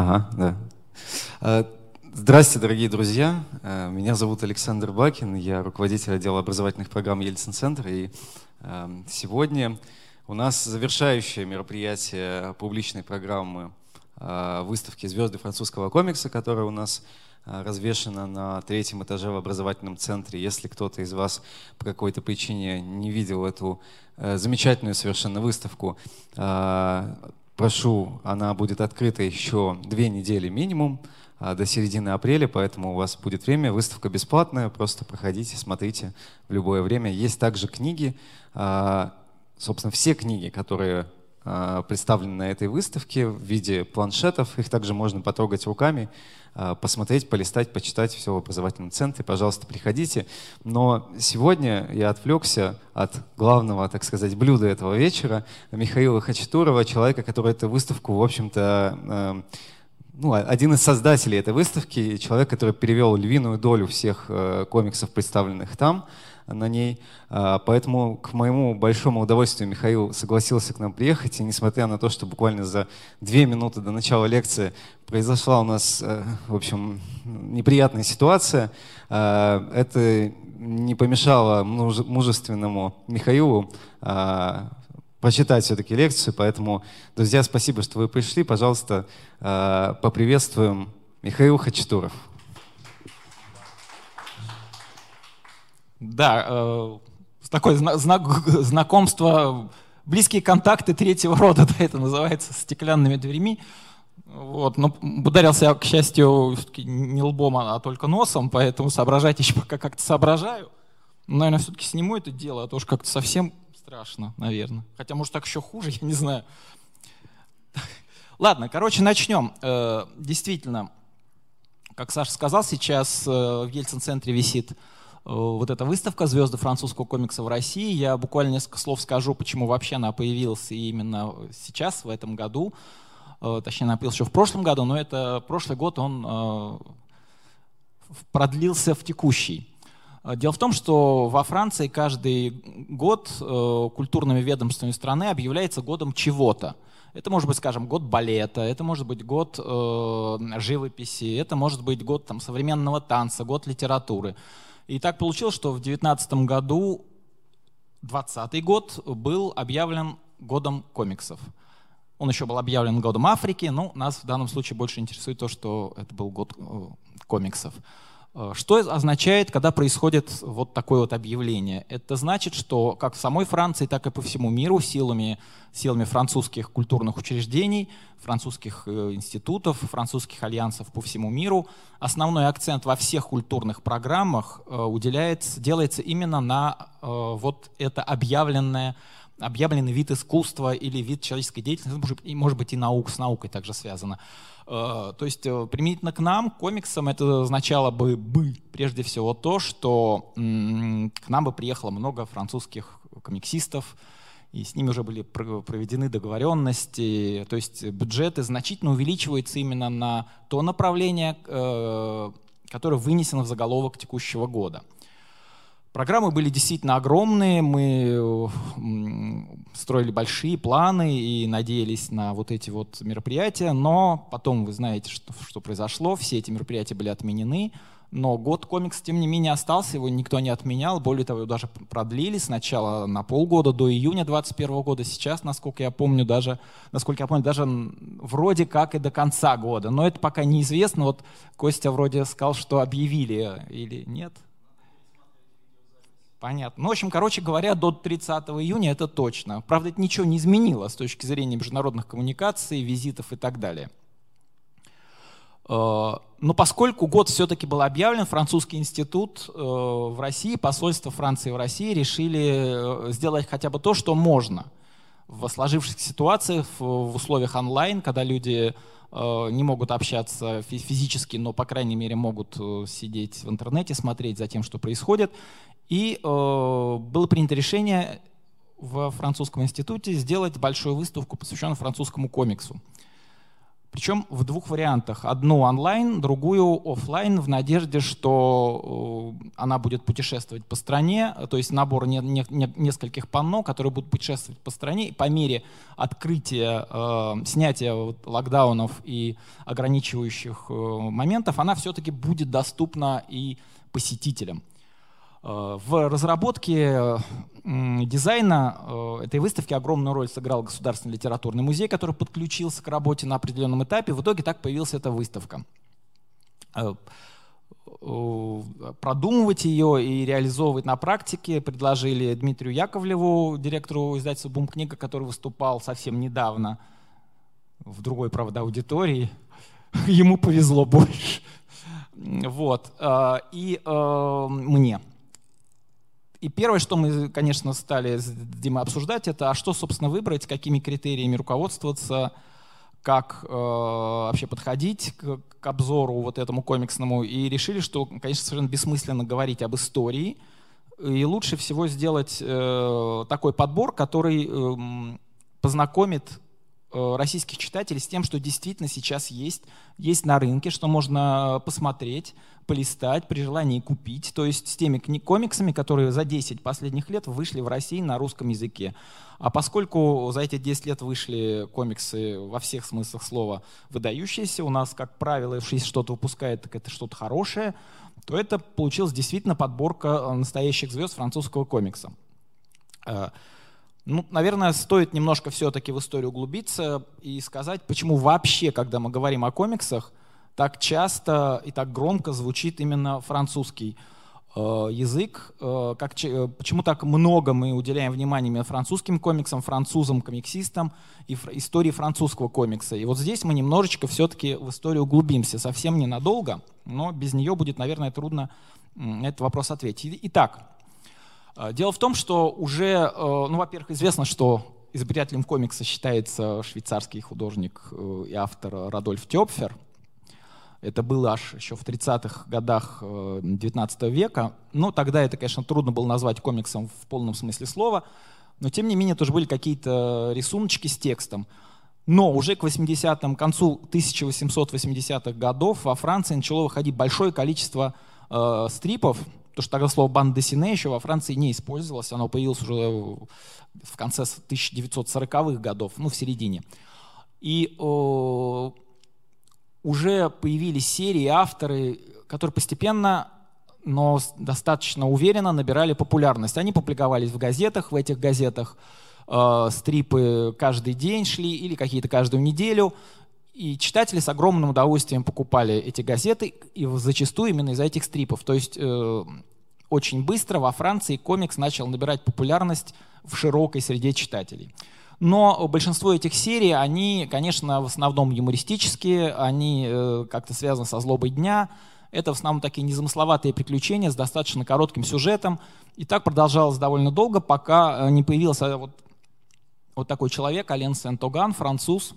Ага, да. Э, здравствуйте, дорогие друзья. Э, меня зовут Александр Бакин, я руководитель отдела образовательных программ Ельцин-центр. И эм, сегодня у нас завершающее мероприятие публичной программы выставки «Звезды французского комикса», которая у нас развешена на третьем этаже в образовательном центре. Если кто-то из вас по какой-то причине не видел эту замечательную совершенно выставку, прошу, она будет открыта еще две недели минимум а, до середины апреля, поэтому у вас будет время. Выставка бесплатная, просто проходите, смотрите в любое время. Есть также книги, а, собственно, все книги, которые представлены на этой выставке в виде планшетов. Их также можно потрогать руками, посмотреть, полистать, почитать все в образовательном центре. Пожалуйста, приходите. Но сегодня я отвлекся от главного, так сказать, блюда этого вечера, Михаила Хачатурова, человека, который эту выставку, в общем-то, ну, один из создателей этой выставки, человек, который перевел львиную долю всех комиксов, представленных там на ней. А, поэтому, к моему большому удовольствию, Михаил согласился к нам приехать. И несмотря на то, что буквально за две минуты до начала лекции произошла у нас, э, в общем, неприятная ситуация, э, это не помешало мужественному Михаилу а, прочитать все-таки лекцию. Поэтому, друзья, спасибо, что вы пришли. Пожалуйста, поприветствуем Михаил Хачатуров. Да, э, такое знак, знакомство, близкие контакты третьего рода, да, это называется, стеклянными дверьми. Вот, но ударился я, к счастью, не лбом, а только носом, поэтому соображать еще пока как-то соображаю. Но, наверное, все-таки сниму это дело, а то уж как-то совсем страшно, наверное. Хотя, может, так еще хуже, я не знаю. Ладно, короче, начнем. Э, действительно, как Саша сказал, сейчас э, в Ельцин-центре висит вот эта выставка «Звезды французского комикса в России». Я буквально несколько слов скажу, почему вообще она появилась именно сейчас, в этом году. Э, точнее, она появилась еще в прошлом году, но это прошлый год он э, продлился в текущий. Дело в том, что во Франции каждый год культурными ведомствами страны объявляется годом чего-то. Это может быть, скажем, год балета, это может быть год э, живописи, это может быть год там, современного танца, год литературы. И так получилось, что в 2019 году, 2020 год, был объявлен годом комиксов. Он еще был объявлен годом Африки, но нас в данном случае больше интересует то, что это был год э, комиксов. Э, что означает, когда происходит вот такое вот объявление? Это значит, что как в самой Франции, так и по всему миру силами, силами французских культурных учреждений, французских э, институтов, французских альянсов по всему миру основной акцент во всех культурных программах э, уделяется, делается именно на вот это объявленное объявленный вид искусства или вид человеческой деятельности, может, может быть и наук с наукой также связано. Э, то есть э, применительно к нам, комиксам, это означало бы, бы прежде всего то, что к нам бы приехало много французских комиксистов, и с ними уже были проведены договоренности, то есть бюджеты значительно увеличиваются именно на то направление, э, которое вынесено в заголовок текущего года. Программы были действительно огромные, мы строили большие планы и надеялись на вот эти вот мероприятия, но потом вы знаете, что, что произошло, все эти мероприятия были отменены, но год комикс, тем не менее, остался, его никто не отменял, более того, его даже продлили сначала на полгода до июня 2021 года, сейчас, насколько я помню, даже, насколько я помню, даже вроде как и до конца года, но это пока неизвестно, вот Костя вроде сказал, что объявили или нет, Понятно. Ну, в общем, короче говоря, до 30 июня это точно. Правда, это ничего не изменило с точки зрения международных коммуникаций, визитов и так далее. Э, но поскольку год все-таки был объявлен, французский институт э, в России, посольство Франции в России решили э, сделать хотя бы то, что можно. В сложившихся ситуациях, в условиях онлайн, когда люди не могут общаться физически, но, по крайней мере, могут сидеть в интернете, смотреть за тем, что происходит, и э, было принято решение в французском институте сделать большую выставку, посвященную французскому комиксу. Причем в двух вариантах. Одну онлайн, другую офлайн, в надежде, что э, она будет путешествовать по стране, то есть набор не, не, не, нескольких панно, которые будут путешествовать по стране, и по мере открытия, э, снятия вот, локдаунов и ограничивающих э, моментов, она все-таки будет доступна и посетителям. Э, в разработке дизайна э, этой выставки огромную роль сыграл Государственный литературный музей, который подключился к работе на определенном этапе. В итоге так появилась эта выставка. Э, продумывать ее и реализовывать на практике предложили Дмитрию Яковлеву, директору издательства «Бум книга», который выступал совсем недавно в другой, правда, аудитории. Ему повезло больше. Вот. И мне. И первое, что мы, конечно, стали с Димой обсуждать, это а что, собственно, выбрать, какими критериями руководствоваться, как э, вообще подходить к, к обзору вот этому комиксному. И решили, что, конечно, совершенно бессмысленно говорить об истории. И лучше всего сделать э, такой подбор, который э, познакомит Э, российских читателей с тем, что действительно сейчас есть, есть на рынке, что можно посмотреть, полистать, при желании купить, то есть с теми комиксами, которые за 10 последних лет вышли в России на русском языке. А поскольку за эти 10 лет вышли комиксы во всех смыслах слова выдающиеся, у нас, как правило, если что-то выпускает, так это что-то хорошее, то это получилась действительно подборка настоящих звезд французского комикса. Э, ну, наверное, стоит немножко все-таки в историю углубиться и сказать, почему вообще, когда мы говорим о комиксах, так часто и так громко звучит именно французский э, язык, э, как, э, почему так много мы уделяем внимания именно французским комиксам, французам, комиксистам и истории французского комикса. И вот здесь мы немножечко все-таки в историю углубимся, совсем ненадолго, но без нее будет, наверное, трудно этот вопрос ответить. Итак, дело в том, что уже, ну, во-первых, известно, что изобретателем комикса считается швейцарский художник и автор Радольф Тёпфер. Это было аж еще в 30-х годах 19 э, века. Ну, тогда это, конечно, трудно было назвать комиксом в полном смысле слова, но, тем не менее, тоже были какие-то рисуночки с текстом. Но уже к 80-м, концу 1880-х годов во Франции начало выходить большое количество э, стрипов, Потому что тогда слово «банда Сине» еще во Франции не использовалось, оно появилось уже в конце 1940-х годов, ну, в середине. И о, уже появились серии, авторы, которые постепенно, но достаточно уверенно набирали популярность. Они публиковались в газетах, в этих газетах э, стрипы каждый день шли или какие-то каждую неделю. И читатели с огромным удовольствием покупали эти газеты, и зачастую именно из-за этих стрипов. То есть э, очень быстро во Франции комикс начал набирать популярность в широкой среде читателей. Но большинство этих серий, они, конечно, в основном юмористические, они э, как-то связаны со злобой дня. Это в основном такие незамысловатые приключения с достаточно коротким сюжетом. И так продолжалось довольно долго, пока э, не появился вот, вот такой человек, Ален Сент-Оган, француз,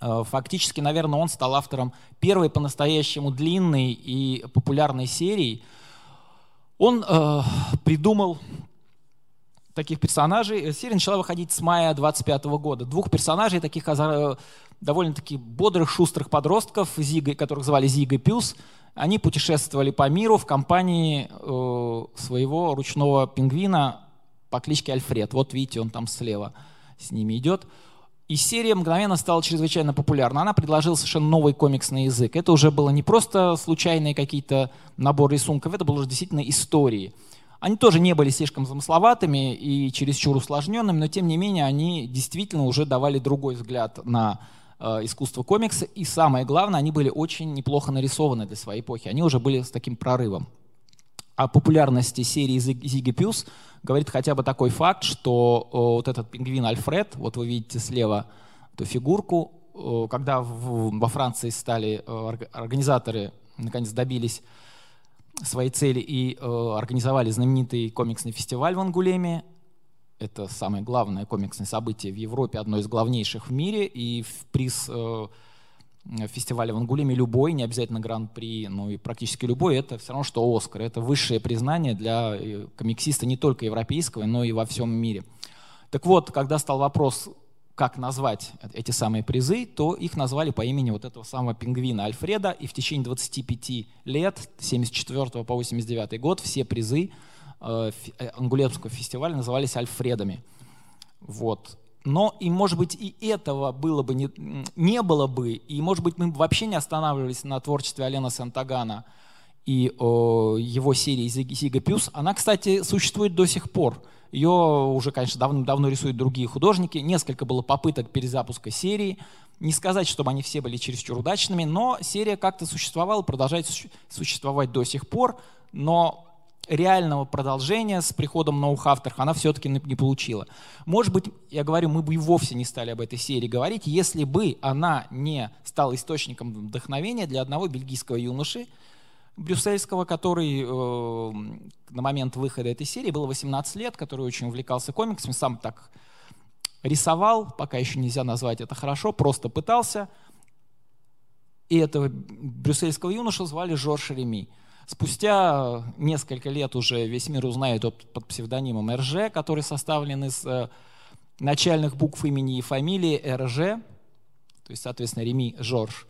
Э, фактически, наверное, он стал автором первой по-настоящему длинной и популярной серии. Он э, придумал таких персонажей. Серия начала выходить с мая 25 года. Двух персонажей, таких э, довольно-таки бодрых, шустрых подростков, Зига, которых звали Зига и Пюс. Они путешествовали по миру в компании э, своего ручного пингвина по кличке Альфред. Вот видите, он там слева с ними идет. И серия мгновенно стала чрезвычайно популярна. Она предложила совершенно новый комиксный язык. Это уже было не просто случайные какие-то набор рисунков, это было уже действительно истории. Они тоже не были слишком замысловатыми и чересчур усложненными, но тем не менее они действительно уже давали другой взгляд на э, искусство комикса. И самое главное, они были очень неплохо нарисованы для своей эпохи. Они уже были с таким прорывом. О популярности серии Зиги Пюс говорит хотя бы такой факт, что вот этот пингвин Альфред, вот вы видите слева эту фигурку, когда во Франции стали организаторы, наконец добились своей цели и организовали знаменитый комиксный фестиваль в Ангулеме, это самое главное комиксное событие в Европе, одно из главнейших в мире, и в приз фестиваля в Ангулеме любой, не обязательно гран-при, но и практически любой, это все равно, что Оскар. Это высшее признание для комиксиста не только европейского, но и во всем мире. Так вот, когда стал вопрос, как назвать эти самые призы, то их назвали по имени вот этого самого пингвина Альфреда, и в течение 25 лет, с 74 по 89 год, все призы э, э, фестиваля назывались Альфредами. Вот. Но и, может быть, и этого было бы не, не было бы, и, может быть, мы вообще не останавливались на творчестве Алена Сантагана и о, его серии «Зига Пюс». Она, кстати, существует до сих пор. Ее уже, конечно, давно-давно рисуют другие художники. Несколько было попыток перезапуска серии. Не сказать, чтобы они все были чересчур удачными, но серия как-то существовала, продолжает существовать до сих пор. Но реального продолжения с приходом новых авторов она все-таки не получила. Может быть, я говорю, мы бы и вовсе не стали об этой серии говорить, если бы она не стала источником вдохновения для одного бельгийского юноши, брюссельского, который э, на момент выхода этой серии было 18 лет, который очень увлекался комиксами, сам так рисовал, пока еще нельзя назвать это хорошо, просто пытался. И этого брюссельского юношу звали Жорж Реми. Спустя несколько лет уже весь мир узнает под псевдонимом РЖ, который составлен из э, начальных букв имени и фамилии РЖ, то есть, соответственно, Реми Жорж.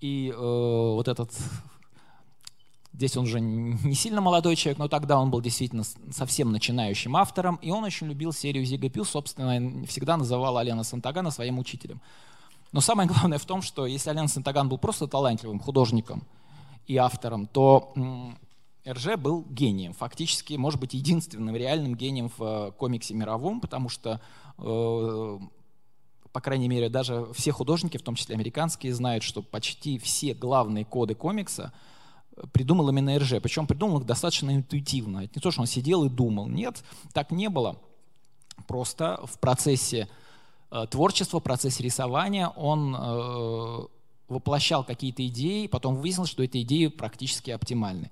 И э, вот этот, здесь он уже не сильно молодой человек, но тогда он был действительно совсем начинающим автором, и он очень любил серию Зига Пью, собственно, всегда называл Алена Сантагана своим учителем. Но самое главное в том, что если Ален Сантаган был просто талантливым художником – и автором, то РЖ был гением, фактически, может быть, единственным реальным гением в э, комиксе мировом, потому что, э, по крайней мере, даже все художники, в том числе американские, знают, что почти все главные коды комикса придумал именно РЖ. Причем придумал их достаточно интуитивно. Это не то, что он сидел и думал. Нет, так не было. Просто в процессе творчества, в процессе рисования он воплощал какие-то идеи, потом выяснилось, что эти идеи практически оптимальны.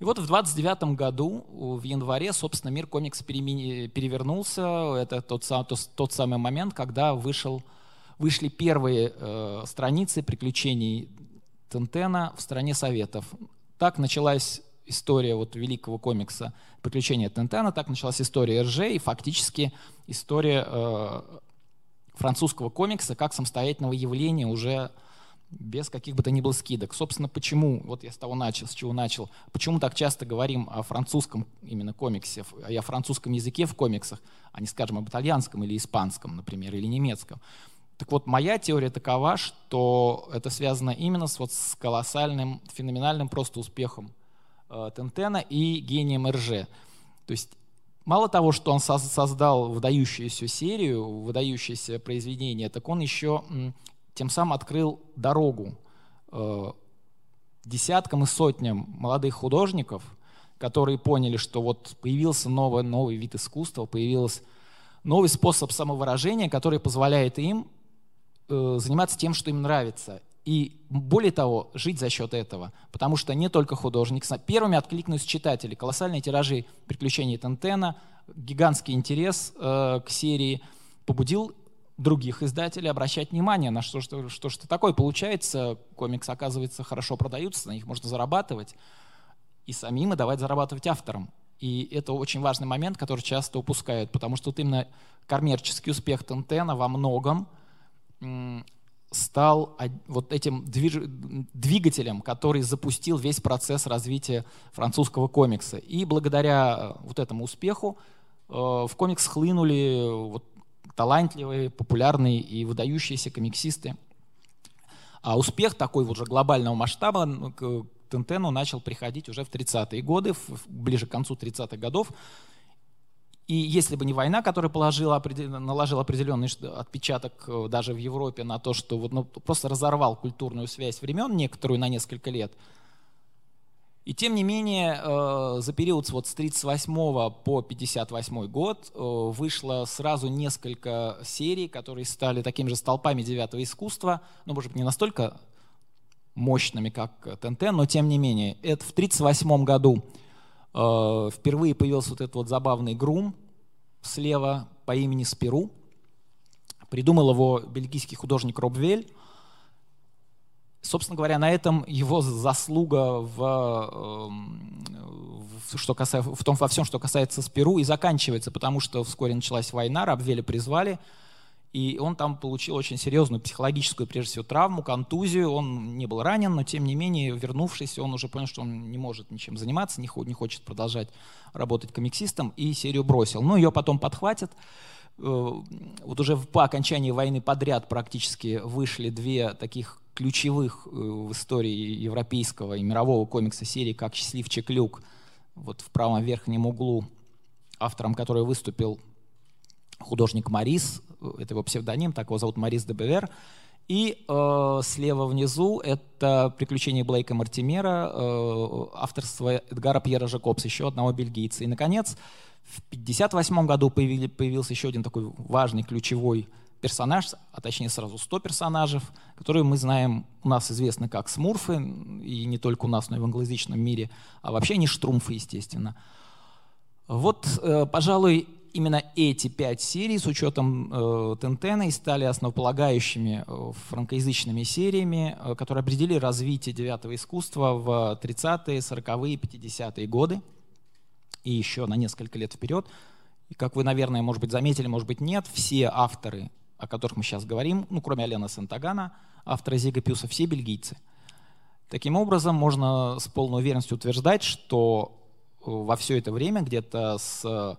И вот в 29 году, в январе, собственно, мир комикс перевернулся. Это тот, тот, тот самый момент, когда вышел, вышли первые э, страницы приключений Тентена в стране Советов. Так началась история вот великого комикса «Приключения Тентена», так началась история РЖ и фактически история э, французского комикса как самостоятельного явления уже без каких бы то ни было скидок. Собственно, почему, вот я с того начал, с чего начал, почему так часто говорим о французском именно комиксе, и о французском языке в комиксах, а не, скажем, об итальянском или испанском, например, или немецком. Так вот, моя теория такова, что это связано именно с, вот, с колоссальным, феноменальным просто успехом э, Тентена и гением РЖ. То есть мало того, что он создал выдающуюся серию, выдающееся произведение, так он еще тем самым открыл дорогу э, десяткам и сотням молодых художников, которые поняли, что вот появился новый, новый вид искусства, появился новый способ самовыражения, который позволяет им заниматься тем, что им нравится. И более того, жить за счет этого. Потому что не только художник. Первыми откликнулись читатели. Колоссальные тиражи «Приключений Тентена», гигантский интерес э, к серии побудил других издателей обращать внимание на что, что, что, что такое. Получается, комикс, оказывается, хорошо продаются, на них можно зарабатывать, и самим и давать зарабатывать авторам. И это очень важный момент, который часто упускают, потому что вот именно коммерческий успех Тентена во многом стал вот этим двигателем, который запустил весь процесс развития французского комикса. И благодаря э, вот этому успеху э, в комикс хлынули вот талантливые, популярные и выдающиеся комиксисты. А успех такой вот же глобального масштаба ну, к Тентену начал приходить уже в 30-е годы, ближе к концу 30-х годов. И если бы не война, которая положила, наложила определенный отпечаток э, даже в Европе на то, что вот, ну, просто разорвал культурную связь времен некоторую на несколько лет – и тем не менее, э, за период вот с 1938 по 1958 год э, вышло сразу несколько серий, которые стали такими же столпами девятого искусства, ну, может быть, не настолько мощными, как ТНТ, но тем не менее. Это в 1938 году э, впервые появился вот этот вот забавный грум слева по имени Спиру. Придумал его бельгийский художник Роб Вель. Собственно говоря, на этом его заслуга в, эм, в, что касается, в том, во всем, что касается Спиру, и заканчивается, потому что вскоре началась война, Рабвеля призвали, И он там получил очень серьезную психологическую, прежде всего, травму, контузию. Он не был ранен, но тем не менее, вернувшись, он уже понял, что он не может ничем заниматься, не хочет продолжать работать комиксистом, и серию бросил. Ну, ее потом подхватят. Э, вот уже по окончании войны подряд практически вышли две таких ключевых э, в истории европейского и мирового комикса серии, как «Счастливчик Люк», вот в правом верхнем углу, автором которой выступил художник Марис, э, это его псевдоним, так его зовут Марис де Бевер, и э, слева внизу это «Приключения Блейка Мартимера», э, авторство Эдгара Пьера Жакобса, еще одного бельгийца. И, наконец, в 1958 году появили, появился еще один такой важный ключевой персонаж, а точнее сразу 100 персонажей, которые мы знаем, у нас известны как смурфы, и не только у нас, но и в англоязычном мире, а вообще не штрумфы, естественно. Вот, э, пожалуй, именно эти пять серий с учетом э, Тентена и стали основополагающими э, франкоязычными сериями, э, которые определили развитие девятого искусства в 30-е, 40-е, 50-е годы и еще на несколько лет вперед. И как вы, наверное, может быть, заметили, может быть, нет, все авторы, о которых мы сейчас говорим, ну, кроме Алена Сантагана, авторы Зига Пьюса, все бельгийцы. Таким образом, можно с полной уверенностью утверждать, что э, во все это время, где-то с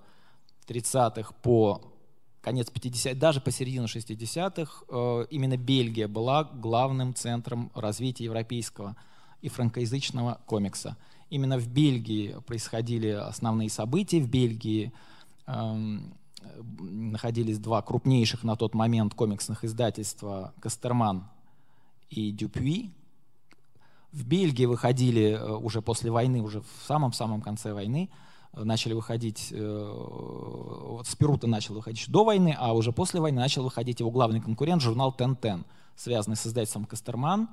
30-х по конец 50-х, даже по середину 60-х, э, именно Бельгия была главным центром развития европейского и франкоязычного комикса. Именно в Бельгии происходили основные события. В Бельгии эм, находились два крупнейших на тот момент комиксных издательства «Кастерман» и «Дюпюи». В Бельгии выходили э, уже после войны, уже в самом-самом конце войны, начали выходить, э, вот Спирута начал выходить до войны, а уже после войны начал выходить его главный конкурент, журнал «Тен-Тен», связанный с издательством «Кастерман»,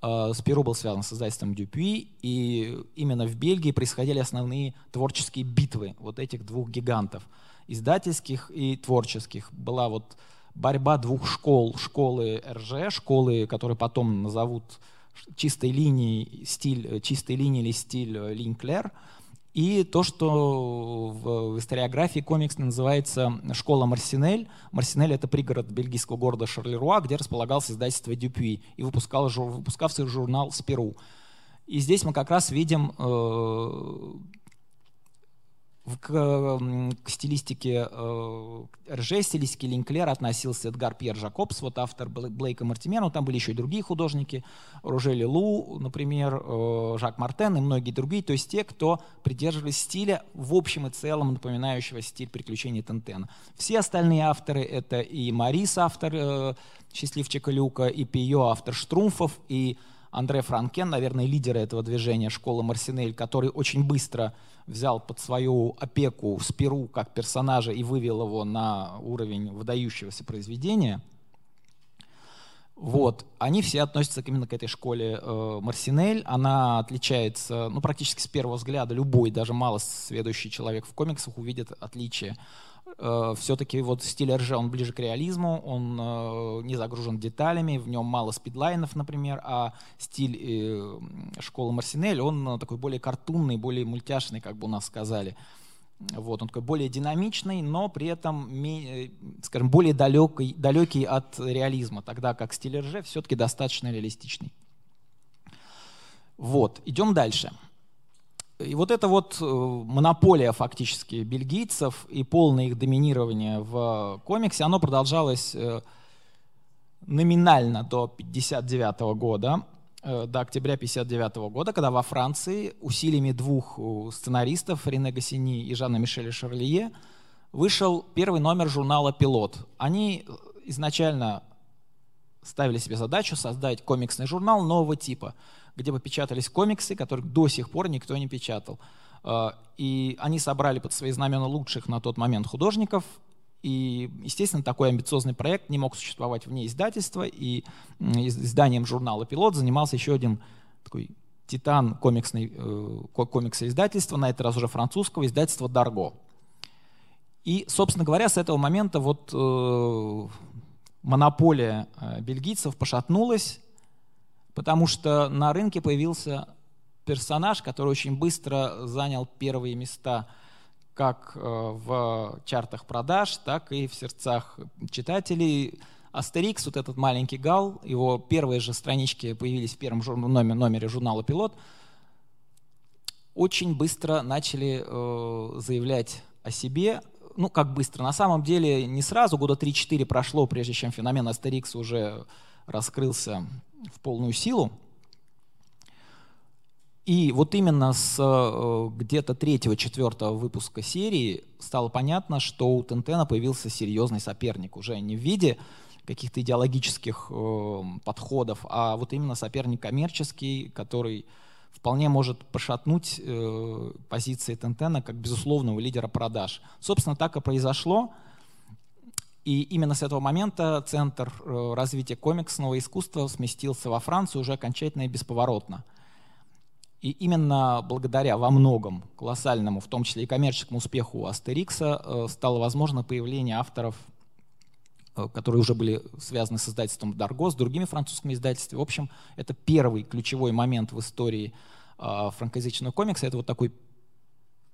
Э, Спиру был связан с издательством Дюпюи, и именно в Бельгии происходили основные творческие битвы вот этих двух гигантов, издательских и творческих. Была вот борьба двух школ, школы РЖ, школы, которые потом назовут чистой линией, стиль, э, чистой линии или стиль Линклер, и то, что в историографии комикс называется «Школа Марсинель». Марсинель — это пригород бельгийского города Шарлеруа, где располагалось издательство Дюпюи и выпускал, выпускавший журнал «Спиру». И здесь мы как раз видим к, к стилистике э, РЖ, стилистике Линклера относился Эдгар Пьер Жакобс, вот автор Блейка Мартимера, но там были еще и другие художники, Ружели Лу, например, э, Жак Мартен и многие другие, то есть те, кто придерживались стиля в общем и целом напоминающего стиль приключений Тентена. Все остальные авторы — это и Марис, автор э, «Счастливчика Люка», и Пио, автор «Штрумфов», и Андре Франкен, наверное, лидер этого движения «Школа Марсинель», который очень быстро взял под свою опеку Спиру как персонажа и вывел его на уровень выдающегося произведения, вот, они все относятся именно к этой школе э, Марсинель. Она отличается, ну, практически с первого взгляда, любой, даже мало сведущий человек в комиксах увидит отличие э, все-таки вот стиль РЖ, он ближе к реализму, он э, не загружен деталями, в нем мало спидлайнов, например, а стиль э, школы Марсинель, он э, такой более картунный, более мультяшный, как бы у нас сказали. Вот, он такой более динамичный, но при этом, скажем, более далекий, далекий от реализма, тогда как стиль РЖ все-таки достаточно реалистичный. Вот, идем дальше. И вот эта вот э, монополия фактически бельгийцев и полное их доминирование в комиксе, оно продолжалось э, номинально до 1959 года, э, до октября 1959 года, когда во Франции усилиями двух сценаристов, Рене Гассини и Жанна Мишеля Шарлие, вышел первый номер журнала «Пилот». Они изначально ставили себе задачу создать комиксный журнал нового типа – где бы печатались комиксы, которых до сих пор никто не печатал. А, и они собрали под свои знамена лучших на тот момент художников, и, естественно, такой амбициозный проект не мог существовать вне издательства, и изданием журнала «Пилот» занимался еще один такой титан комиксной, э, комикса издательства, на этот раз уже французского, издательства «Дарго». И, собственно говоря, с этого момента вот э, монополия э, бельгийцев пошатнулась, потому что на рынке появился персонаж, который очень быстро занял первые места как э, в чартах продаж, так и в сердцах читателей. Астерикс, вот этот маленький гал, его первые же странички появились в первом номере, номере журнала «Пилот», очень быстро начали э, заявлять о себе, ну как быстро, на самом деле не сразу, года 3-4 прошло, прежде чем феномен Астерикс уже раскрылся в полную силу. И вот именно с э, где-то третьего-четвертого выпуска серии стало понятно, что у Тентена появился серьезный соперник. Уже не в виде каких-то идеологических э, подходов, а вот именно соперник коммерческий, который вполне может пошатнуть э, позиции Тентена как безусловного лидера продаж. Собственно, так и произошло. И именно с этого момента центр э, развития комиксного искусства сместился во Францию уже окончательно и бесповоротно. И именно благодаря во многом колоссальному, в том числе и коммерческому успеху Астерикса, э, стало возможно появление авторов, э, которые уже были связаны с издательством Дарго, с другими французскими издательствами. В общем, это первый ключевой момент в истории франкоязычного комикса. Это вот такой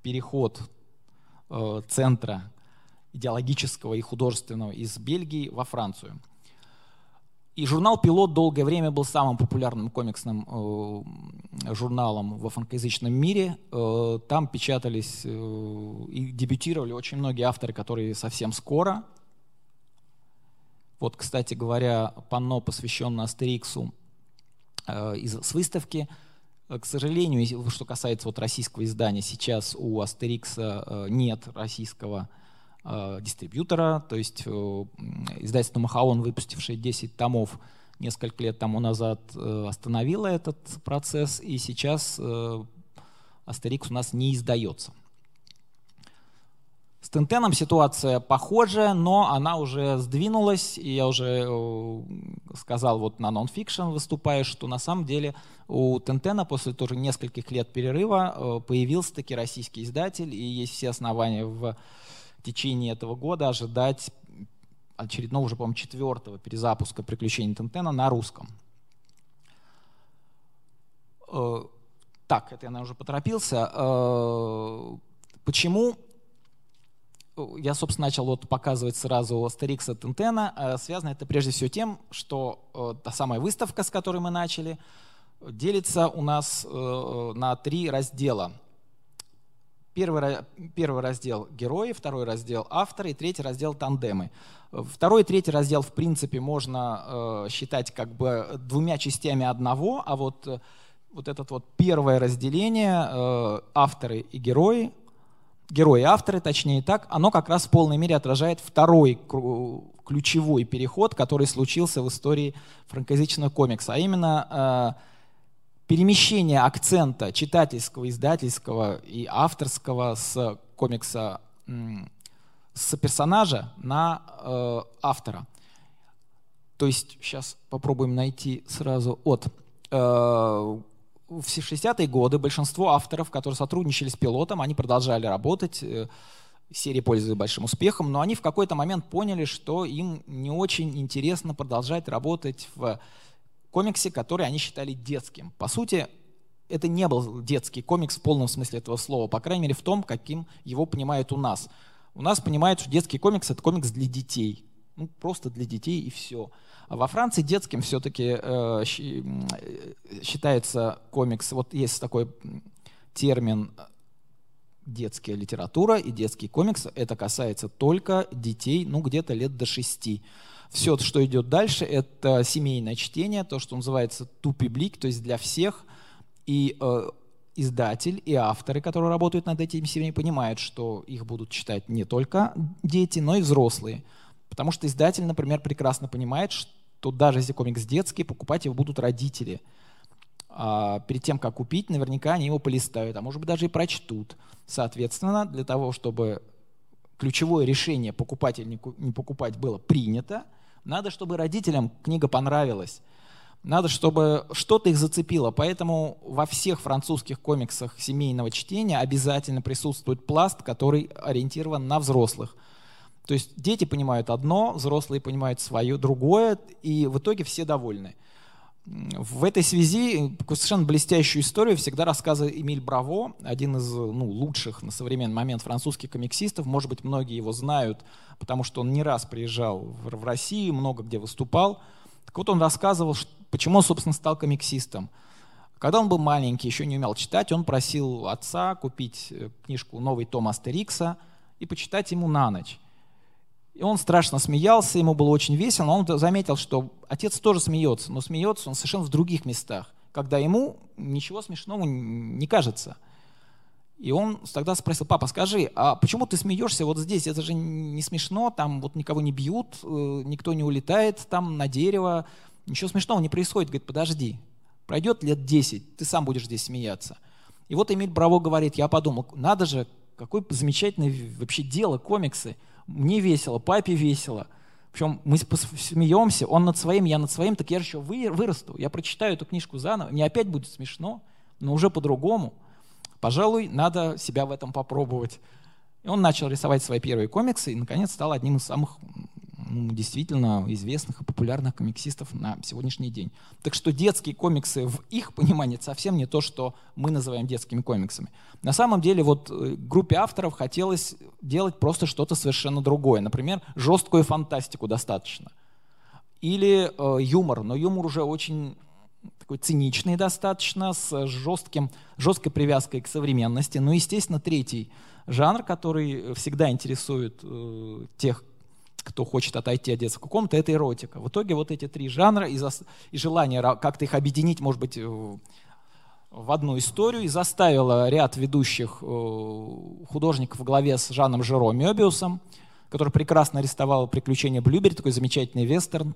переход центра идеологического и художественного из Бельгии во Францию. И журнал «Пилот» долгое время был самым популярным комиксным э, журналом в франкоязычном мире. Э, там печатались э, и дебютировали очень многие авторы, которые совсем скоро. Вот, кстати говоря, панно, посвященное Астериксу э, из, с выставки. Э, к сожалению, что касается вот российского издания, сейчас у Астерикса э, нет российского э, дистрибьютора, то есть э, издательство Махаон, выпустившее 10 томов несколько лет тому назад, э, остановило этот процесс, и сейчас э, Астерикс у нас не издается. С Тентеном ситуация похожая, но она уже сдвинулась, и я уже э, сказал вот на Nonfiction выступая, что на самом деле у Тентена после тоже нескольких лет перерыва э, появился таки российский издатель, и есть все основания в течение этого года ожидать очередного уже, по-моему, четвертого перезапуска «Приключений Тентена» на русском. Э, так, это я, наверное, уже поторопился. Э, почему я, собственно, начал вот показывать сразу Астерикса Тентена. Э, связано это прежде всего тем, что та самая выставка, с которой мы начали, делится у нас на три раздела. Первый, первый раздел — герои, второй раздел — авторы, и третий раздел — тандемы. Второй и третий раздел, в принципе, можно э, считать как бы двумя частями одного, а вот, э, вот это вот первое разделение э, — авторы и герои, герои и авторы, точнее так, оно как раз в полной мере отражает второй ключевой переход, который случился в истории франкоязычного комикса, а именно э, перемещение акцента читательского, издательского и авторского с комикса с персонажа на э, автора. То есть сейчас попробуем найти сразу от э, в 60-е годы большинство авторов, которые сотрудничали с пилотом, они продолжали работать, э, серии пользуются большим успехом, но они в какой-то момент поняли, что им не очень интересно продолжать работать в комиксе, который они считали детским. По сути, это не был детский комикс в полном смысле этого слова, по крайней мере в том, каким его понимают у нас. У нас понимают, что детский комикс — это комикс для детей. Ну, просто для детей и все. А во Франции детским все-таки э, э, считается комикс, вот есть такой термин детская литература и детский комикс. Это касается только детей, ну, где-то лет до шести. Все, что идет дальше, это семейное чтение, то, что называется тупиблик, то есть для всех. И э, издатель и авторы, которые работают над этими сериями, понимают, что их будут читать не только дети, но и взрослые. Потому что издатель, например, прекрасно понимает, что даже если комикс детский, покупать его будут родители. А перед тем, как купить, наверняка они его полистают, а может быть даже и прочтут. Соответственно, для того, чтобы ключевое решение покупать или не покупать было принято, надо, чтобы родителям книга понравилась. Надо, чтобы что-то их зацепило. Поэтому во всех французских комиксах семейного чтения обязательно присутствует пласт, который ориентирован на взрослых. То есть дети понимают одно, взрослые понимают свое другое, и в итоге все довольны. В этой связи совершенно блестящую историю всегда рассказывает Эмиль Браво, один из ну, лучших на современный момент французских комиксистов. Может быть, многие его знают, потому что он не раз приезжал в Россию, много где выступал. Так вот, он рассказывал, почему собственно, стал комиксистом. Когда он был маленький, еще не умел читать, он просил отца купить э, книжку «Новый том Астерикса» и почитать ему на ночь. И он страшно смеялся, ему было очень весело, он заметил, что отец тоже смеется, но смеется он совершенно в других местах, когда ему ничего смешного не кажется. И он тогда спросил, папа, скажи, а почему ты смеешься вот здесь? Это же не смешно, там вот никого не бьют, э, никто не улетает там на дерево, ничего смешного не происходит. Говорит, подожди, пройдет лет 10, ты сам будешь здесь смеяться. И вот Эмиль Браво говорит, я подумал, надо же, какое замечательное вообще дело комиксы – мне весело, папе весело. Причем мы смеемся, он над своим, я над своим, так я же еще вырасту. Я прочитаю эту книжку заново, мне опять будет смешно, но уже по-другому. Пожалуй, надо себя в этом попробовать. И он начал рисовать свои первые комиксы и, наконец, стал одним из самых действительно известных и популярных комиксистов на сегодняшний день. Так что детские комиксы в их понимании совсем не то, что мы называем детскими комиксами. На самом деле вот э, группе авторов хотелось делать просто что-то совершенно другое. Например, жесткую фантастику достаточно. Или э, юмор, но юмор уже очень такой циничный достаточно, с жестким, жесткой привязкой к современности. Ну, естественно, третий жанр, который всегда интересует э, тех, кто хочет отойти от детского комнаты, это эротика. В итоге вот эти три жанра и, зас... и желание как-то их объединить, может быть, в одну историю и заставило ряд ведущих э, художников в главе с Жаном Жиро Мёбиусом, который прекрасно арестовал «Приключения Блюбери», такой замечательный вестерн,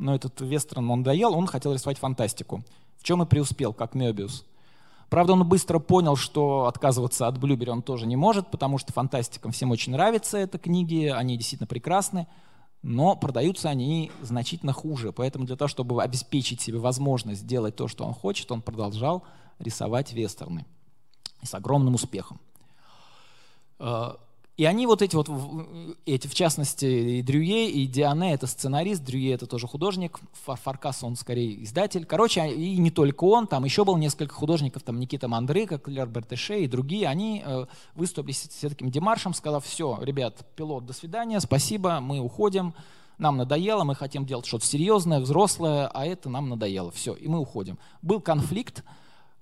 но этот вестерн он надоел, он хотел рисовать фантастику. В чем и преуспел, как Мёбиус. Правда, он быстро понял, что отказываться от Блюбери он тоже не может, потому что фантастикам всем очень нравятся эти книги, они действительно прекрасны, но продаются они значительно хуже. Поэтому для того, чтобы обеспечить себе возможность сделать то, что он хочет, он продолжал рисовать вестерны. И с огромным успехом. И они вот эти вот, эти, в частности, и Дрюе, и Диане, это сценарист, Дрюе это тоже художник, Фаркас он скорее издатель. Короче, и не только он, там еще было несколько художников, там Никита Мандрыка, Клер Бертеше и другие, они э, выступили с, с таким демаршем, сказав, все, ребят, пилот, до свидания, спасибо, мы уходим, нам надоело, мы хотим делать что-то серьезное, взрослое, а это нам надоело, все, и мы уходим. Был конфликт,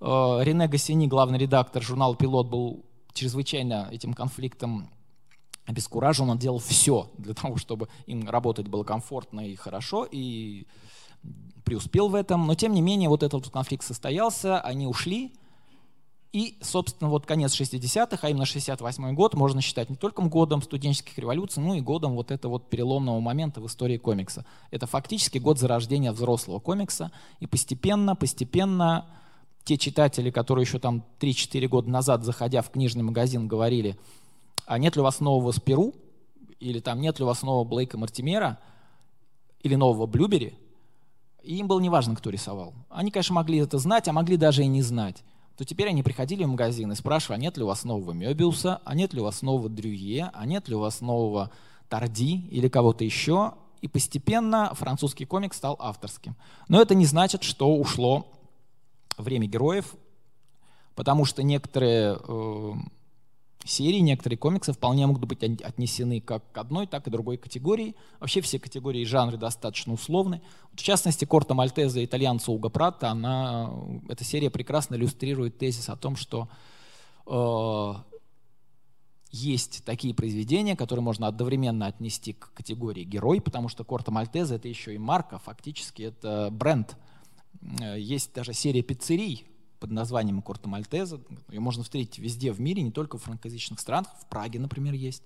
э, Рене Гассини, главный редактор журнала «Пилот», был чрезвычайно этим конфликтом обескуражен, он делал все для того, чтобы им работать было комфортно и хорошо, и преуспел в этом. Но тем не менее, вот этот конфликт состоялся, они ушли, и, собственно, вот конец 60-х, а именно 68 год, можно считать не только годом студенческих революций, но и годом вот этого вот переломного момента в истории комикса. Это фактически год зарождения взрослого комикса, и постепенно, постепенно те читатели, которые еще там 3-4 года назад, заходя в книжный магазин, говорили – а нет ли у вас нового Спиру, или там нет ли у вас нового Блейка Мартимера, или нового Блюбери, и им было неважно, кто рисовал. Они, конечно, могли это знать, а могли даже и не знать. То теперь они приходили в магазин и спрашивали, а нет ли у вас нового Мёбиуса, а нет ли у вас нового Дрюе, а нет ли у вас нового Тарди или кого-то еще. И постепенно французский комик стал авторским. Но это не значит, что ушло время героев, потому что некоторые э, серии, некоторые комиксы вполне могут быть отнесены как к одной, так и другой категории. Вообще все категории и жанры достаточно условны. В частности, Корта Мальтеза итальянца Уга Пратта, она, эта серия прекрасно иллюстрирует тезис о том, что э, есть такие произведения, которые можно одновременно отнести к категории герой, потому что Корта Мальтеза это еще и марка, фактически это бренд. Э, есть даже серия пиццерий, под названием Корта Мальтеза. Ее можно встретить везде в мире, не только в франкоязычных странах. В Праге, например, есть.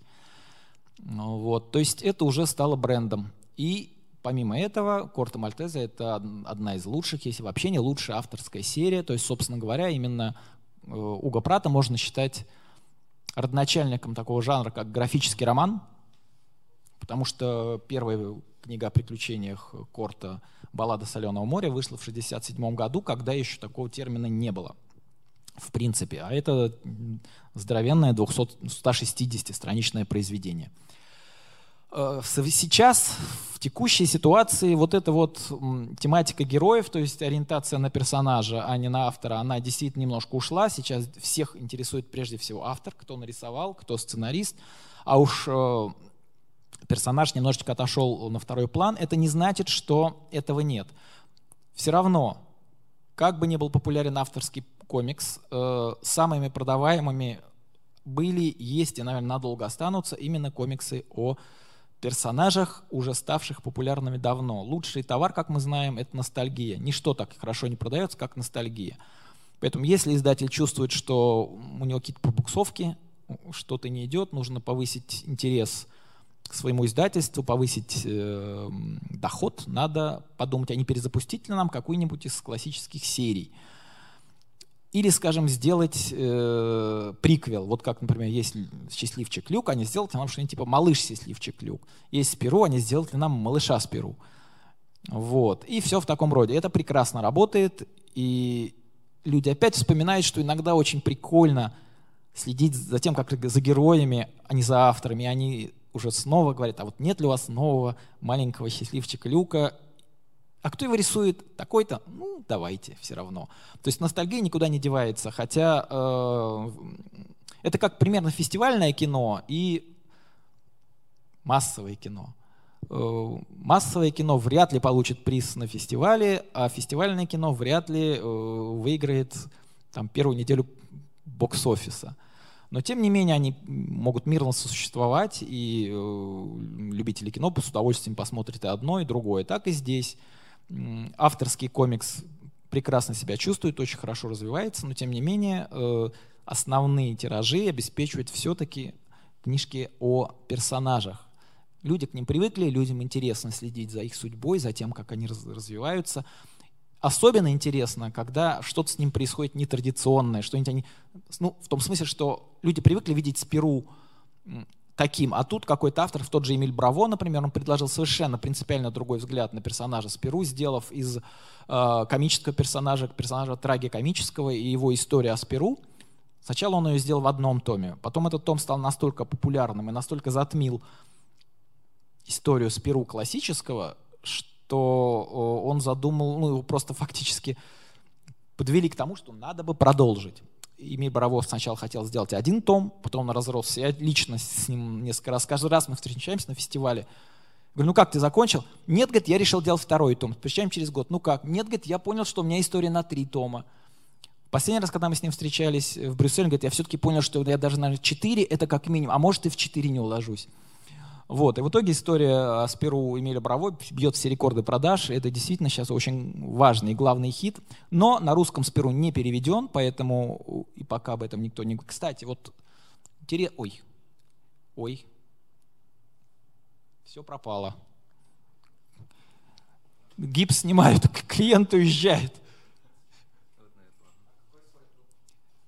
Ну, вот. То есть это уже стало брендом. И помимо этого, Корта Мальтеза — это одна из лучших, если вообще не лучшая авторская серия. То есть, собственно говоря, именно э, Уго Прата можно считать родоначальником такого жанра, как графический роман, потому что первая книга о приключениях Корта «Баллада соленого моря» вышла в 1967 году, когда еще такого термина не было в принципе. А это здоровенное 200, 160-страничное произведение. Э, сейчас, в текущей ситуации, вот эта вот тематика героев, то есть ориентация на персонажа, а не на автора, она действительно немножко ушла. Сейчас всех интересует прежде всего автор, кто нарисовал, кто сценарист. А уж э, персонаж немножечко отошел на второй план. Это не значит, что этого нет. Все равно, как бы ни был популярен авторский комикс, э, самыми продаваемыми были, есть и, наверное, надолго останутся именно комиксы о персонажах, уже ставших популярными давно. Лучший товар, как мы знаем, это ностальгия. Ничто так хорошо не продается, как ностальгия. Поэтому если издатель чувствует, что у него какие-то пробуксовки, что-то не идет, нужно повысить интерес к своему издательству, повысить э, доход, надо подумать, а не перезапустить ли нам какую-нибудь из классических серий. Или, скажем, сделать э, приквел. Вот как, например, есть «Счастливчик Люк», они сделают нам что-нибудь типа «Малыш Счастливчик Люк». Есть «Спиру», они сделают нам «Малыша Спиру». Вот. И все в таком роде. Это прекрасно работает, и люди опять вспоминают, что иногда очень прикольно следить за тем, как за героями, а не за авторами. Они уже снова говорят, а вот нет ли у вас нового маленького счастливчика Люка, а кто его рисует? Такой-то? Ну, давайте, все равно. То есть ностальгия никуда не девается, хотя э, это как примерно фестивальное кино и массовое кино. Э, массовое кино вряд ли получит приз на фестивале, а фестивальное кино вряд ли э, выиграет там, первую неделю бокс-офиса. Но тем не менее они могут мирно существовать, и э, любители кино с удовольствием посмотрят и одно, и другое. Так и здесь авторский комикс прекрасно себя чувствует, очень хорошо развивается, но тем не менее э, основные тиражи обеспечивают все-таки книжки о персонажах. Люди к ним привыкли, людям интересно следить за их судьбой, за тем, как они развиваются. Особенно интересно, когда что-то с ним происходит нетрадиционное, что-нибудь они, ну, в том смысле, что люди привыкли видеть Спиру таким. А тут какой-то автор, в тот же Эмиль Браво, например, он предложил совершенно принципиально другой взгляд на персонажа Спиру, сделав из э, комического персонажа персонажа трагикомического и его история о Спиру. Сначала он ее сделал в одном томе, потом этот том стал настолько популярным и настолько затмил историю Спиру классического, что он задумал, ну, его просто фактически подвели к тому, что надо бы продолжить. Эмиль Боровов сначала хотел сделать один том, потом он разросся. Я лично с ним несколько раз, каждый раз мы встречаемся на фестивале. Говорю, ну как, ты закончил? Нет, говорит, я решил делать второй том. Встречаем через год. Ну как? Нет, говорит, я понял, что у меня история на три тома. Последний раз, когда мы с ним встречались в Брюсселе, говорит, я все-таки понял, что я даже, наверное, четыре это как минимум, а может и в четыре не уложусь. Вот. И в итоге история с Перу Эмиля Браво бьет все рекорды продаж. Это действительно сейчас очень важный и главный хит. Но на русском Спиру не переведен, поэтому и пока об этом никто не... Кстати, вот... Интересно... Ой. Ой. Все пропало. Гипс снимают, клиент уезжает.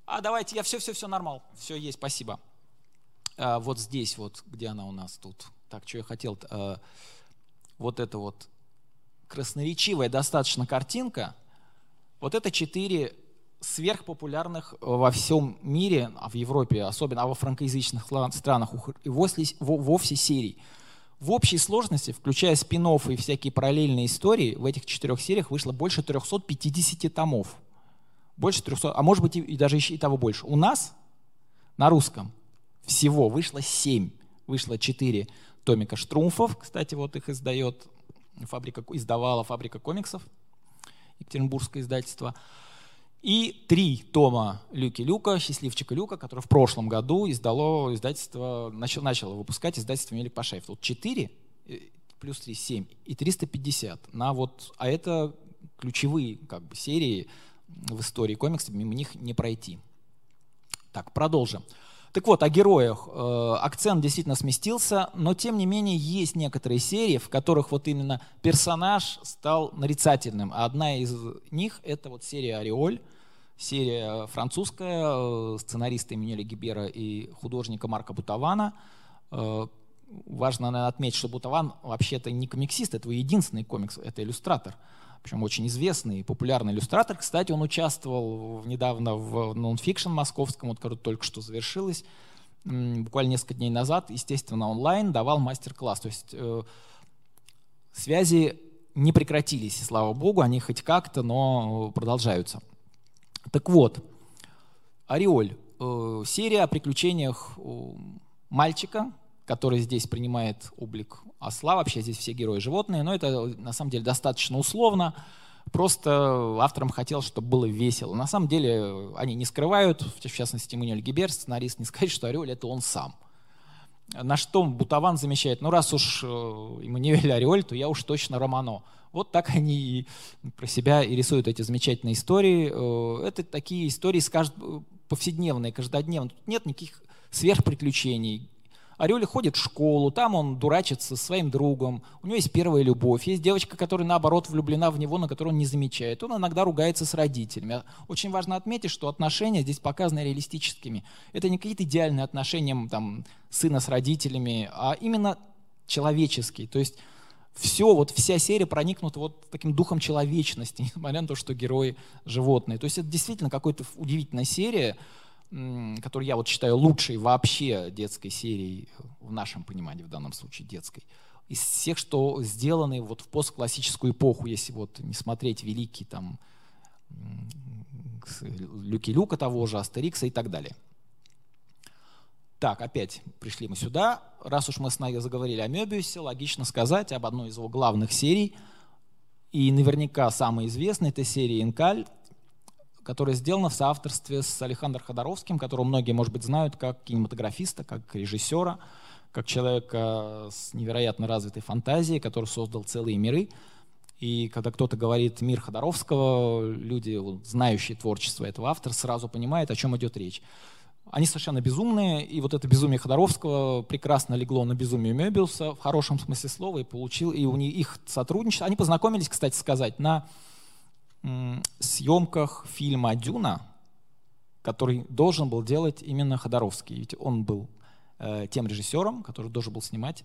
А давайте, я все-все-все нормал. Все есть, спасибо. А, вот здесь вот, где она у нас тут. Так, что я хотел? А, вот это вот красноречивая достаточно картинка. Вот это четыре сверхпопулярных во всем мире, а в Европе особенно, а во франкоязычных странах вовсе серий. В общей сложности, включая спин и всякие параллельные истории, в этих четырех сериях вышло больше 350 томов. Больше 300, а может быть и даже еще и того больше. У нас на русском всего вышло 7. Вышло 4 томика Штрумфов, кстати, вот их издает фабрика, издавала фабрика комиксов, Екатеринбургское издательство. И три тома Люки Люка, Счастливчика Люка, который в прошлом году издало издательство, начало, начало выпускать издательство Мелик Пашаев. Вот четыре э, плюс три, семь и 350. На вот, а это ключевые как бы, серии в истории комиксов, мимо них не пройти. Так, продолжим. Так вот, о героях. Э, акцент действительно сместился, но тем не менее есть некоторые серии, в которых вот именно персонаж стал нарицательным. А одна из них это вот серия «Ореоль», серия французская, э, сценариста Эммануэля Гибера и художника Марка Бутавана. Э, важно наверное, отметить, что Бутаван вообще-то не комиксист, это его единственный комикс, это иллюстратор причем очень известный и популярный иллюстратор. Кстати, он участвовал недавно в нонфикшн московском, вот, который только что завершилось. буквально несколько дней назад, естественно, онлайн давал мастер-класс. То есть э, связи не прекратились, слава богу, они хоть как-то, но продолжаются. Так вот, «Ореоль» э, — серия о приключениях мальчика, который здесь принимает облик осла. Вообще здесь все герои животные, но это на самом деле достаточно условно. Просто авторам хотелось, чтобы было весело. На самом деле они не скрывают, в частности, Эммануэль Гибер, сценарист, не сказать, что Ореоль — это он сам. На что Бутаван замечает, ну раз уж э, Эммануэль Ореоль, то я уж точно Романо. Вот так они и про себя и рисуют эти замечательные истории. Э, это такие истории скажут, повседневные, каждодневные. Тут нет никаких сверхприключений. Орель ходит в школу, там он дурачится со своим другом, у него есть первая любовь, есть девочка, которая наоборот влюблена в него, на которую он не замечает. Он иногда ругается с родителями. Очень важно отметить, что отношения здесь показаны реалистическими. Это не какие-то идеальные отношения там, сына с родителями, а именно человеческие. То есть все, вот вся серия проникнута вот таким духом человечности, несмотря на то, что герои животные. То есть это действительно какая-то удивительная серия, который я вот считаю лучшей вообще детской серией, в нашем понимании, в данном случае детской, из всех, что сделаны вот в постклассическую эпоху, если вот не смотреть великий там Люки Люка того же, Астерикса и так далее. Так, опять пришли мы сюда. Раз уж мы с Найо заговорили о Мебиусе, логично сказать об одной из его главных серий. И наверняка самой известной этой серии «Инкаль», которая сделана в соавторстве с Александром Ходоровским, которого многие, может быть, знают как кинематографиста, как режиссера, как человека с невероятно развитой фантазией, который создал целые миры. И когда кто-то говорит «мир Ходоровского», люди, знающие творчество этого автора, сразу понимают, о чем идет речь. Они совершенно безумные, и вот это безумие Ходоровского прекрасно легло на безумие Мебиуса в хорошем смысле слова, и получил, и у них их сотрудничество. Они познакомились, кстати сказать, на съемках фильма «Дюна», который должен был делать именно Ходоровский. Ведь он был э, тем режиссером, который должен был снимать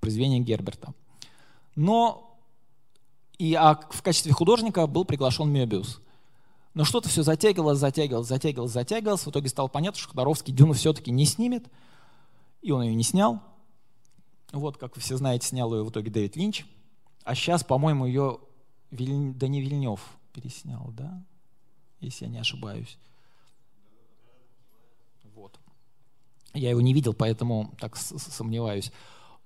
произведение Герберта. Но и а в качестве художника был приглашен Мебиус. Но что-то все затягивалось, затягивалось, затягивалось, затягивалось. В итоге стало понятно, что Ходоровский Дюну все-таки не снимет. И он ее не снял. Вот, как вы все знаете, снял ее в итоге Дэвид Линч. А сейчас, по-моему, ее Виль... да не Вильнев переснял, да? Если я не ошибаюсь. Вот. Я его не видел, поэтому так сомневаюсь.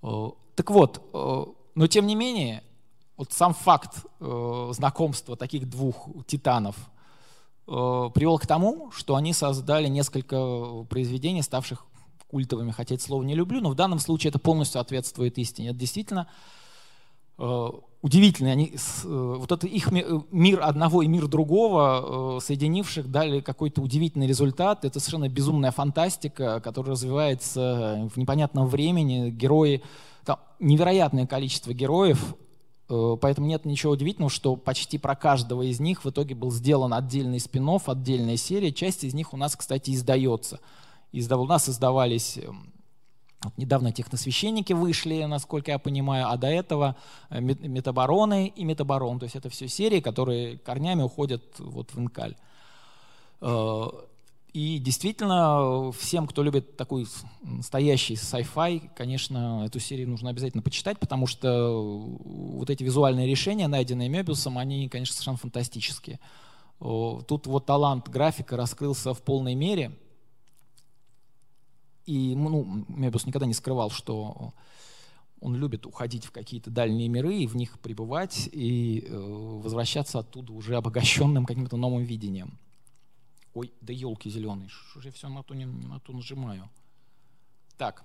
Э, так вот, э, но тем не менее, вот сам факт э, знакомства таких двух титанов привел к тому, что они создали несколько произведений, ставших культовыми, хотя это слово не люблю, но в данном случае это полностью соответствует истине. Это действительно удивительные. Они, э, вот это их э, мир одного и мир другого, э, соединивших, дали какой-то удивительный результат. Это совершенно безумная фантастика, которая развивается в непонятном времени. Герои, там невероятное количество героев, поэтому нет ничего удивительного, что почти про каждого из них в итоге был сделан отдельный спин отдельная серия. Часть из них у нас, кстати, издается. Издав... У нас издавались эм, вот недавно техносвященники вышли, насколько я понимаю, а до этого э, метабароны и метабарон. То есть это все серии, которые корнями уходят вот в Инкаль. Э, и действительно, всем, кто любит такой настоящий sci-fi, конечно, эту серию нужно обязательно почитать, потому что вот эти визуальные решения, найденные Мебиусом, они, конечно, совершенно фантастические. Тут вот талант графика раскрылся в полной мере – и ну, Мебиус никогда не скрывал, что он любит уходить в какие-то дальние миры и в них пребывать, и э, возвращаться оттуда уже обогащенным каким-то новым видением. Ой, да елки зеленые, что же я все на ту, не, на ту нажимаю. Так,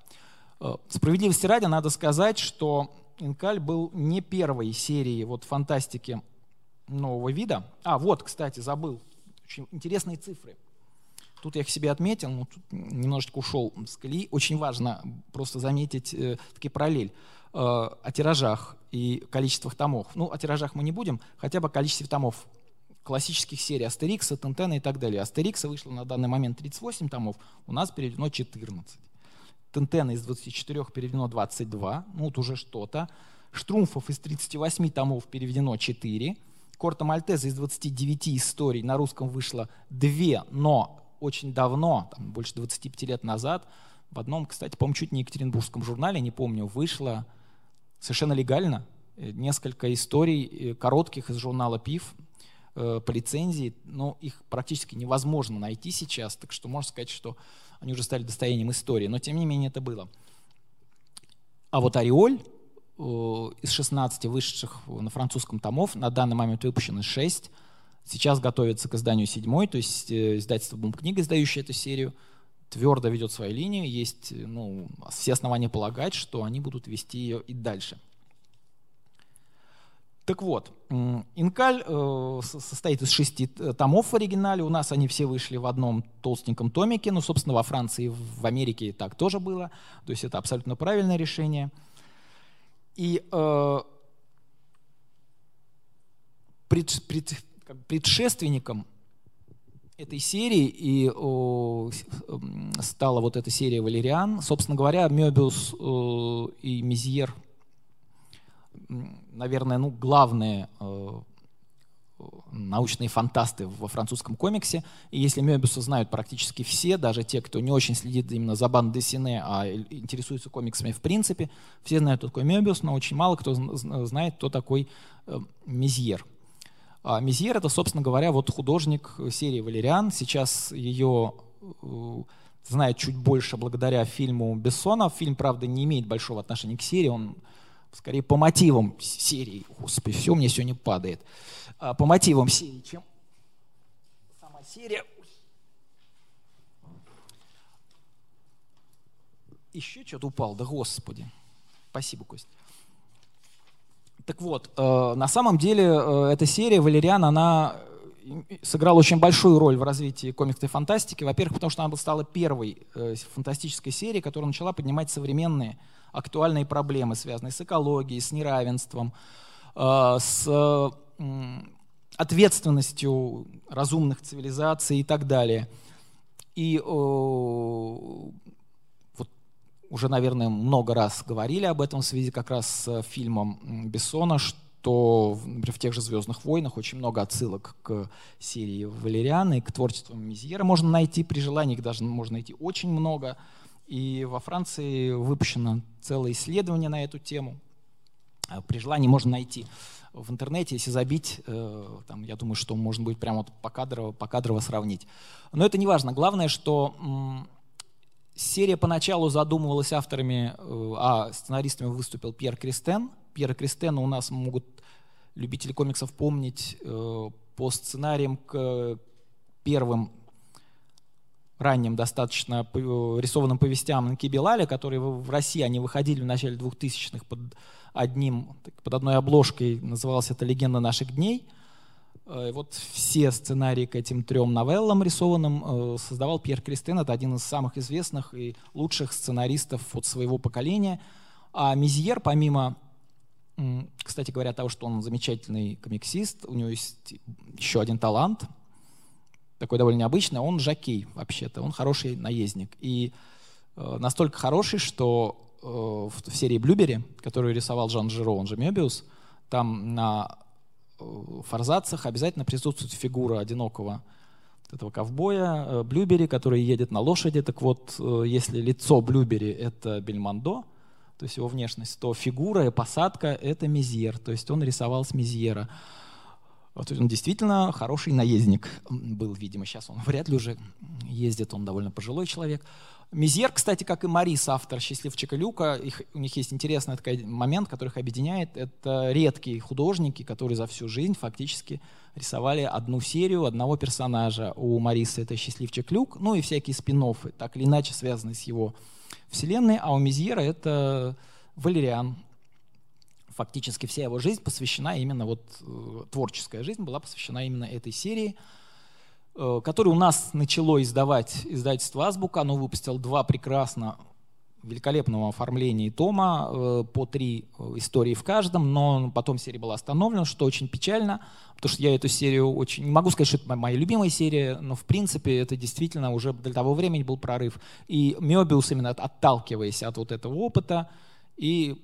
э, справедливости ради надо сказать, что Инкаль был не первой серией вот фантастики нового вида. А, вот, кстати, забыл. Очень интересные цифры. Тут я их себе отметил, но тут немножечко ушел с колеи. Очень важно просто заметить э, таки параллель э, о тиражах и количествах томов. Ну, о тиражах мы не будем, хотя бы о количестве томов классических серий Астерикса, Тентена и так далее. Астерикса вышло на данный момент 38 томов, у нас переведено 14. Тентена из 24 переведено 22, ну вот уже что-то. Штрумфов из 38 томов переведено 4. Корта Мальтеза из 29 историй на русском вышло 2, но очень давно, там, больше 25 лет назад, в одном, кстати, по-моему, чуть не Екатеринбургском журнале, не помню, вышло совершенно легально э, несколько историй э, коротких из журнала «Пив», э, по лицензии, но их практически невозможно найти сейчас, так что можно сказать, что они уже стали достоянием истории, но тем не менее это было. А вот «Ореоль» из 16 вышедших на французском томов, на данный момент выпущено 6, сейчас готовится к изданию 7, то есть издательство «Бум-книга», издающее эту серию – твердо ведет свою линию, есть ну, все основания полагать, что они будут вести ее и дальше. Так вот, Инкаль э, состоит из шести томов в оригинале. У нас они все вышли в одном толстеньком томике. Ну, собственно, во Франции в Америке так тоже было. То есть это абсолютно правильное решение. И э, пред, пред, предшественником этой серии и о, стала вот эта серия «Валериан». Собственно говоря, Мёбиус э, и Мизьер, наверное, ну, главные э, научные фантасты во французском комиксе. И если Мёбиуса знают практически все, даже те, кто не очень следит именно за бандой Сине, а интересуется комиксами в принципе, все знают, кто такой Мёбиус, но очень мало кто знает, кто такой э, Мизьер. А Мизьер — это, собственно говоря, вот художник серии «Валериан». Сейчас ее э, знает чуть больше благодаря фильму Бессона. Фильм, правда, не имеет большого отношения к серии, он скорее по мотивам серии. Господи, все мне сегодня падает. А, по мотивам серии, чем сама серия. Еще что-то упал, да господи. Спасибо, Кость. Так вот, э, на самом деле э, эта серия «Валериан», она э, сыграла очень большую роль в развитии комиксной фантастики. Во-первых, потому что она стала первой фантастической серией, которая начала поднимать современные актуальные проблемы, связанные с экологией, с неравенством, с ответственностью разумных цивилизаций и так далее. И уже, наверное, много раз говорили об этом в связи как раз с фильмом Бессона, что например, в тех же «Звездных войнах» очень много отсылок к серии Валериана и к творчеству Мизьера можно найти при желании, их даже можно найти очень много. И во Франции выпущено целое исследование на эту тему. А при желании можно найти в интернете, если забить, э, там, я думаю, что можно будет прямо вот покадрово, покадрово сравнить. Но это не важно. Главное, что Серия поначалу задумывалась авторами, э, а сценаристами выступил Пьер Кристен. Пьера Кристена у нас могут любители комиксов помнить э, по сценариям к первым ранним достаточно рисованным повестям Нки Белаля, которые в России они выходили в начале 2000-х под, одним, под одной обложкой, называлась это «Легенда наших дней». Э, вот все сценарии к этим трем новеллам рисованным э, создавал Пьер Кристен. Это один из самых известных и лучших сценаристов от своего поколения. А Мизьер, помимо, кстати говоря, того, что он замечательный комиксист, у него есть еще один талант, такой довольно необычный, он жакей вообще-то, он хороший наездник. И э, настолько хороший, что в серии «Блюбери», которую рисовал Жан Жиро, он же Мебиус, там на форзацах обязательно присутствует фигура одинокого этого ковбоя, э, Блюбери, который едет на лошади. Так вот, э, если лицо Блюбери — это Бельмондо, то есть его внешность, то фигура и посадка — это Мизьер, то есть он рисовал с Мизьера. Вот он действительно хороший наездник был, видимо. Сейчас он вряд ли уже ездит, он довольно пожилой человек. Мизьер, кстати, как и Марис, автор «Счастливчика Люка», их, у них есть интересный такой момент, который их объединяет. Это редкие художники, которые за всю жизнь фактически рисовали одну серию одного персонажа. У Мариса это «Счастливчик Люк», ну и всякие спин так или иначе связанные с его вселенной, а у Мизьера это Валериан. Фактически вся его жизнь посвящена именно, вот э, творческая жизнь была посвящена именно этой серии – который у нас начало издавать издательство «Азбука». Оно выпустило два прекрасно великолепного оформления тома, э, по три э, истории в каждом, но потом серия была остановлена, что очень печально, потому что я эту серию очень... Не могу сказать, что это моя любимая серия, но в принципе это действительно уже для того времени был прорыв. И Мёбиус, именно отталкиваясь от вот этого опыта, и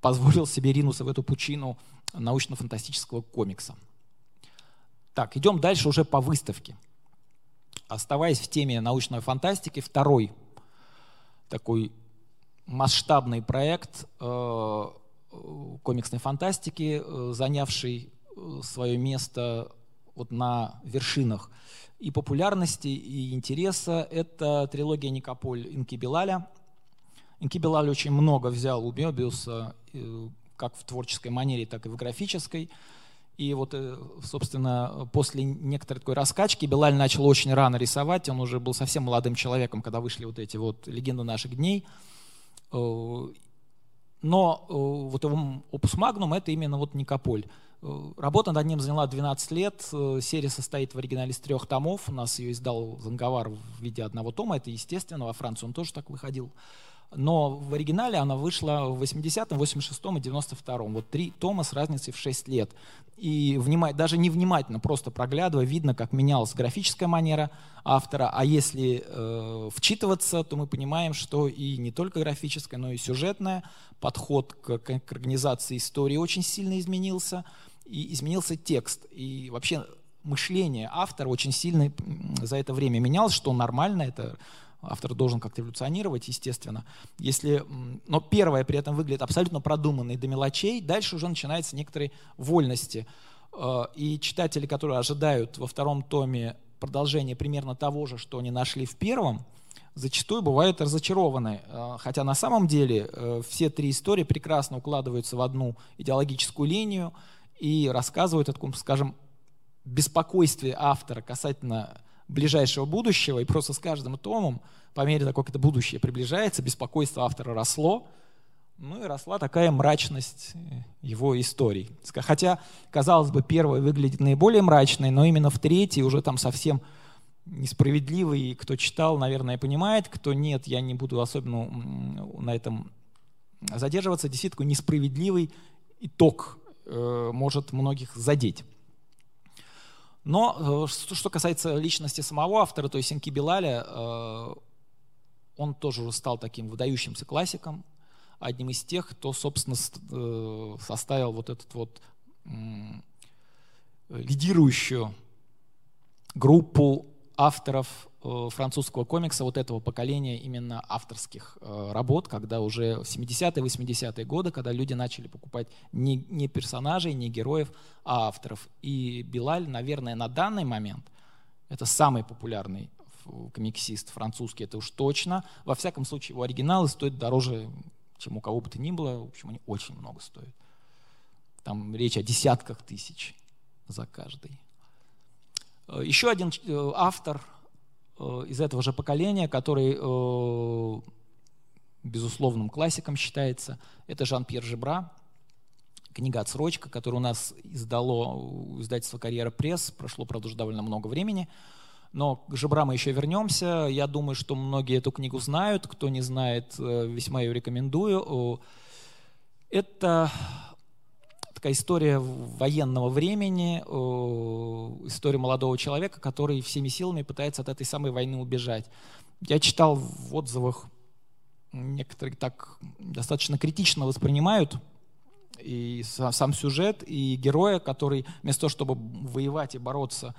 позволил себе ринуться в эту пучину научно-фантастического комикса. Так, идем дальше уже по выставке. Оставаясь в теме научной фантастики, второй такой масштабный проект э, комиксной фантастики, э, занявший э, свое место вот на вершинах и популярности, и интереса. Это трилогия Никополь Инки Белаля. Инки Белаль очень много взял у Мебиуса, как в творческой манере, так и в графической. И вот, собственно, после некоторой такой раскачки Белаль начал очень рано рисовать. Он уже был совсем молодым человеком, когда вышли вот эти вот «Легенды наших дней». Но э, вот его опус магнум это именно вот Никополь. Э, работа над ним заняла 12 лет. Э, серия состоит в оригинале из трех томов. У нас ее издал Занговар в виде одного тома. Это естественно, во Франции он тоже так выходил но в оригинале она вышла в 80-м, 86-м и 92-м. Вот три тома с разницей в 6 лет. И внимать, даже невнимательно, просто проглядывая, видно, как менялась графическая манера автора. А если э, вчитываться, то мы понимаем, что и не только графическая, но и сюжетная подход к, к организации истории очень сильно изменился. И изменился текст. И вообще мышление автора очень сильно за это время менялось, что нормально, это автор должен как-то эволюционировать, естественно. Если, но первое при этом выглядит абсолютно продуманно до мелочей, дальше уже начинаются некоторые вольности. Э, и читатели, которые ожидают во втором томе продолжения примерно того же, что они нашли в первом, зачастую бывают разочарованы. Э, хотя на самом деле э, все три истории прекрасно укладываются в одну идеологическую линию и рассказывают о таком, скажем, беспокойстве автора касательно ближайшего будущего, и просто с каждым томом, по мере того, как это будущее приближается, беспокойство автора росло, ну и росла такая мрачность его историй. Хотя, казалось бы, первая выглядит наиболее мрачной, но именно в третьей уже там совсем несправедливый. И кто читал, наверное, понимает, кто нет, я не буду особенно на этом задерживаться. Действительно, несправедливый итог э, может многих задеть. Но э, что касается личности самого автора, то есть Инки Белаля, э, он тоже стал таким выдающимся классиком, одним из тех, кто, собственно, э, составил вот этот вот лидирующую группу авторов Э, французского комикса вот этого поколения именно авторских э, работ, когда уже в 70-е, 80-е годы, когда люди начали покупать не, не персонажей, не героев, а авторов. И Билаль, наверное, на данный момент это самый популярный комиксист французский, это уж точно. Во всяком случае, его оригиналы стоят дороже, чем у кого бы то ни было. В общем, они очень много стоят. Там речь о десятках тысяч за каждый. Э, еще один автор Э, из этого же поколения, который э, безусловным классиком считается. Это Жан-Пьер Жебра, книга «Отсрочка», которую у нас издало издательство «Карьера пресс». Прошло, правда, уже довольно много времени. Но к Жебра мы еще вернемся. Я думаю, что многие эту книгу знают. Кто не знает, э, весьма ее рекомендую. Это такая история военного времени, история молодого человека, который всеми силами пытается от этой самой войны убежать. Я читал в отзывах, некоторые так достаточно критично воспринимают и сам сюжет, и героя, который вместо того, чтобы воевать и бороться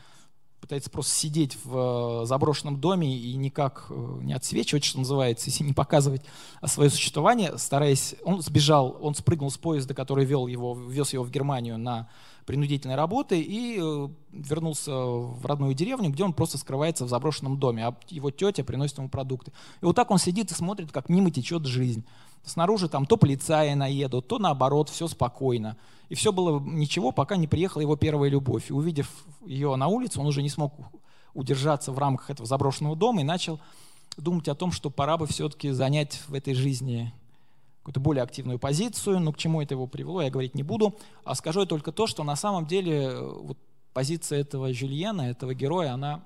пытается просто сидеть в э, заброшенном доме и никак э, не отсвечивать, что называется, если не показывать свое существование, стараясь... Он сбежал, он спрыгнул с поезда, который вел его, вез его в Германию на принудительной работы и э, вернулся в родную деревню, где он просто скрывается в заброшенном доме, а его тетя приносит ему продукты. И вот так он сидит и смотрит, как мимо течет жизнь. Снаружи там то полицаи наедут, то наоборот, все спокойно. И все было ничего, пока не приехала его первая любовь. И увидев ее на улице, он уже не смог удержаться в рамках этого заброшенного дома и начал думать о том, что пора бы все-таки занять в этой жизни какую-то более активную позицию. Но к чему это его привело, я говорить не буду. А скажу только то, что на самом деле э, вот позиция этого Жюльена, этого героя, она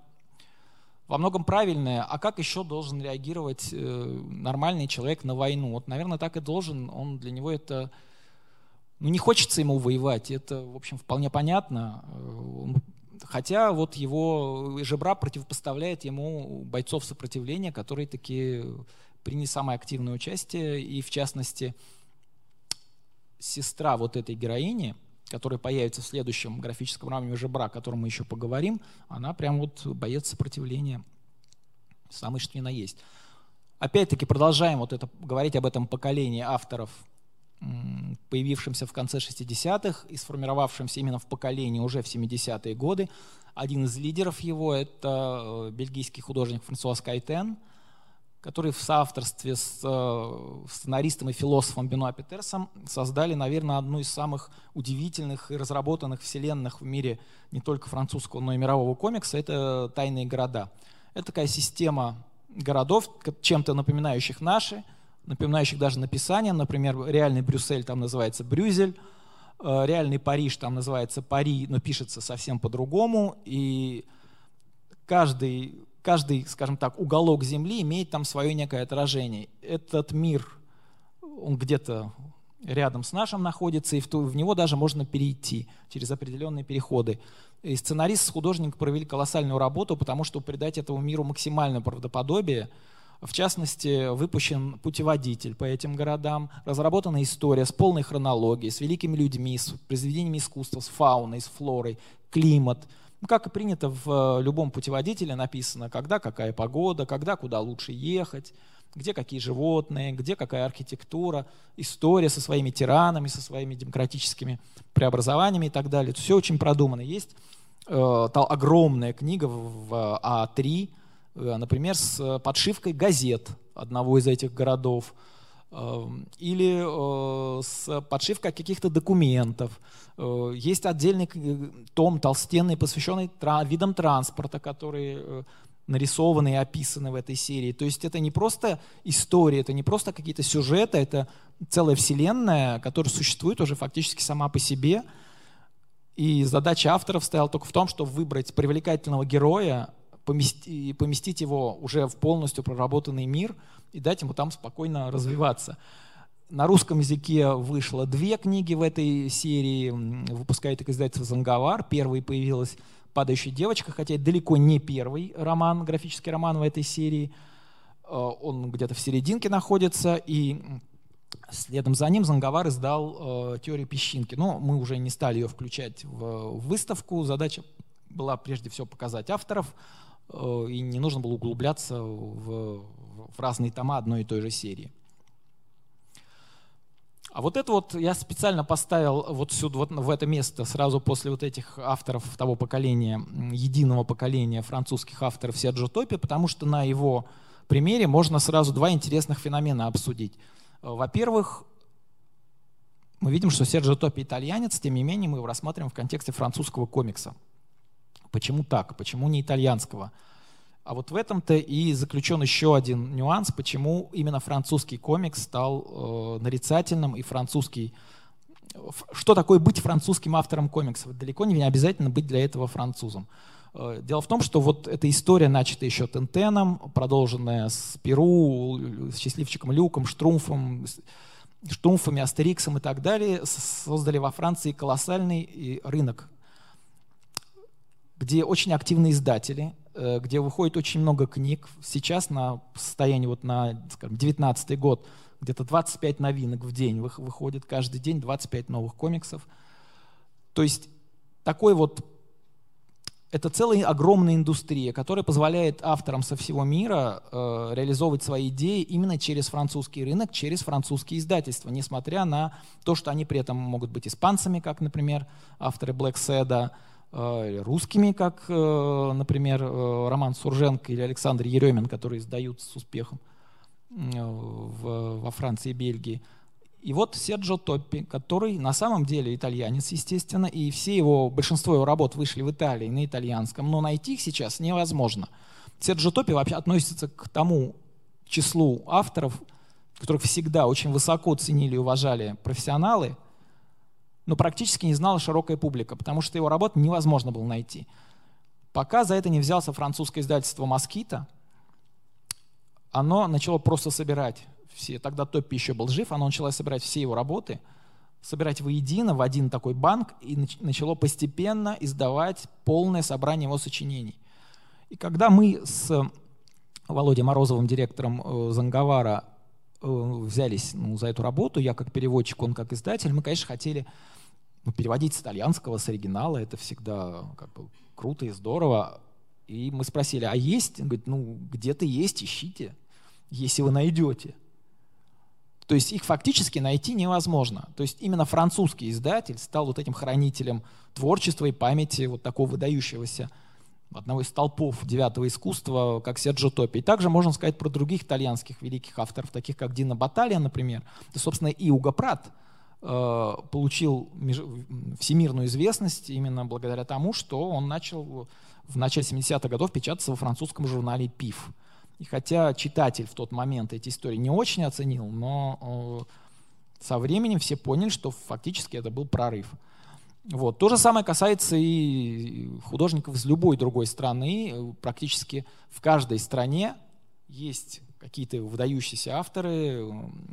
во многом правильная. А как еще должен реагировать э, нормальный человек на войну? Вот, наверное, так и должен. Он для него это ну, не хочется ему воевать, это, в общем, вполне понятно. Э, хотя вот его жебра противопоставляет ему бойцов сопротивления, которые таки приняли самое активное участие, и в частности сестра вот этой героини, которая появится в следующем графическом романе «Жебра», о котором мы еще поговорим, она прям вот боец сопротивления, самый что ни на есть. Опять-таки продолжаем вот это, говорить об этом поколении авторов, появившемся в конце 60-х и сформировавшемся именно в поколении уже в 70-е годы. Один из лидеров его — это э, бельгийский художник Франсуас Кайтен, который в соавторстве с э, сценаристом и философом Бенуа Петерсом создали, наверное, одну из самых удивительных и разработанных вселенных в мире не только французского, но и мирового комикса — это «Тайные города». Это такая система городов, чем-то напоминающих наши, напоминающих даже написанием. Например, реальный Брюссель там называется Брюзель, э, реальный Париж там называется Пари, но пишется совсем по-другому. И каждый, каждый, скажем так, уголок Земли имеет там свое некое отражение. Этот мир, он где-то рядом с нашим находится, и в, ту, в него даже можно перейти через определенные переходы. И сценарист с художником провели колоссальную работу, потому что придать этому миру максимальное правдоподобие. В частности, выпущен путеводитель по этим городам, разработана история с полной хронологией, с великими людьми, с произведениями искусства, с фауной, с флорой, климат. Ну, как и принято в любом путеводителе написано, когда какая погода, когда куда лучше ехать, где какие животные, где какая архитектура, история со своими тиранами, со своими демократическими преобразованиями и так далее. Все очень продумано. Есть э, огромная книга в, в А3, э, например, с подшивкой газет одного из этих городов, э, или э, с подшивкой каких-то документов. Э, есть отдельный э, том толстенный, посвященный видам транспорта, которые э, нарисованы и описаны в этой серии. То есть это не просто история, это не просто какие-то сюжеты, это целая вселенная, которая существует уже фактически сама по себе. И задача авторов стояла только в том, чтобы выбрать привлекательного героя, поместить, поместить его уже в полностью проработанный мир и дать ему там спокойно развиваться. На русском языке вышло две книги в этой серии, выпускает их издательство «Занговар». Первый появилась «Падающая девочка», хотя это далеко не первый роман, графический роман в этой серии. Э, он где-то в серединке находится, и следом за ним Занговар издал э, «Теорию песчинки». Но мы уже не стали ее включать в выставку. Задача была прежде всего показать авторов, и не нужно было углубляться в, в разные тома одной и той же серии. А вот это вот я специально поставил вот сюда, вот в это место, сразу после вот этих авторов того поколения, единого поколения французских авторов Серджо Топи, потому что на его примере можно сразу два интересных феномена обсудить. Во-первых, мы видим, что Серджо Топи итальянец, тем не менее мы его рассматриваем в контексте французского комикса. Почему так? Почему не итальянского? А вот в этом-то и заключен еще один нюанс, почему именно французский комикс стал э, нарицательным и французский что такое быть французским автором комиксов? Далеко не обязательно быть для этого французом. Э, дело в том, что вот эта история, начата еще Тентеном, продолженная с Перу, с счастливчиком Люком, Штрумфом, Штрумфами, Астериксом и так далее, создали во Франции колоссальный рынок, где очень активные издатели, Э, где выходит очень много книг. Сейчас на состоянии вот на, скажем, 19 год где-то 25 новинок в день выходит, каждый день 25 новых комиксов. То есть такой вот это целая огромная индустрия, которая позволяет авторам со всего мира э, реализовывать свои идеи именно через французский рынок, через французские издательства, несмотря на то, что они при этом могут быть испанцами, как, например, авторы Black Seda, русскими, как, э, например, э, Роман Сурженко или Александр Еремин, которые издают с успехом в, во Франции и Бельгии. И вот Серджо Топпи, который на самом деле итальянец, естественно, и все его, большинство его работ вышли в Италии на итальянском, но найти их сейчас невозможно. Серджо Топпи вообще относится к тому числу авторов, которых всегда очень высоко ценили и уважали профессионалы – но практически не знала широкая публика, потому что его работу невозможно было найти. Пока за это не взялся французское издательство «Москита», оно начало просто собирать все, тогда Топпи еще был жив, оно начало собирать все его работы, собирать воедино в один такой банк и начало постепенно издавать полное собрание его сочинений. И когда мы с Володей Морозовым, директором э, Занговара, э, взялись ну, за эту работу, я как переводчик, он как издатель, мы, конечно, хотели ну, переводить с итальянского, с оригинала, это всегда как бы круто и здорово. И мы спросили, а есть? Он говорит, ну, где-то есть, ищите. если вы найдете. То есть их фактически найти невозможно. То есть именно французский издатель стал вот этим хранителем творчества и памяти вот такого выдающегося одного из столпов девятого искусства, как Серджо Топи. И также можно сказать про других итальянских великих авторов, таких как Дина Баталия, например. Да, собственно, и Уго Прат получил меж... всемирную известность именно благодаря тому, что он начал в начале 70-х годов печататься во французском журнале «Пиф». И хотя читатель в тот момент эти истории не очень оценил, но э, со временем все поняли, что фактически это был прорыв. Вот. То же самое касается и художников из любой другой страны. Практически в каждой стране есть какие-то выдающиеся авторы,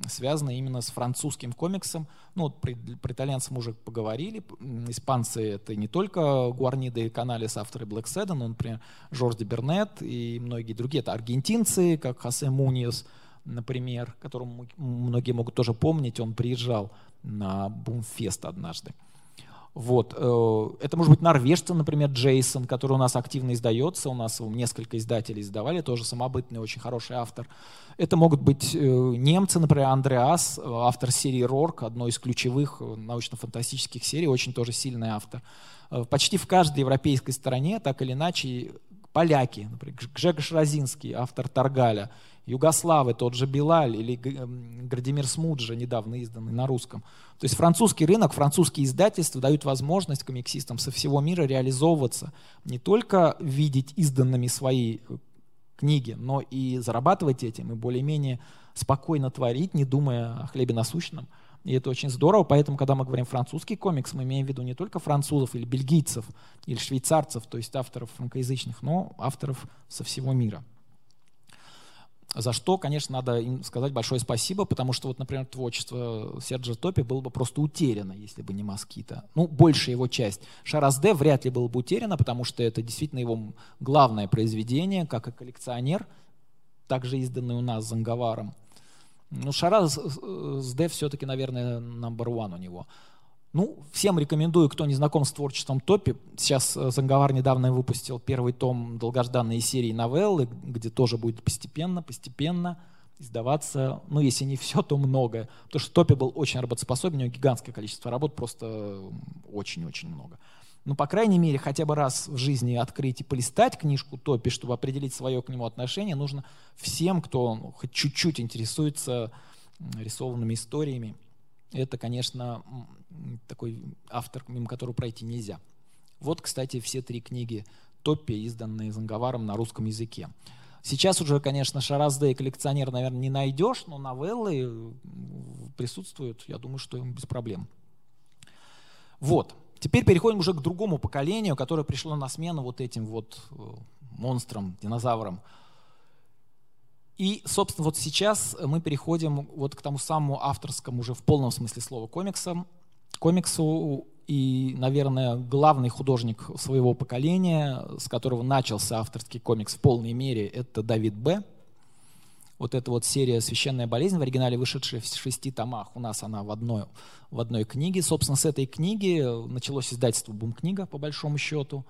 связанные именно с французским комиксом. Ну, вот про, про итальянцев мы уже поговорили. Испанцы — это не только Гуарнида и Каналес, авторы Black Seda, но, например, Жорж де Бернет и многие другие. Это аргентинцы, как Хосе Муниос, например, которому многие могут тоже помнить. Он приезжал на Бумфест однажды. Вот. Э, это может быть норвежцы, например, Джейсон, который у нас активно издается. У нас несколько издателей издавали, тоже самобытный, очень хороший автор. Это могут быть э, немцы, например, Андреас, автор серии Рорк, одной из ключевых э, научно-фантастических серий, очень тоже сильный автор. Почти в каждой европейской стране, так или иначе, поляки, например, Гжегош Розинский, автор Таргаля, Югославы, тот же Билаль или эм, Градимир Смуджа, недавно изданный на русском. То есть французский рынок, французские издательства дают возможность комиксистам со всего мира реализовываться, не только видеть изданными свои э, книги, но и зарабатывать этим, и более-менее спокойно творить, не думая о хлебе насущном. И это очень здорово, поэтому, когда мы говорим французский комикс, мы имеем в виду не только французов или бельгийцев, или швейцарцев, то есть авторов франкоязычных, но авторов со всего мира. За что, конечно, надо им сказать большое спасибо, потому что, вот, например, творчество Серджа Топи было бы просто утеряно, если бы не Москита. Ну, большая его часть. Шаразде вряд ли было бы утеряно, потому что это действительно его главное произведение, как и коллекционер, также изданный у нас Занговаром. Ну, Шаразде все-таки, наверное, number one у него. Ну, всем рекомендую, кто не знаком с творчеством Топи. Сейчас э, Занговар недавно выпустил первый том долгожданной серии новеллы, где тоже будет постепенно, постепенно издаваться, ну, если не все, то многое. Потому что Топи был очень работоспособен, у него гигантское количество работ, просто очень-очень много. Ну, по крайней мере, хотя бы раз в жизни открыть и полистать книжку Топи, чтобы определить свое к нему отношение, нужно всем, кто ну, хоть чуть-чуть интересуется рисованными историями. Это, конечно, такой автор, мимо которого пройти нельзя. Вот, кстати, все три книги Топпи, изданные Занговаром на русском языке. Сейчас уже, конечно, Шаразде и коллекционер, наверное, не найдешь, но новеллы присутствуют, я думаю, что им без проблем. Вот. Теперь переходим уже к другому поколению, которое пришло на смену вот этим вот э, монстрам, динозаврам. И, собственно, вот сейчас мы переходим вот к тому самому авторскому уже в полном смысле слова комиксам, комиксу и, наверное, главный художник своего поколения, с которого начался авторский комикс в полной мере, это Давид Б. Вот эта вот серия «Священная болезнь» в оригинале, вышедшая в шести томах, у нас она в одной, в одной книге. Собственно, с этой книги началось издательство «Бум-книга», по большому счету.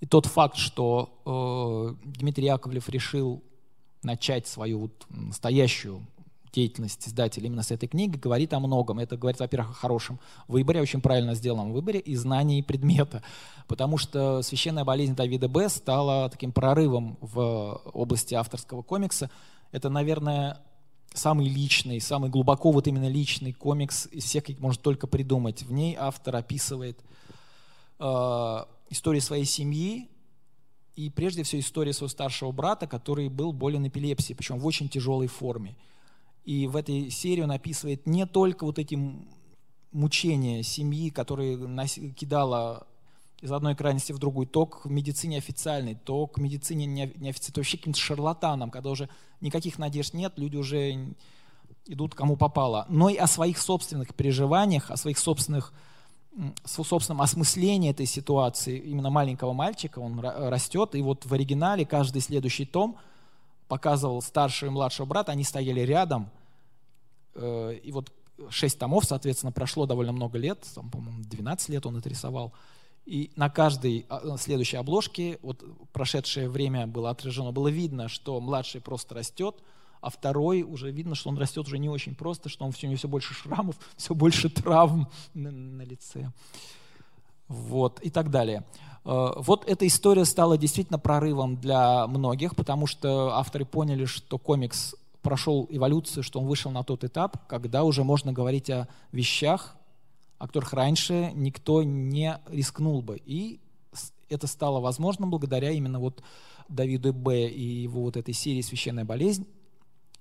И тот факт, что э, Дмитрий Яковлев решил начать свою вот настоящую деятельность издателя именно с этой книги говорит о многом. Это говорит, во-первых, о хорошем выборе, очень правильно сделанном выборе и знании предмета. Потому что «Священная болезнь» Давида Б. стала таким прорывом в области авторского комикса. Это, наверное, самый личный, самый глубоко вот именно личный комикс из всех, каких можно только придумать. В ней автор описывает э, историю своей семьи, и прежде всего история своего старшего брата, который был болен эпилепсией, причем в очень тяжелой форме. И в этой серии он описывает не только вот эти мучения семьи, которые кидала из одной крайности в другую, то к медицине официальной, то к медицине неофициальной, то вообще каким-то шарлатанам, когда уже никаких надежд нет, люди уже идут кому попало, но и о своих собственных переживаниях, о своих собственных собственном осмыслении этой ситуации именно маленького мальчика, он растет, и вот в оригинале каждый следующий том показывал старшего и младшего брата, они стояли рядом, Э, и вот шесть томов, соответственно, прошло довольно много лет, там, по-моему, 12 лет он это рисовал. И на каждой а, следующей обложке, вот прошедшее время было отражено, было видно, что младший просто растет, а второй уже видно, что он растет уже не очень просто, что он все, у него все больше шрамов, все больше травм на, на лице. Вот, и так далее. Э, вот эта история стала действительно прорывом для многих, потому что авторы поняли, что комикс прошел эволюцию, что он вышел на тот этап, когда уже можно говорить о вещах, о которых раньше никто не рискнул бы. И это стало возможным благодаря именно вот Давиду Б. и его вот этой серии «Священная болезнь».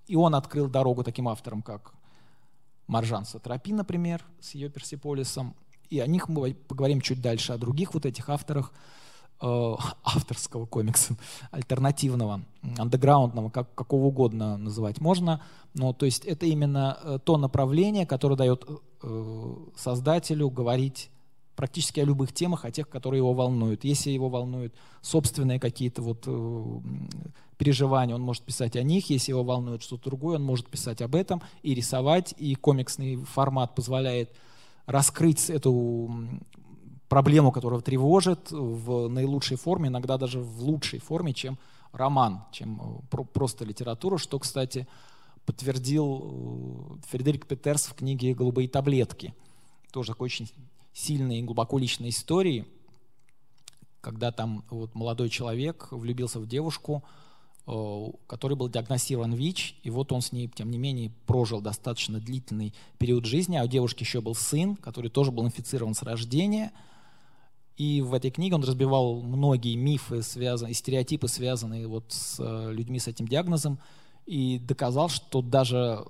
И он открыл дорогу таким авторам, как Маржан Сатрапи, например, с ее Персиполисом. И о них мы поговорим чуть дальше, о других вот этих авторах э, авторского комикса, альтернативного, андеграундного, как, какого угодно называть можно. Но то есть это именно э, то направление, которое дает э, создателю говорить практически о любых темах, о тех, которые его волнуют. Если его волнуют собственные какие-то вот э, переживания, он может писать о них. Если его волнует что-то другое, он может писать об этом и рисовать. И комиксный формат позволяет раскрыть эту проблему, которая тревожит в наилучшей форме, иногда даже в лучшей форме, чем роман, чем э, просто литература, что, кстати, подтвердил э, Фредерик Петерс в книге «Голубые таблетки». Тоже такой очень сильной и глубоко личной истории, когда там вот молодой человек влюбился в девушку, который был диагностирован ВИЧ, и вот он с ней, тем не менее, прожил достаточно длительный период жизни, а у девушки еще был сын, который тоже был инфицирован с рождения, и в этой книге он разбивал многие мифы связанные, стереотипы, связанные вот с э, людьми с этим диагнозом, и доказал, что даже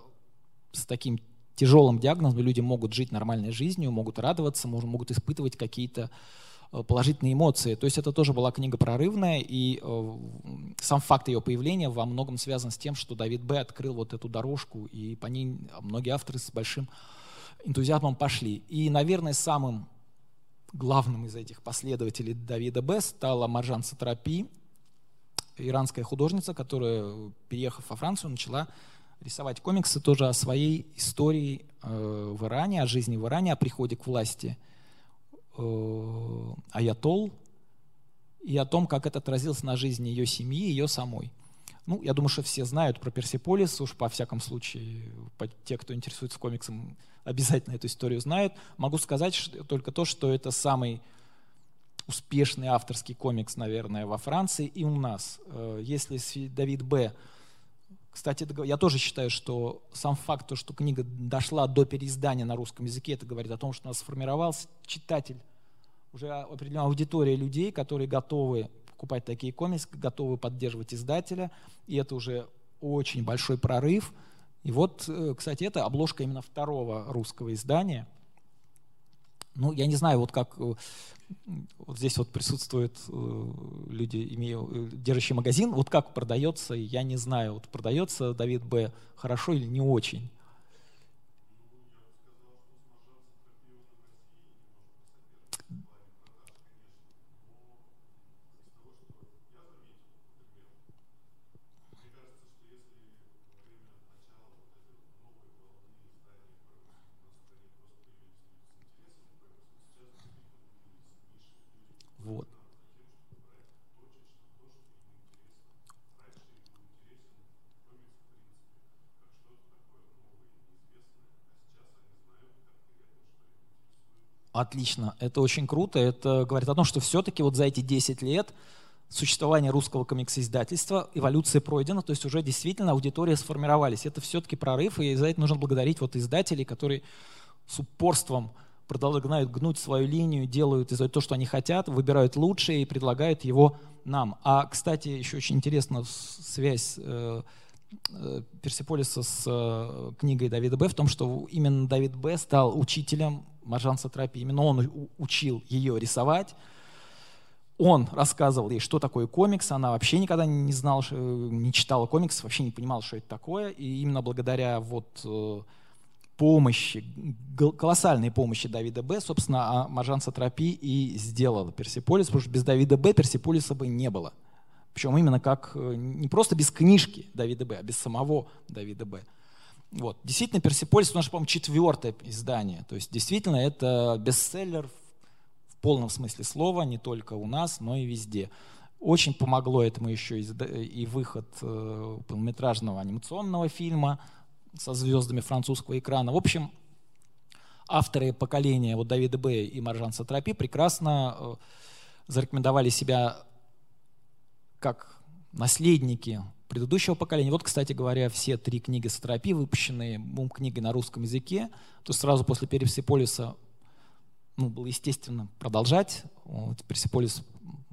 с таким тяжелым диагнозом люди могут жить нормальной жизнью, могут радоваться, могут испытывать какие-то э, положительные эмоции. То есть это тоже была книга прорывная, и э, сам факт ее появления во многом связан с тем, что Давид Б. открыл вот эту дорожку, и по ней многие авторы с большим энтузиазмом пошли. И, наверное, самым главным из этих последователей Давида Б. стала Маржан Сатрапи, иранская художница, которая, переехав во Францию, начала рисовать комиксы тоже о своей истории э, в Иране, о жизни в Иране, о приходе к власти э, Аятол и о том, как это отразилось на жизни ее семьи и ее самой. Ну, я думаю, что все знают про Персиполис, уж по всяком случае, те, кто интересуется комиксом, обязательно эту историю знают. Могу сказать что, только то, что это самый успешный авторский комикс, наверное, во Франции и у нас. Э, если Давид Б кстати, я тоже считаю, что сам факт, что книга дошла до переиздания на русском языке, это говорит о том, что у нас сформировался читатель, уже определенная аудитория людей, которые готовы покупать такие комиксы, готовы поддерживать издателя, и это уже очень большой прорыв. И вот, э, кстати, это обложка именно второго русского издания. Ну, я не знаю, вот как э, вот здесь вот присутствуют э, люди, имею, э, держащие магазин, вот как продается, я не знаю, вот продается Давид Б. хорошо или не очень. Отлично, это очень круто. Это говорит о том, что все-таки вот за эти 10 лет существования русского комикс-издательства эволюция пройдена, то есть уже действительно аудитория сформировались. Это все-таки прорыв, и за это нужно благодарить вот издателей, которые с упорством продолжают гнуть свою линию, делают из то, что они хотят, выбирают лучшее и предлагают его нам. А, кстати, еще очень интересна связь э, Персиполиса с э, книгой Давида Б. в том, что именно Давид Б. стал учителем Маржан Сатрапи, именно он учил ее рисовать. Он рассказывал ей, что такое комикс. Она вообще никогда не знала, не читала комикс, вообще не понимала, что это такое. И именно благодаря вот э, помощи, колоссальной помощи Давида Б., собственно, а Маржан Сатрапи и сделала Персиполис, потому что без Давида Б. Персиполиса бы не было. Причем именно как, э, не просто без книжки Давида Б., а без самого Давида Б. Вот. Действительно, Персиполис у нас, по-моему, четвертое издание. То есть, действительно, это бестселлер в полном смысле слова, не только у нас, но и везде. Очень помогло этому еще и выход э, полнометражного анимационного фильма со звездами французского экрана. В общем, авторы поколения вот Давида Б. и Маржан Сатрапи прекрасно э, зарекомендовали себя как наследники предыдущего поколения. Вот, кстати говоря, все три книги Сатрапи, выпущенные бум книгой на русском языке, то сразу после Персиполиса ну, было естественно продолжать. Вот, Персиполис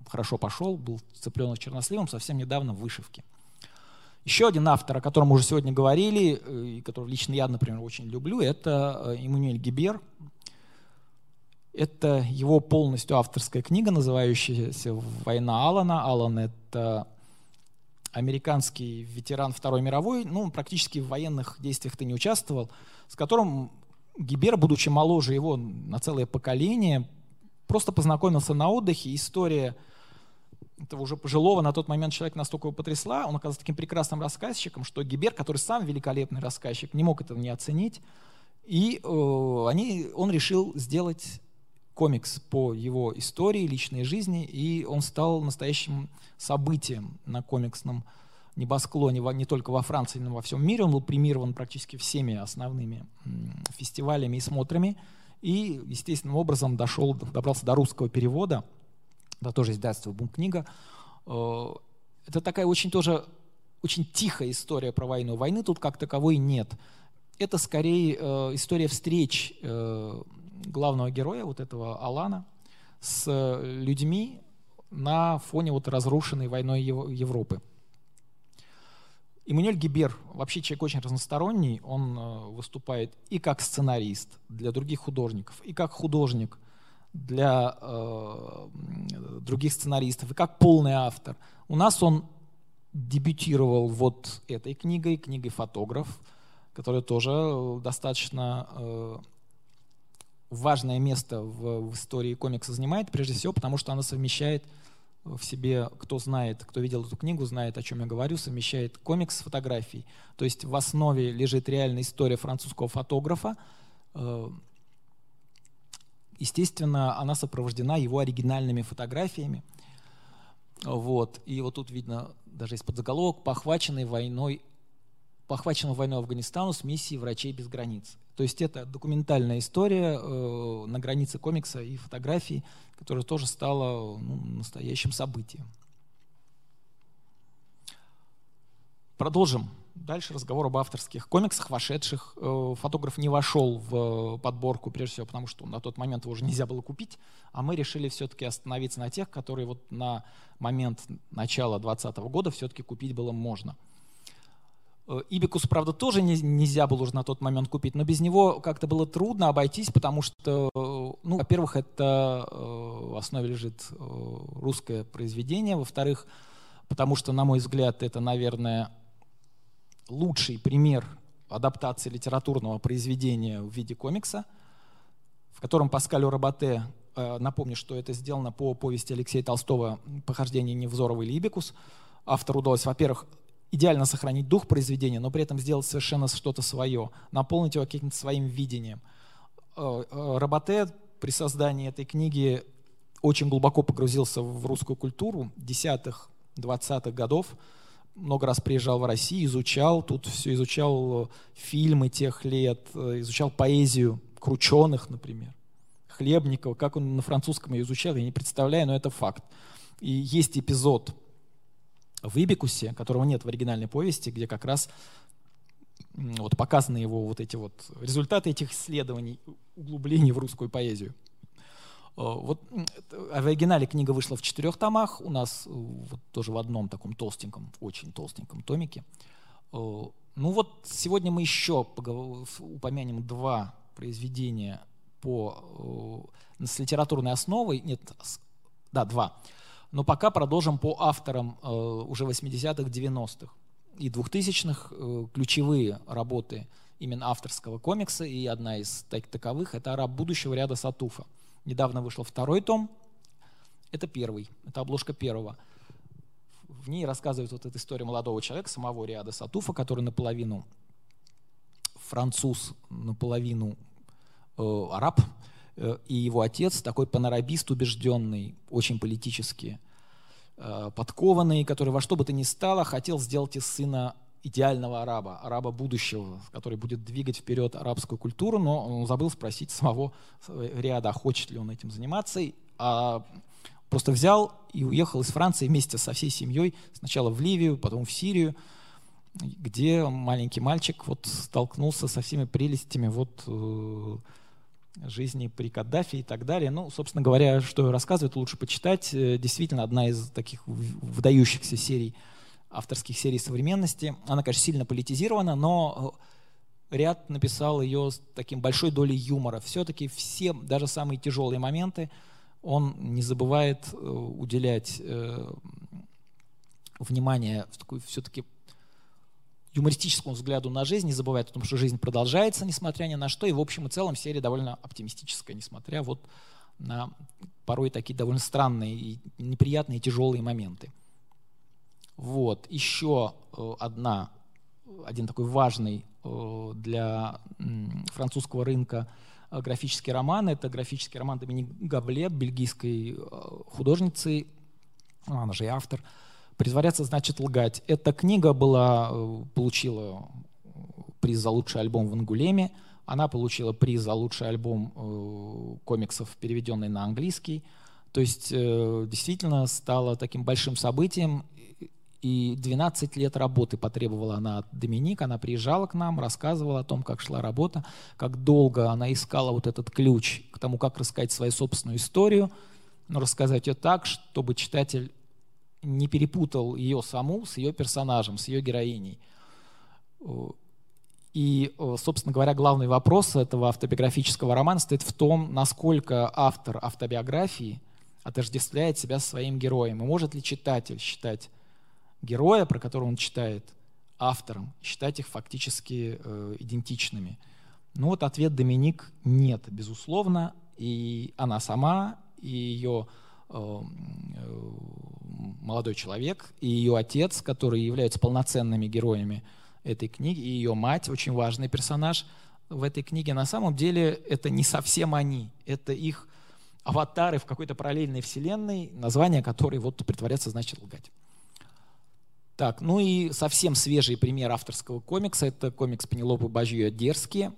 хорошо пошел, был цыпленок черносливом, совсем недавно в вышивке. Еще один автор, о котором мы уже сегодня говорили, э, и которого лично я, например, очень люблю, это Эммануэль Гибер. Это его полностью авторская книга, называющаяся «Война Алана». Алан — это американский ветеран Второй мировой, ну, он практически в военных действиях-то не участвовал, с которым Гибер, будучи моложе его на целое поколение, просто познакомился на отдыхе. История этого уже пожилого на тот момент человека настолько его потрясла, он оказался таким прекрасным рассказчиком, что Гибер, который сам великолепный рассказчик, не мог этого не оценить. И э, они, он решил сделать комикс по его истории, личной жизни, и он стал настоящим событием на комиксном небосклоне не только во Франции, но и во всем мире. Он был премирован практически всеми основными фестивалями и смотрами, и естественным образом дошел, добрался до русского перевода – да, тоже издательство «Бум-книга». Э, это такая очень тоже очень тихая история про войну. Войны тут как таковой нет. Это скорее э, история встреч э, главного героя, вот этого Алана, с людьми на фоне вот разрушенной войной Европы. Эммануэль Гибер вообще человек очень разносторонний. Он выступает и как сценарист для других художников, и как художник для э, других сценаристов и как полный автор. У нас он дебютировал вот этой книгой, книгой «Фотограф», которая тоже э, достаточно э, важное место в, в истории комикса занимает, прежде всего потому, что она совмещает в себе, кто знает, кто видел эту книгу, знает, о чем я говорю, совмещает комикс с фотографией. То есть в основе лежит реальная история французского фотографа, э, Естественно, она сопровождена его оригинальными фотографиями. Вот. И вот тут видно даже из-под заголовок «Похваченный войной похвачен войной Афганистану с миссией «Врачей без границ». То есть это документальная история э, на границе комикса и фотографий, которая тоже стала ну, настоящим событием. Продолжим Дальше разговор об авторских комиксах, вошедших. Э, фотограф не вошел в подборку, прежде всего, потому что на тот момент его уже нельзя было купить, а мы решили все-таки остановиться на тех, которые вот на момент начала 2020 года все-таки купить было можно. Э, Ибикус, правда, тоже не, нельзя было уже на тот момент купить, но без него как-то было трудно обойтись, потому что, ну, во-первых, это э, в основе лежит русское произведение, во-вторых, потому что, на мой взгляд, это, наверное, лучший пример адаптации литературного произведения в виде комикса, в котором Паскалю Рабате, э, напомню, что это сделано по повести Алексея Толстого «Похождение Невзорова и Либекус», автору удалось, во-первых, идеально сохранить дух произведения, но при этом сделать совершенно что-то свое, наполнить его каким-то своим видением. Э, э, Рабате при создании этой книги очень глубоко погрузился в русскую культуру десятых, двадцатых годов, много раз приезжал в Россию, изучал, тут все изучал фильмы тех лет, э, изучал поэзию Крученых, например, Хлебникова, как он на французском ее изучал, я не представляю, но это факт. И есть эпизод в Ибикусе, которого нет в оригинальной повести, где как раз вот показаны его вот эти вот результаты этих исследований, углублений в русскую поэзию. Э, вот в оригинале книга вышла в четырех томах, у нас э, вот тоже в одном таком толстеньком, очень толстеньком томике. Э, ну вот сегодня мы еще упомянем два произведения по, с литературной основой, нет, да, два. Но пока продолжим по авторам уже 80-х, 90-х и 2000-х ключевые работы именно авторского комикса, и одна из таковых — это «Араб будущего» ряда Сатуфа. Недавно вышел второй том. Это первый, это обложка первого. В ней рассказывает вот эта история молодого человека, самого Риада Сатуфа, который наполовину француз, наполовину э, араб, э, и его отец такой панорабист убежденный, очень политически э, подкованный, который во что бы то ни стало хотел сделать из сына идеального араба, араба будущего, который будет двигать вперед арабскую культуру, но он забыл спросить самого Риада, хочет ли он этим заниматься, а просто взял и уехал из Франции вместе со всей семьей сначала в Ливию, потом в Сирию, где маленький мальчик вот столкнулся со всеми прелестями вот э, жизни при Каддафе и так далее. Ну, собственно говоря, что рассказывает, лучше почитать. Э, действительно, одна из таких выдающихся серий, авторских серий современности. Она, конечно, сильно политизирована, но э, ряд написал ее с таким большой долей юмора. Все-таки все, даже самые тяжелые моменты, он не забывает э, уделять внимание все-таки юмористическому взгляду на жизнь, не забывает о том, что жизнь продолжается, несмотря ни на что, и в общем и целом серия довольно оптимистическая, несмотря вот на порой такие довольно странные и неприятные, тяжелые моменты. Вот, еще э, одна, один такой важный э, для французского рынка э, графический роман. Это графический роман Доминик Габле, бельгийской художницы, она же и автор – Притворяться значит лгать. Эта книга была, э, получила приз за лучший альбом в Ангулеме. Она получила приз за лучший альбом э, комиксов, переведенный на английский. То есть э, действительно стало таким большим событием. И 12 лет работы потребовала она от Доминик. Она приезжала к нам, рассказывала о том, как шла работа, как долго она искала вот этот ключ к тому, как рассказать свою собственную историю, но рассказать ее так, чтобы читатель не перепутал ее саму с ее персонажем, с ее героиней. И, собственно говоря, главный вопрос этого автобиографического романа стоит в том, насколько автор автобиографии отождествляет себя своим героем. И может ли читатель считать героя, про которого он читает, автором, считать их фактически э, идентичными? Ну вот ответ Доминик – нет, безусловно. И она сама, и ее э, э молодой человек и ее отец, которые являются полноценными героями этой книги, и ее мать, очень важный персонаж в этой книге. На самом деле это не совсем они, это их аватары в какой-то параллельной вселенной, название которой вот притворяться значит лгать. Так, ну и совсем свежий пример авторского комикса – это комикс Пенелопы Бажье «Дерзкие».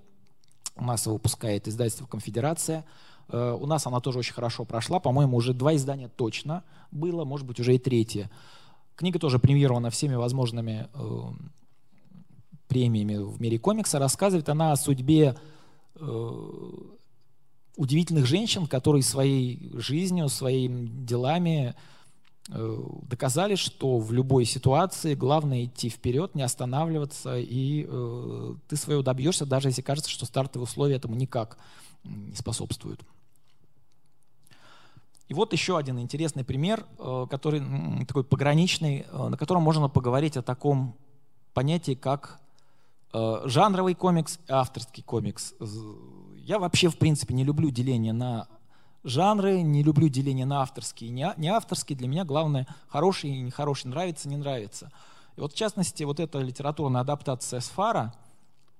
Массово выпускает издательство «Конфедерация». Э, у нас она тоже очень хорошо прошла. По-моему, уже два издания точно было, может быть, уже и третье. Книга тоже премьирована всеми возможными э, премиями в мире комикса. Рассказывает она о судьбе э, удивительных женщин, которые своей жизнью, своими делами доказали, что в любой ситуации главное идти вперед, не останавливаться, и э, ты своего добьешься, даже если кажется, что стартовые условия этому никак не способствуют. И вот еще один интересный пример, э, который такой пограничный, э, на котором можно поговорить о таком понятии, как э, жанровый комикс и авторский комикс. Я вообще, в принципе, не люблю деление на жанры, не люблю деление на авторские и не авторские. Для меня главное, хороший и нехороший, нравится, не нравится. И вот, в частности, вот эта литературная адаптация Сфара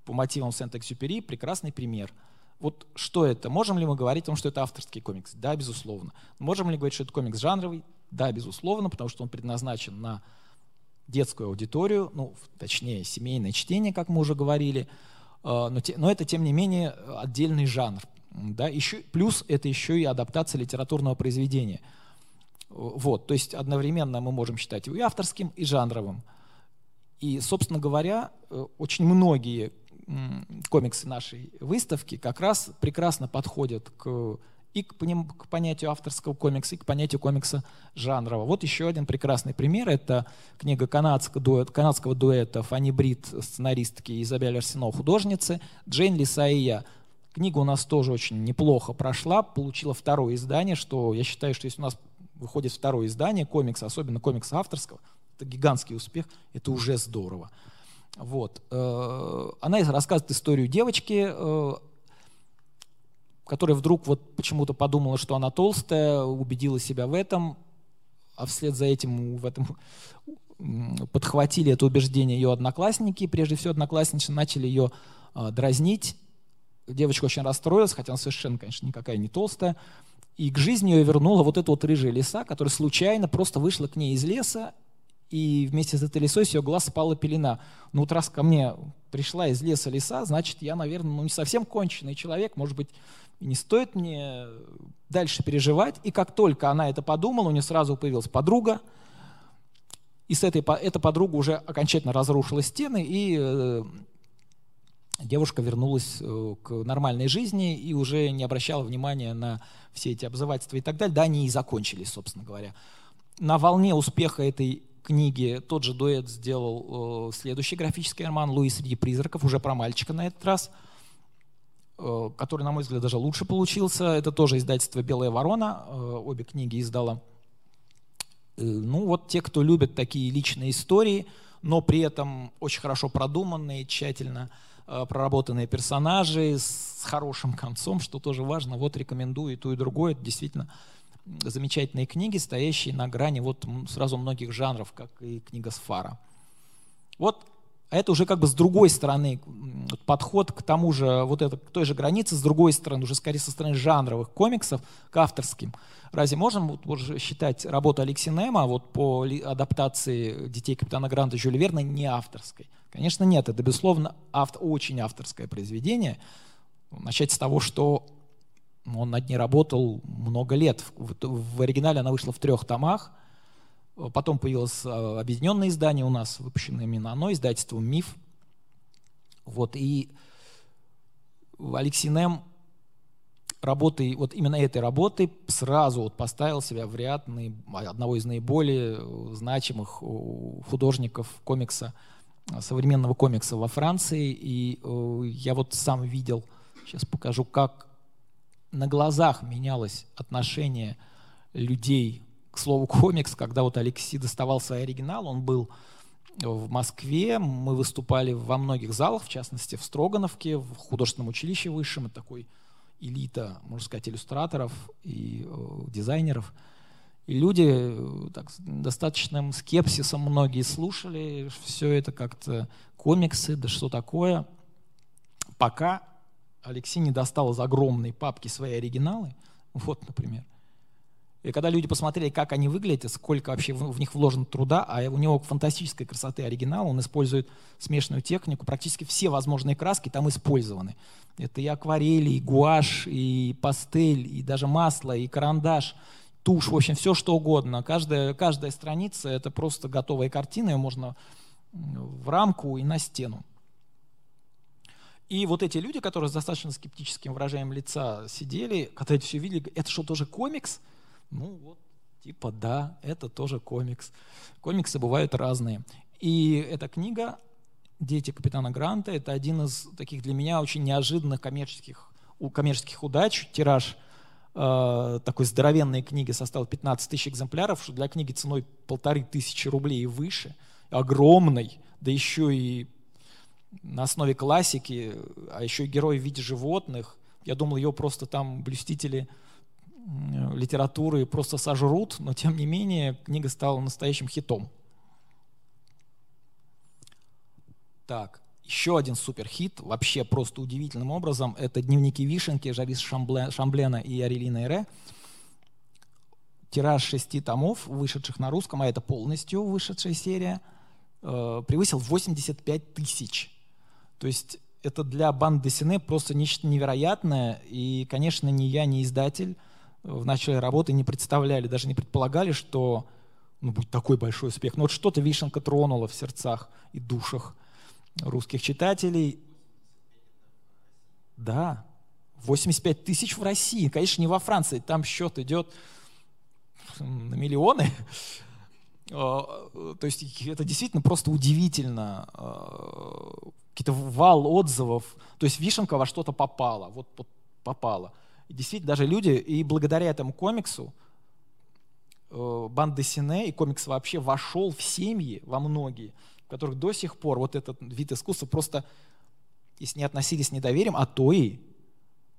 по мотивам Сент-Эксюпери – прекрасный пример – вот что это? Можем ли мы говорить о том, что это авторский комикс? Да, безусловно. Можем ли говорить, что это комикс жанровый? Да, безусловно, потому что он предназначен на детскую аудиторию, ну, точнее, семейное чтение, как мы уже говорили, а, но, те, но это, тем не менее, отдельный жанр. Да? Еще, плюс это еще и адаптация литературного произведения. Вот, то есть одновременно мы можем считать его и авторским, и жанровым. И, собственно говоря, э, очень многие комиксы нашей выставки как раз прекрасно подходят к, и к, к понятию авторского комикса, и к понятию комикса жанрового. Вот еще один прекрасный пример. Это книга канадского дуэта, канадского дуэта Фанни Брит, сценаристки, Изабель Арсенал, художницы, Джейн Лиса и я. Книга у нас тоже очень неплохо прошла, получила второе издание, что я считаю, что если у нас выходит второе издание комикса, особенно комикса авторского, это гигантский успех, это уже здорово. Вот. Э, она рассказывает историю девочки, э, которая вдруг вот почему-то подумала, что она толстая, убедила себя в этом, а вслед за этим в этом подхватили это убеждение ее одноклассники, прежде всего одноклассницы начали ее э, дразнить. Девочка очень расстроилась, хотя она совершенно, конечно, никакая не толстая. И к жизни ее вернула вот эта вот рыжая лиса, которая случайно просто вышла к ней из леса, и вместе с этой лисой с ее глаз спала пелена. Ну вот раз ко мне пришла из леса лиса, значит, я, наверное, ну, не совсем конченый человек, может быть, не стоит мне дальше переживать. И как только она это подумала, у нее сразу появилась подруга, и с этой, эта подруга уже окончательно разрушила стены, и э, девушка вернулась э, к нормальной жизни и уже не обращала внимания на все эти обзывательства и так далее. Да, они и закончились, собственно говоря. На волне успеха этой книги тот же дуэт сделал э, следующий графический роман «Луи среди призраков», уже про мальчика на этот раз, э, который, на мой взгляд, даже лучше получился. Это тоже издательство «Белая ворона», э, обе книги издала. Э, ну вот те, кто любит такие личные истории, но при этом очень хорошо продуманные, тщательно э, проработанные персонажи с хорошим концом, что тоже важно. Вот рекомендую и то, и другое. Это действительно замечательные книги, стоящие на грани вот сразу многих жанров, как и книга Сфара. Вот а это уже как бы с другой стороны подход к тому же, вот это, к той же границе, с другой стороны, уже скорее со стороны жанровых комиксов к авторским. Разве можем вот, вот, считать работу Алексея Нема вот, по адаптации «Детей капитана Гранта» Жюля Верна не авторской? Конечно, нет. Это, безусловно, авто, очень авторское произведение. Начать с того, что он над ней работал много лет. В, оригинале она вышла в трех томах. Потом появилось а, объединенное издание у нас, выпущенное именно оно, издательство «Миф». Вот, и Алексей Нем работой, вот именно этой работой сразу вот поставил себя в ряд одного из наиболее значимых художников комикса, современного комикса во Франции. И э, я вот сам видел, сейчас покажу, как на глазах менялось отношение людей к слову комикс, когда вот Алексей доставал свой оригинал, он был в Москве, мы выступали во многих залах, в частности в Строгановке, в художественном училище высшем, это такой элита, можно сказать, иллюстраторов и э, дизайнеров. И люди э, так, достаточным скепсисом многие слушали все это как-то комиксы, да что такое, пока Алексей не достал из огромной папки свои оригиналы, вот, например. И когда люди посмотрели, как они выглядят, сколько вообще в, них вложено труда, а у него фантастической красоты оригинал, он использует смешанную технику, практически все возможные краски там использованы. Это и акварель, и гуашь, и пастель, и даже масло, и карандаш, тушь, в общем, все что угодно. Каждая, каждая страница — это просто готовая картина, ее можно в рамку и на стену. И вот эти люди, которые с достаточно скептическим выражением лица сидели, когда это все видели, это что, тоже комикс? Ну вот, типа да, это тоже комикс. Комиксы бывают разные. И эта книга «Дети капитана Гранта» — это один из таких для меня очень неожиданных коммерческих, коммерческих удач. Тираж э, такой здоровенной книги составил 15 тысяч экземпляров, что для книги ценой полторы тысячи рублей и выше, огромной, да еще и на основе классики, а еще герой в виде животных. Я думал, ее просто там блюстители литературы просто сожрут, но тем не менее книга стала настоящим хитом. Так, еще один суперхит, вообще просто удивительным образом, это «Дневники Вишенки» Жарис Шамблена и Арелина Эре. Тираж шести томов, вышедших на русском, а это полностью вышедшая серия, э, превысил 85 тысяч. То есть это для банды Сине просто нечто невероятное. И, конечно, ни я, ни издатель в начале работы не представляли, даже не предполагали, что ну, будет такой большой успех. Но вот что-то вишенка тронула в сердцах и душах русских читателей. Да, 85 тысяч в России. Конечно, не во Франции. Там счет идет на миллионы. А, то есть это действительно просто удивительно. Какие-то вал отзывов. То есть вишенка во что-то попала. Вот, вот попала. И действительно, даже люди, и благодаря этому комиксу, э, банда Сине и комикс вообще вошел в семьи, во многие, в которых до сих пор вот этот вид искусства просто, если не относились с недоверием, а то и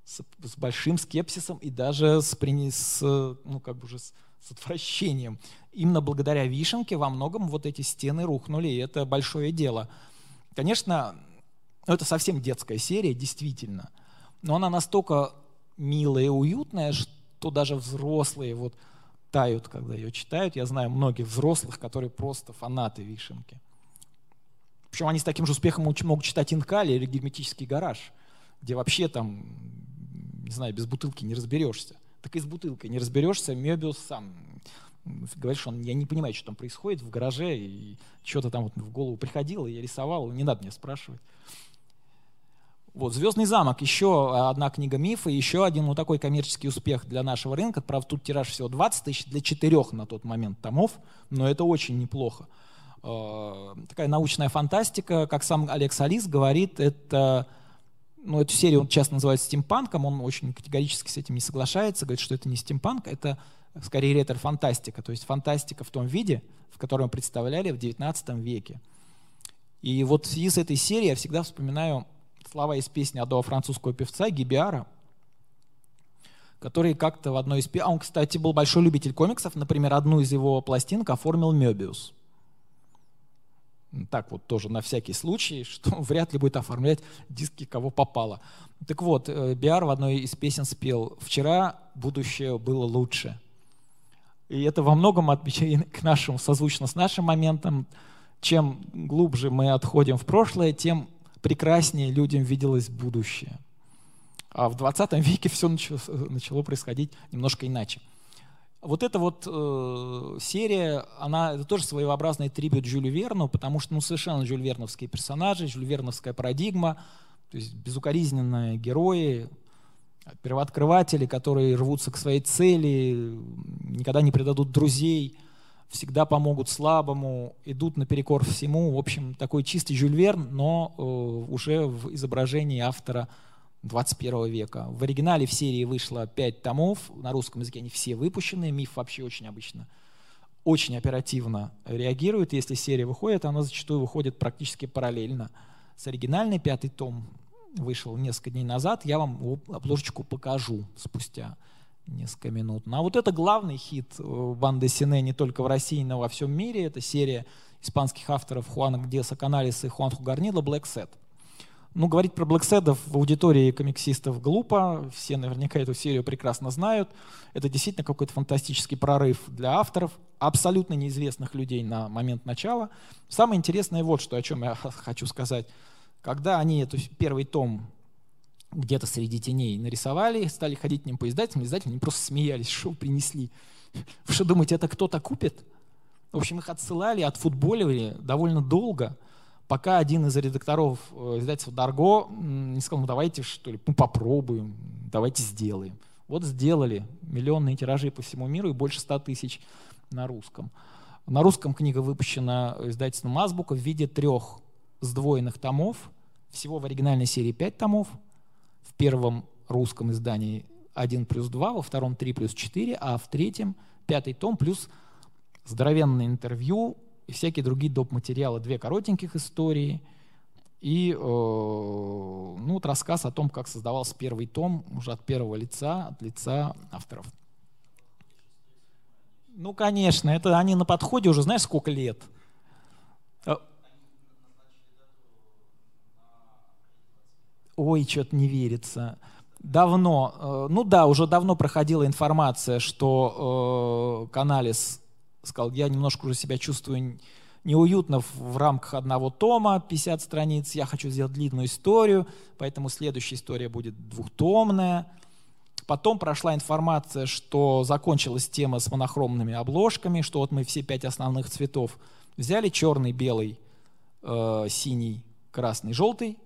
с, с большим скепсисом и даже с, с, ну, как бы уже с, с отвращением. Именно благодаря вишенке во многом вот эти стены рухнули, и это большое дело. Конечно, ну, это совсем детская серия, действительно, но она настолько милая и уютная, что даже взрослые вот тают, когда ее читают. Я знаю многих взрослых, которые просто фанаты Вишенки. Причем они с таким же успехом могут читать Инкали или Герметический гараж, где вообще там, не знаю, без бутылки не разберешься. Так и с бутылкой не разберешься, Мебиус сам говорит, что он, я не понимаю, что там происходит в гараже, и что-то там вот в голову приходило, я рисовал, не надо мне спрашивать. Вот, «Звездный замок» — еще одна книга мифа, еще один вот такой коммерческий успех для нашего рынка. Правда, тут тираж всего 20 тысяч для четырех на тот момент томов, но это очень неплохо. Э, такая научная фантастика, как сам Алекс Алис говорит, это ну, эту серию он часто называет стимпанком, он очень категорически с этим не соглашается, говорит, что это не стимпанк, это скорее ретро-фантастика, то есть фантастика в том виде, в котором представляли в XIX веке. И вот в связи с этой серией я всегда вспоминаю слова из песни одного французского певца Гибиара, который как-то в одной из... А он, кстати, был большой любитель комиксов. Например, одну из его пластинок оформил Мебиус. Так вот тоже на всякий случай, что вряд ли будет оформлять диски кого попало. Так вот, э, Биар в одной из песен спел «Вчера будущее было лучше». И это во многом отвечает к нашему, созвучно с нашим моментом. Чем глубже мы отходим в прошлое, тем прекраснее людям виделось будущее. А в 20 веке все начало, начало происходить немножко иначе. Вот эта вот э, серия, она это тоже своеобразный трибют Жюлю Верну, потому что ну, совершенно Жюль Верновские персонажи, Жюль Верновская парадигма, то есть безукоризненные герои, первооткрыватели, которые рвутся к своей цели, никогда не предадут друзей, всегда помогут слабому, идут наперекор всему. В общем, такой чистый Жюль Верн, но э, уже в изображении автора 21 века. В оригинале в серии вышло 5 томов, на русском языке они все выпущены, миф вообще очень обычно очень оперативно реагирует. Если серия выходит, она зачастую выходит практически параллельно с оригинальной. Пятый том вышел несколько дней назад. Я вам обложечку покажу спустя несколько минут. Ну, а вот это главный хит э, банды Сине не только в России, но и во всем мире. Это серия испанских авторов Хуана Гдеса Каналис и Хуан Хугарнила «Black Set». Ну, говорить про Set в аудитории комиксистов глупо, все наверняка эту серию прекрасно знают. Это действительно какой-то фантастический прорыв для авторов, абсолютно неизвестных людей на момент начала. Самое интересное вот что, о чем я хочу сказать. Когда они эту первый том где-то среди теней нарисовали, стали ходить к ним по издателям, издатели они просто смеялись, что принесли. Вы что думаете, это кто-то купит? В общем, их отсылали, отфутболивали довольно долго, пока один из редакторов э, издательства Дарго не сказал, ну давайте что ли, ну, попробуем, давайте сделаем. Вот сделали миллионные тиражи по всему миру и больше ста тысяч на русском. На русском книга выпущена издательством Азбука в виде трех сдвоенных томов. Всего в оригинальной серии пять томов – первом русском издании 1 плюс 2, во втором 3 плюс 4, а в третьем пятый том плюс здоровенное интервью и всякие другие доп. материалы, две коротеньких истории и э, ну, вот рассказ о том, как создавался первый том уже от первого лица, от лица авторов. Ну, конечно, это они на подходе уже, знаешь, сколько лет – Ой, что-то не верится. Давно, э, ну да, уже давно проходила информация, что э, Каналис сказал, я немножко уже себя чувствую неуютно в, рамках одного тома, 50 страниц, я хочу сделать длинную историю, поэтому следующая история будет двухтомная. Потом прошла информация, что закончилась тема с монохромными обложками, что вот мы все пять основных цветов взяли, черный, белый, э, синий, красный, желтый,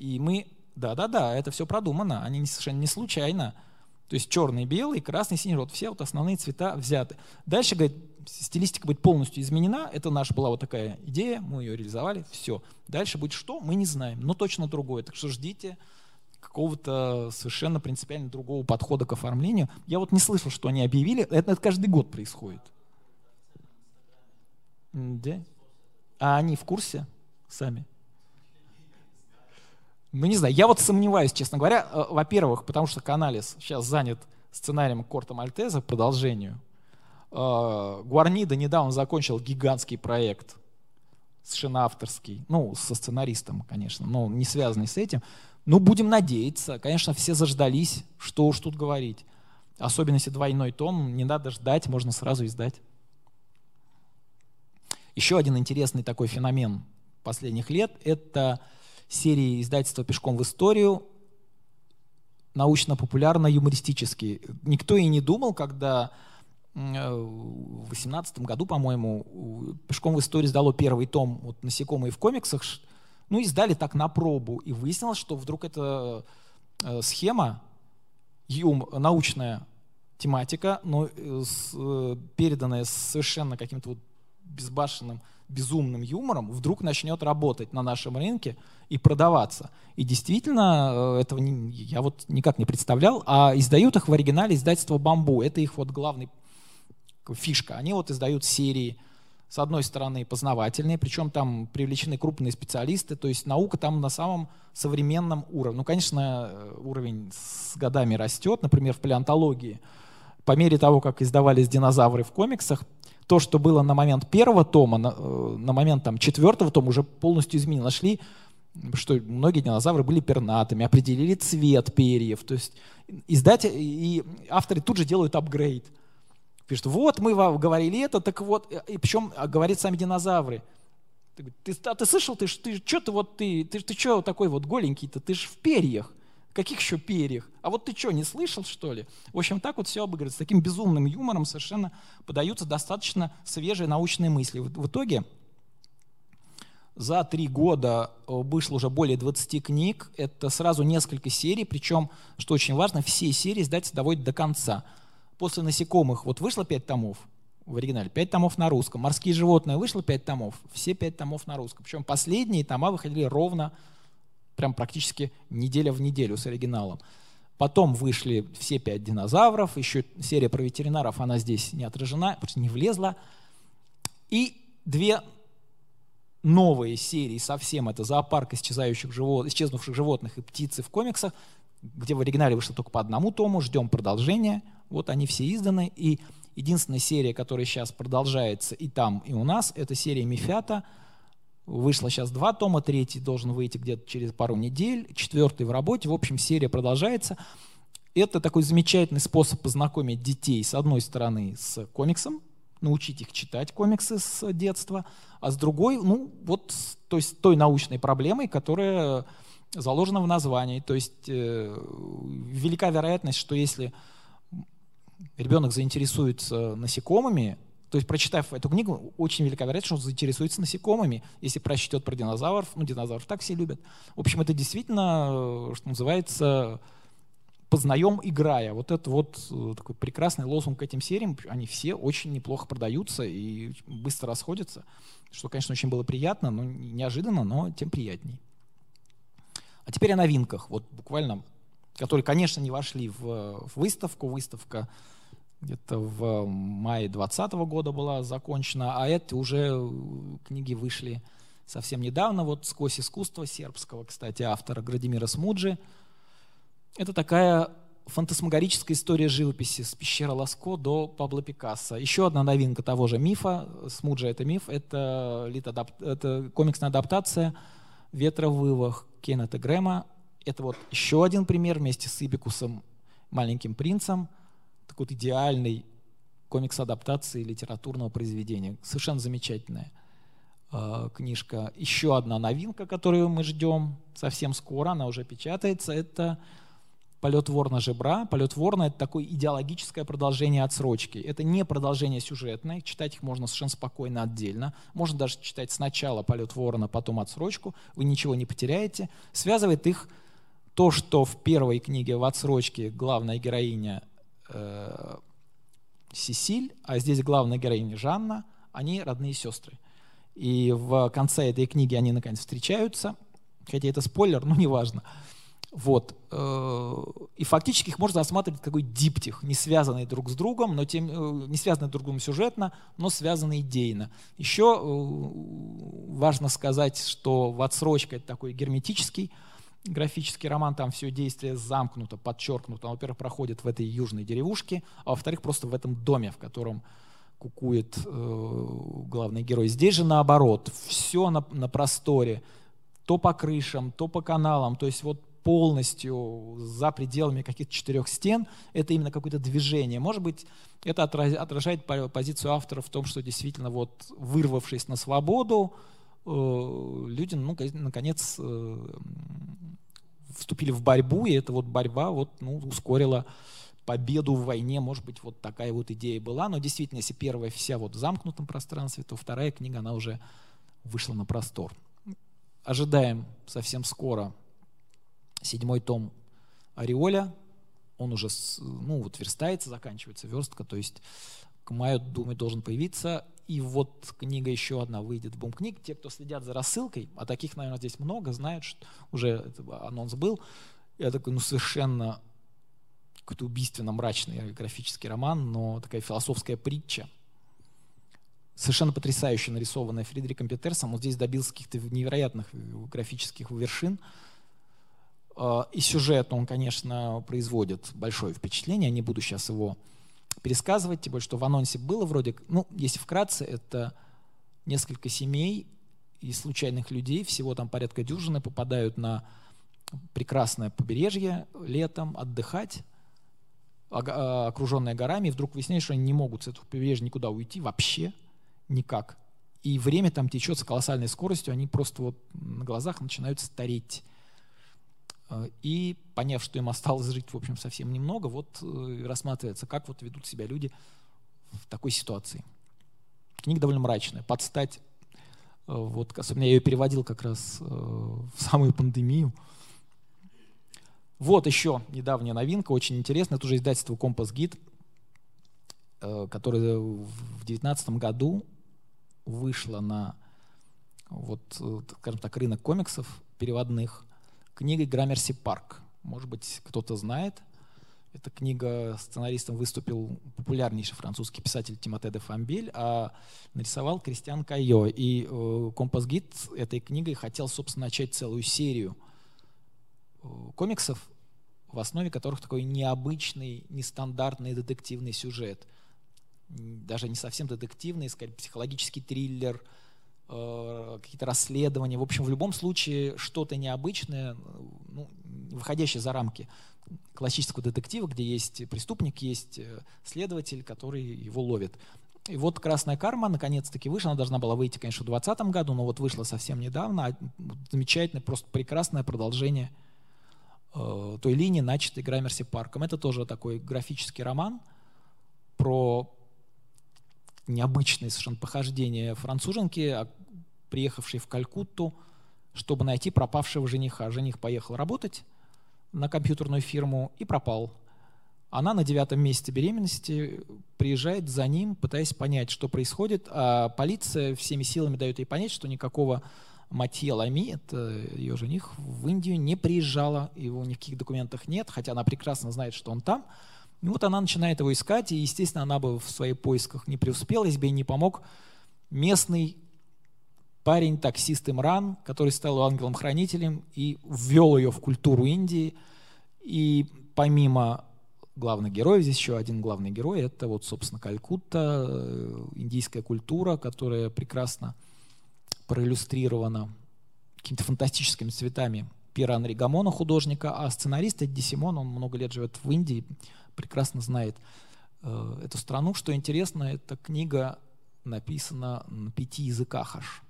и мы, да-да-да, это все продумано, они совершенно не случайно. То есть черный, белый, красный, синий, вот все вот основные цвета взяты. Дальше, говорит, стилистика будет полностью изменена. Это наша была вот такая идея, мы ее реализовали, все. Дальше будет что, мы не знаем, но точно другое. Так что ждите какого-то совершенно принципиально другого подхода к оформлению. Я вот не слышал, что они объявили. Это, это каждый год происходит. Да? А они в курсе сами? Ну, не знаю, я вот сомневаюсь, честно говоря. Э, во-первых, потому что Каналис сейчас занят сценарием Корта Мальтеза, продолжению. Э, Гуарнида недавно закончил гигантский проект, совершенно авторский, ну, со сценаристом, конечно, но не связанный с этим. Ну, будем надеяться. Конечно, все заждались, что уж тут говорить. Особенно если двойной том, не надо ждать, можно сразу издать. Еще один интересный такой феномен последних лет – это серии издательства «Пешком в историю», научно-популярно-юмористические. Никто и не думал, когда в 2018 году, по-моему, «Пешком в истории» сдало первый том вот, «Насекомые в комиксах», ну, издали так на пробу, и выяснилось, что вдруг эта э, схема, юм, научная тематика, но э, э, переданная совершенно каким-то вот безбашенным, безумным юмором, вдруг начнет работать на нашем рынке и продаваться. И действительно, этого не, я вот никак не представлял, а издают их в оригинале издательство «Бамбу». Это их вот главный фишка. Они вот издают серии, с одной стороны, познавательные, причем там привлечены крупные специалисты, то есть наука там на самом современном уровне. Ну, конечно, уровень с годами растет, например, в палеонтологии. По мере того, как издавались динозавры в комиксах, то, что было на момент первого тома, на, э, на момент там, четвертого тома уже полностью изменилось. Нашли, что многие динозавры были пернатыми, определили цвет перьев. То есть издатели и авторы тут же делают апгрейд. Пишут, вот мы вам говорили это, так вот, и причем а, говорят сами динозавры. Ты, а ты слышал, ты, ты что ты вот ты, ты, ты что такой вот голенький-то, ты ж в перьях. Каких еще перьях? А вот ты что, не слышал, что ли? В общем, так вот все обыгрывается. Таким безумным юмором совершенно подаются достаточно свежие научные мысли. В, в итоге за три года э, вышло уже более 20 книг. Это сразу несколько серий, причем, что очень важно, все серии издательство доводит до конца после насекомых вот вышло пять томов в оригинале, пять томов на русском. Морские животные вышло пять томов, все пять томов на русском. Причем последние тома выходили ровно, прям практически неделя в неделю с оригиналом. Потом вышли все пять динозавров, еще серия про ветеринаров, она здесь не отражена, просто не влезла. И две новые серии совсем, это зоопарк исчезающих живот, исчезнувших животных и птицы в комиксах, где в оригинале вышло только по одному тому, ждем продолжения. Вот они все изданы. И единственная серия, которая сейчас продолжается и там, и у нас, это серия Мифята. Вышло сейчас два тома, третий должен выйти где-то через пару недель, четвертый в работе. В общем, серия продолжается. Это такой замечательный способ познакомить детей, с одной стороны, с комиксом, научить их читать комиксы с детства, а с другой, ну, вот, то есть той научной проблемой, которая заложена в названии. То есть э, велика вероятность, что если ребенок заинтересуется насекомыми, то есть, прочитав эту книгу, очень велика вероятность, что он заинтересуется насекомыми, если прочтет про динозавров. Ну, динозавров так все любят. В общем, это действительно, что называется, познаем играя. Вот это вот э, такой прекрасный лозунг к этим сериям. Они все очень неплохо продаются и быстро расходятся, что, конечно, очень было приятно, но неожиданно, но тем приятней. А теперь о новинках. Вот буквально которые, конечно, не вошли в, в выставку. Выставка где-то в мае 2020 года была закончена, а это уже э, книги вышли совсем недавно. Вот «Сквозь искусство» сербского, кстати, автора Градимира Смуджи. Это такая фантасмагорическая история живописи с пещеры Ласко до Пабло Пикассо. Еще одна новинка того же мифа, Смуджа это миф, это, это комиксная адаптация «Ветра в вывах» Кеннета Грэма это вот еще один пример вместе с Ибикусом, маленьким принцем, такой вот идеальный комикс адаптации литературного произведения. Совершенно замечательная э, книжка. Еще одна новинка, которую мы ждем совсем скоро, она уже печатается, это «Полет ворна жебра». «Полет ворна» — это такое идеологическое продолжение отсрочки. Это не продолжение сюжетное, читать их можно совершенно спокойно отдельно. Можно даже читать сначала «Полет ворона», потом отсрочку, вы ничего не потеряете. Связывает их то, что в первой книге в отсрочке главная героиня э, Сесиль, а здесь главная героиня Жанна, они родные сестры. И в конце этой книги они наконец встречаются, хотя это спойлер, но неважно. Вот. Э, и фактически их можно рассматривать как диптих, не связанный друг с другом, но тем, э, не связанный друг с другом сюжетно, но связанный идейно. Еще э, важно сказать, что в отсрочке это такой герметический графический роман, там все действие замкнуто, подчеркнуто. Он, во-первых, проходит в этой южной деревушке, а во-вторых, просто в этом доме, в котором кукует э, главный герой. Здесь же наоборот, все на, на просторе, то по крышам, то по каналам, то есть вот полностью за пределами каких-то четырех стен, это именно какое-то движение. Может быть, это отражает позицию автора в том, что действительно вот вырвавшись на свободу, э, люди, ну, наконец, э, вступили в борьбу, и эта вот борьба вот, ну, ускорила победу в войне, может быть, вот такая вот идея была, но действительно, если первая вся вот в замкнутом пространстве, то вторая книга, она уже вышла на простор. Ожидаем совсем скоро седьмой том Ореоля, он уже, ну, вот верстается, заканчивается верстка, то есть к маю, думаю, должен появиться. И вот книга еще одна выйдет в бум книг. Те, кто следят за рассылкой, а таких, наверное, здесь много, знают, что уже анонс был. Я такой, ну, совершенно какой-то убийственно мрачный графический роман, но такая философская притча. Совершенно потрясающе нарисованная Фридриком Петерсом. Он здесь добился каких-то невероятных графических вершин. А, и сюжет, он, конечно, производит большое впечатление. Не буду сейчас его пересказывать, тем более, что в анонсе было вроде, ну, если вкратце, это несколько семей и случайных людей, всего там порядка дюжины, попадают на прекрасное побережье летом отдыхать, а, окруженное горами, и вдруг выясняешь, что они не могут с этого побережья никуда уйти вообще, никак. И время там течет с колоссальной скоростью, они просто вот на глазах начинают стареть. Э, и поняв, что им осталось жить, в общем, совсем немного, вот э, рассматривается, как вот ведут себя люди в такой ситуации. Книга довольно мрачная, подстать. Э, вот, особенно я ее переводил как раз в самую пандемию. Вот еще недавняя новинка, очень интересная. Это уже издательство «Компас Гид», которое в 2019 году вышло на вот, скажем так, рынок комиксов переводных книгой «Граммерси Парк». Может быть, кто-то знает. Эта книга сценаристом выступил популярнейший французский писатель Тимоте де Фамбиль, а нарисовал Кристиан Кайо. И э, Компас Гид этой книгой хотел, собственно, начать целую серию э, комиксов, в основе которых такой необычный, нестандартный детективный сюжет. Даже не совсем детективный, скорее психологический триллер – какие-то расследования. В общем, в любом случае что-то необычное, ну, выходящее за рамки классического детектива, где есть преступник, есть э, следователь, который его ловит. И вот «Красная карма» наконец-таки вышла. Она должна была выйти, конечно, в 2020 году, но вот вышла совсем недавно. А, замечательное, просто прекрасное продолжение э, той линии, начатой Граммерси Парком. Это тоже такой графический роман про необычные совершенно похождения француженки, приехавшей в Калькутту, чтобы найти пропавшего жениха. Жених поехал работать на компьютерную фирму и пропал. Она на девятом месяце беременности приезжает за ним, пытаясь понять, что происходит, а полиция всеми силами дает ей понять, что никакого Матье Лами, это ее жених, в Индию не приезжала, его ни в каких документах нет, хотя она прекрасно знает, что он там. И вот она начинает его искать, и, естественно, она бы в своих поисках не преуспела, если бы ей не помог местный парень, таксист Имран, который стал ангелом-хранителем и ввел ее в культуру Индии. И помимо главных героев, здесь еще один главный герой, это вот, собственно, Калькутта, э, индийская культура, которая прекрасно проиллюстрирована какими-то фантастическими цветами Пира Анри Гамона, художника, а сценарист Эдди Симон, он много лет живет в Индии, прекрасно знает э, эту страну. Что интересно, эта книга написана на пяти языках аж.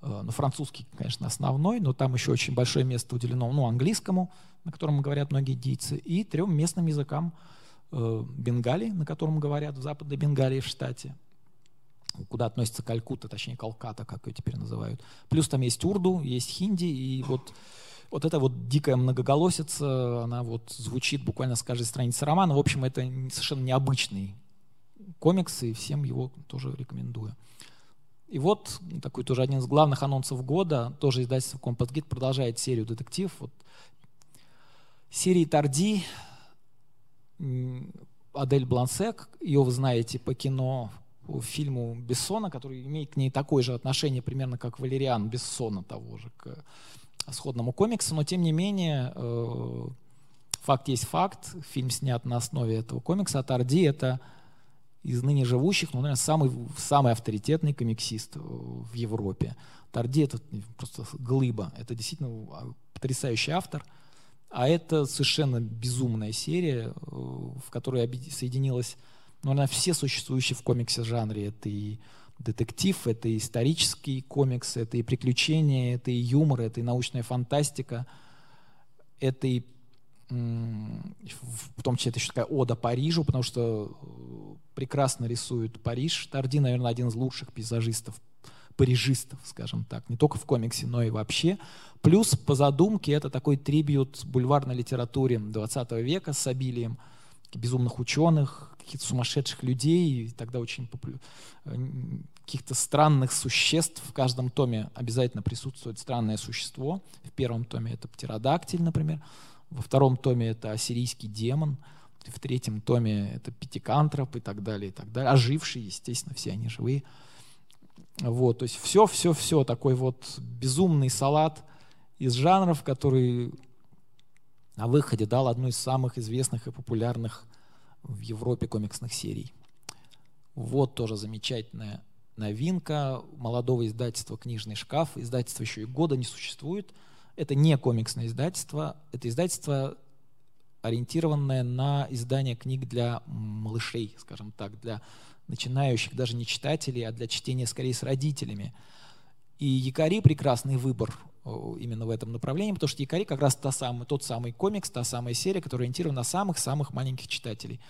Э, ну, французский, конечно, основной, но там еще очень большое место уделено ну, английскому, на котором говорят многие индийцы, и трем местным языкам э, Бенгали, на котором говорят в Западной Бенгалии в штате, куда относится Калькутта, точнее Калката, как ее теперь называют. Плюс там есть урду, есть хинди, и вот вот эта вот дикая многоголосица, она вот звучит буквально с каждой страницы романа. В общем, это совершенно необычный комикс, и всем его тоже рекомендую. И вот такой тоже один из главных анонсов года, тоже издательство Compass Git продолжает серию детектив. Вот. Серии Тарди, Адель Блансек, ее вы знаете по кино, по фильму Бессона, который имеет к ней такое же отношение примерно как Валериан Бессона того же, к сходному комиксу, но тем не менее э, факт есть факт, фильм снят на основе этого комикса, а Тарди это из ныне живущих, ну, наверное, самый, самый авторитетный комиксист э, в Европе. Тарди — это просто глыба. Это действительно потрясающий автор. А это совершенно безумная серия, э, в которой соединилось, ну, наверное, все существующие в комиксе жанре. Это и детектив, это и исторический комикс, это и приключения, это и юмор, это и научная фантастика, это и в том числе это еще такая ода Парижу, потому что э, прекрасно рисует Париж. Тарди, наверное, один из лучших пейзажистов, парижистов, скажем так, не только в комиксе, но и вообще. Плюс по задумке это такой трибют бульварной литературе 20 века с обилием безумных ученых, каких-то сумасшедших людей, тогда очень э, каких-то странных существ. В каждом томе обязательно присутствует странное существо. В первом томе это птеродактиль, например. Во втором томе это ассирийский демон. В третьем томе это пятикантроп и так далее, и так далее. Ожившие, естественно, все они живые. Вот, то есть все-все-все, такой вот безумный салат из жанров, который на выходе дал одну из самых известных и популярных в Европе комиксных серий. Вот тоже замечательная новинка молодого издательства «Книжный шкаф». Издательство еще и года не существует – это не комиксное издательство, это издательство, ориентированное на издание книг для малышей, скажем так, для начинающих даже не читателей, а для чтения скорее с родителями. И Якори прекрасный выбор именно в этом направлении, потому что Якори как раз та самая, тот самый комикс, та самая серия, которая ориентирована на самых-самых маленьких читателей.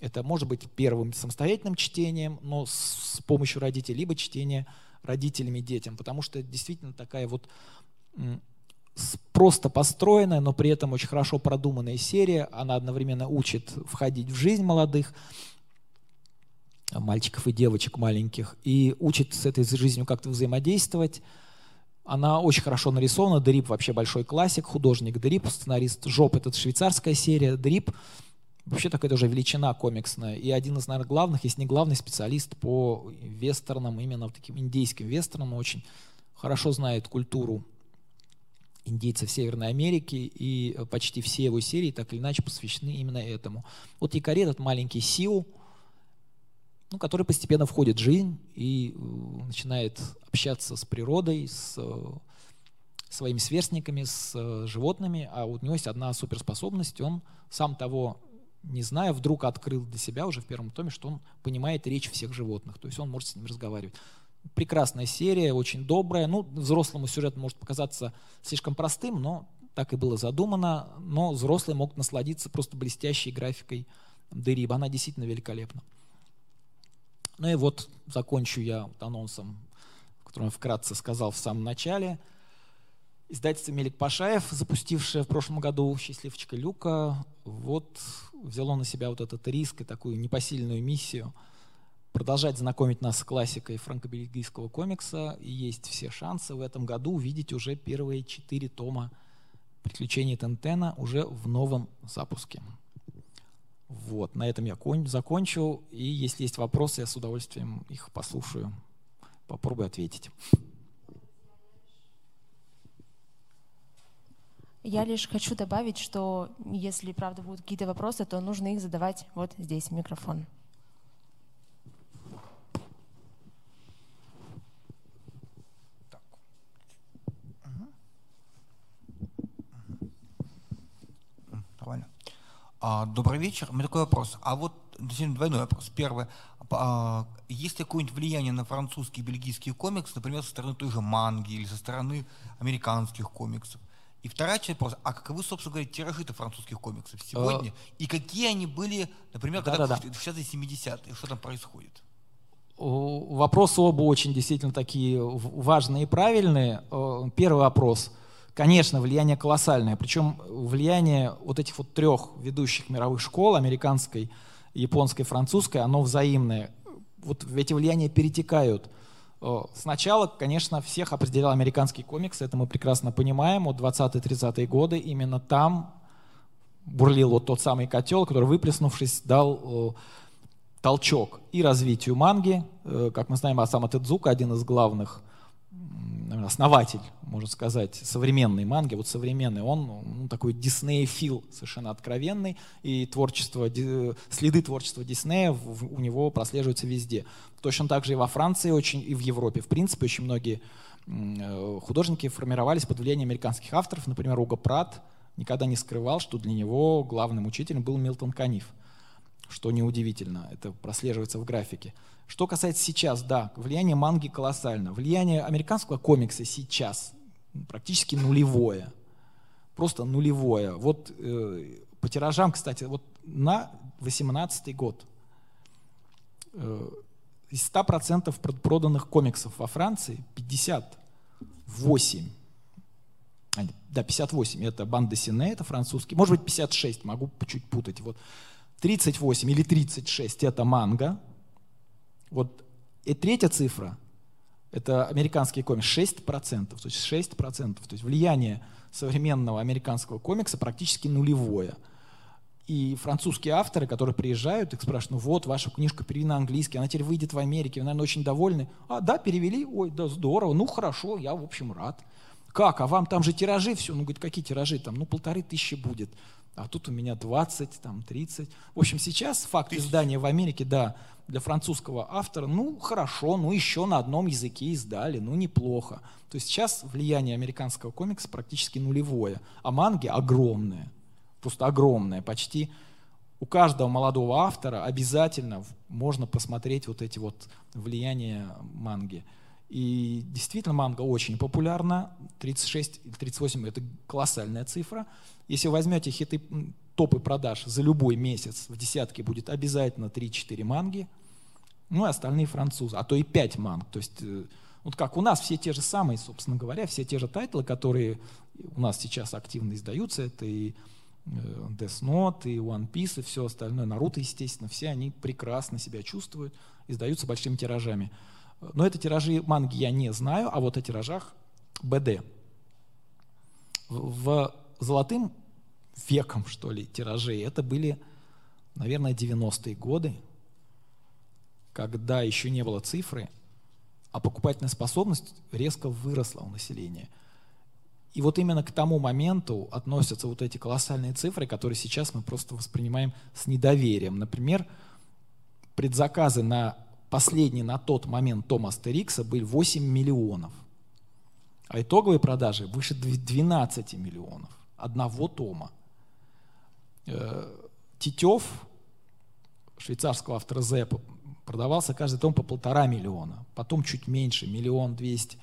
Это может быть первым самостоятельным чтением, но с помощью родителей, либо чтение родителями детям, потому что действительно такая вот просто построенная, но при этом очень хорошо продуманная серия. Она одновременно учит входить в жизнь молодых мальчиков и девочек маленьких и учит с этой жизнью как-то взаимодействовать. Она очень хорошо нарисована. Дрип вообще большой классик, художник Дрип, сценарист Жоп, это швейцарская серия. Дрип вообще такая тоже величина комиксная. И один из, наверное, главных, если не главный специалист по вестернам, именно таким индейским вестернам, очень хорошо знает культуру индейцев Северной Америки, и э, почти все его серии так или иначе посвящены именно этому. Вот Якори этот маленький Сиу, ну, который постепенно входит в жизнь и э, начинает общаться с природой, с э, своими сверстниками, с животными, а у него есть одна суперспособность, он сам того не зная, вдруг открыл для себя уже в первом томе, что он понимает речь всех животных, то есть он может с ними разговаривать. Прекрасная серия, очень добрая. Ну, взрослому сюжет может показаться слишком простым, но так и было задумано. Но взрослые могут насладиться просто блестящей графикой Дериба. Она действительно великолепна. Ну и вот закончу я анонсом, который я вкратце сказал в самом начале. Издательство Мелик Пашаев, запустившее в прошлом году «Счастливчика Люка», вот взяло на себя вот этот риск и такую непосильную миссию – продолжать знакомить нас с классикой франко-бельгийского комикса. И есть все шансы в этом году увидеть уже первые четыре тома «Приключений Тентена» уже в новом запуске. Вот, на этом я закончу. И если есть вопросы, я с удовольствием их послушаю. Попробую ответить. Я лишь хочу добавить, что если, правда, будут какие-то вопросы, то нужно их задавать вот здесь, микрофон. А, добрый вечер. У меня такой вопрос. А вот двойной вопрос. Первое. А, есть ли какое-нибудь влияние на французские и бельгийские комиксы, например, со стороны той же манги или со стороны американских комиксов? И вторая часть вопроса. А каковы, собственно говоря, тиражи французских комиксов сегодня? А... И какие они были, например, когда да, да, в 60-е 70-е? Что там происходит? Вопросы оба очень действительно такие важные и правильные. Первый вопрос – Конечно, влияние колоссальное, причем влияние вот этих вот трех ведущих мировых школ, американской, японской, французской, оно взаимное. Вот эти влияния перетекают. Сначала, конечно, всех определял американский комикс, это мы прекрасно понимаем, от 20-30-е годы именно там бурлил вот тот самый котел, который, выплеснувшись, дал толчок и развитию манги. Э, как мы знаем, Асама Тедзука, один из главных основатель, можно сказать, современной манги, вот современный, он ну, такой Дисней-фил совершенно откровенный, и творчество, следы творчества Диснея у него прослеживаются везде. Точно так же и во Франции очень, и в Европе, в принципе, очень многие э, художники формировались под влиянием американских авторов. Например, Уго Прат никогда не скрывал, что для него главным учителем был Милтон Каниф, что неудивительно, это прослеживается в графике. Что касается сейчас, да, влияние манги колоссально. Влияние американского комикса сейчас практически нулевое. Просто нулевое. Вот э, по тиражам, кстати, вот на 18 год э, из 100% проданных комиксов во Франции 58 да, 58, это банда Сине, это французский, может быть 56, могу чуть путать, вот 38 или 36 это манга, вот и третья цифра, это американский комикс, 6%, то есть 6%, то есть влияние современного американского комикса практически нулевое. И французские авторы, которые приезжают, их спрашивают, ну вот, ваша книжка переведена на английский, она теперь выйдет в Америке, вы, наверное, очень довольны. А, да, перевели, ой, да, здорово, ну хорошо, я, в общем, рад. Как, а вам там же тиражи все? Ну, говорит, какие тиражи? Там, ну, полторы тысячи будет. А тут у меня 20, там, 30. В общем, сейчас факт Тысяч. издания в Америке, да, для французского автора, ну, хорошо, ну, еще на одном языке издали, ну, неплохо. То есть сейчас влияние американского комикса практически нулевое, а манги огромные, просто огромные, почти у каждого молодого автора обязательно можно посмотреть вот эти вот влияния манги. И действительно манга очень популярна. 36 или 38 это колоссальная цифра. Если вы возьмете хиты, топы продаж за любой месяц, в десятке будет обязательно 3-4 манги. Ну и остальные французы, а то и 5 манг. То есть э, вот как у нас все те же самые, собственно говоря, все те же тайтлы, которые у нас сейчас активно издаются, это и э, Death Note, и One Piece, и все остальное, Наруто, естественно, все они прекрасно себя чувствуют, издаются большими тиражами. Но это тиражи манги я не знаю, а вот о тиражах БД. В золотым веком, что ли, тиражей, это были, наверное, 90-е годы, когда еще не было цифры, а покупательная способность резко выросла у населения. И вот именно к тому моменту относятся вот эти колоссальные цифры, которые сейчас мы просто воспринимаем с недоверием. Например, предзаказы на последний на тот момент том Астерикса был 8 миллионов. А итоговые продажи выше 12 миллионов. Одного тома. Э, Титев, швейцарского автора Зепа, продавался каждый том по полтора миллиона. Потом чуть меньше, миллион двести.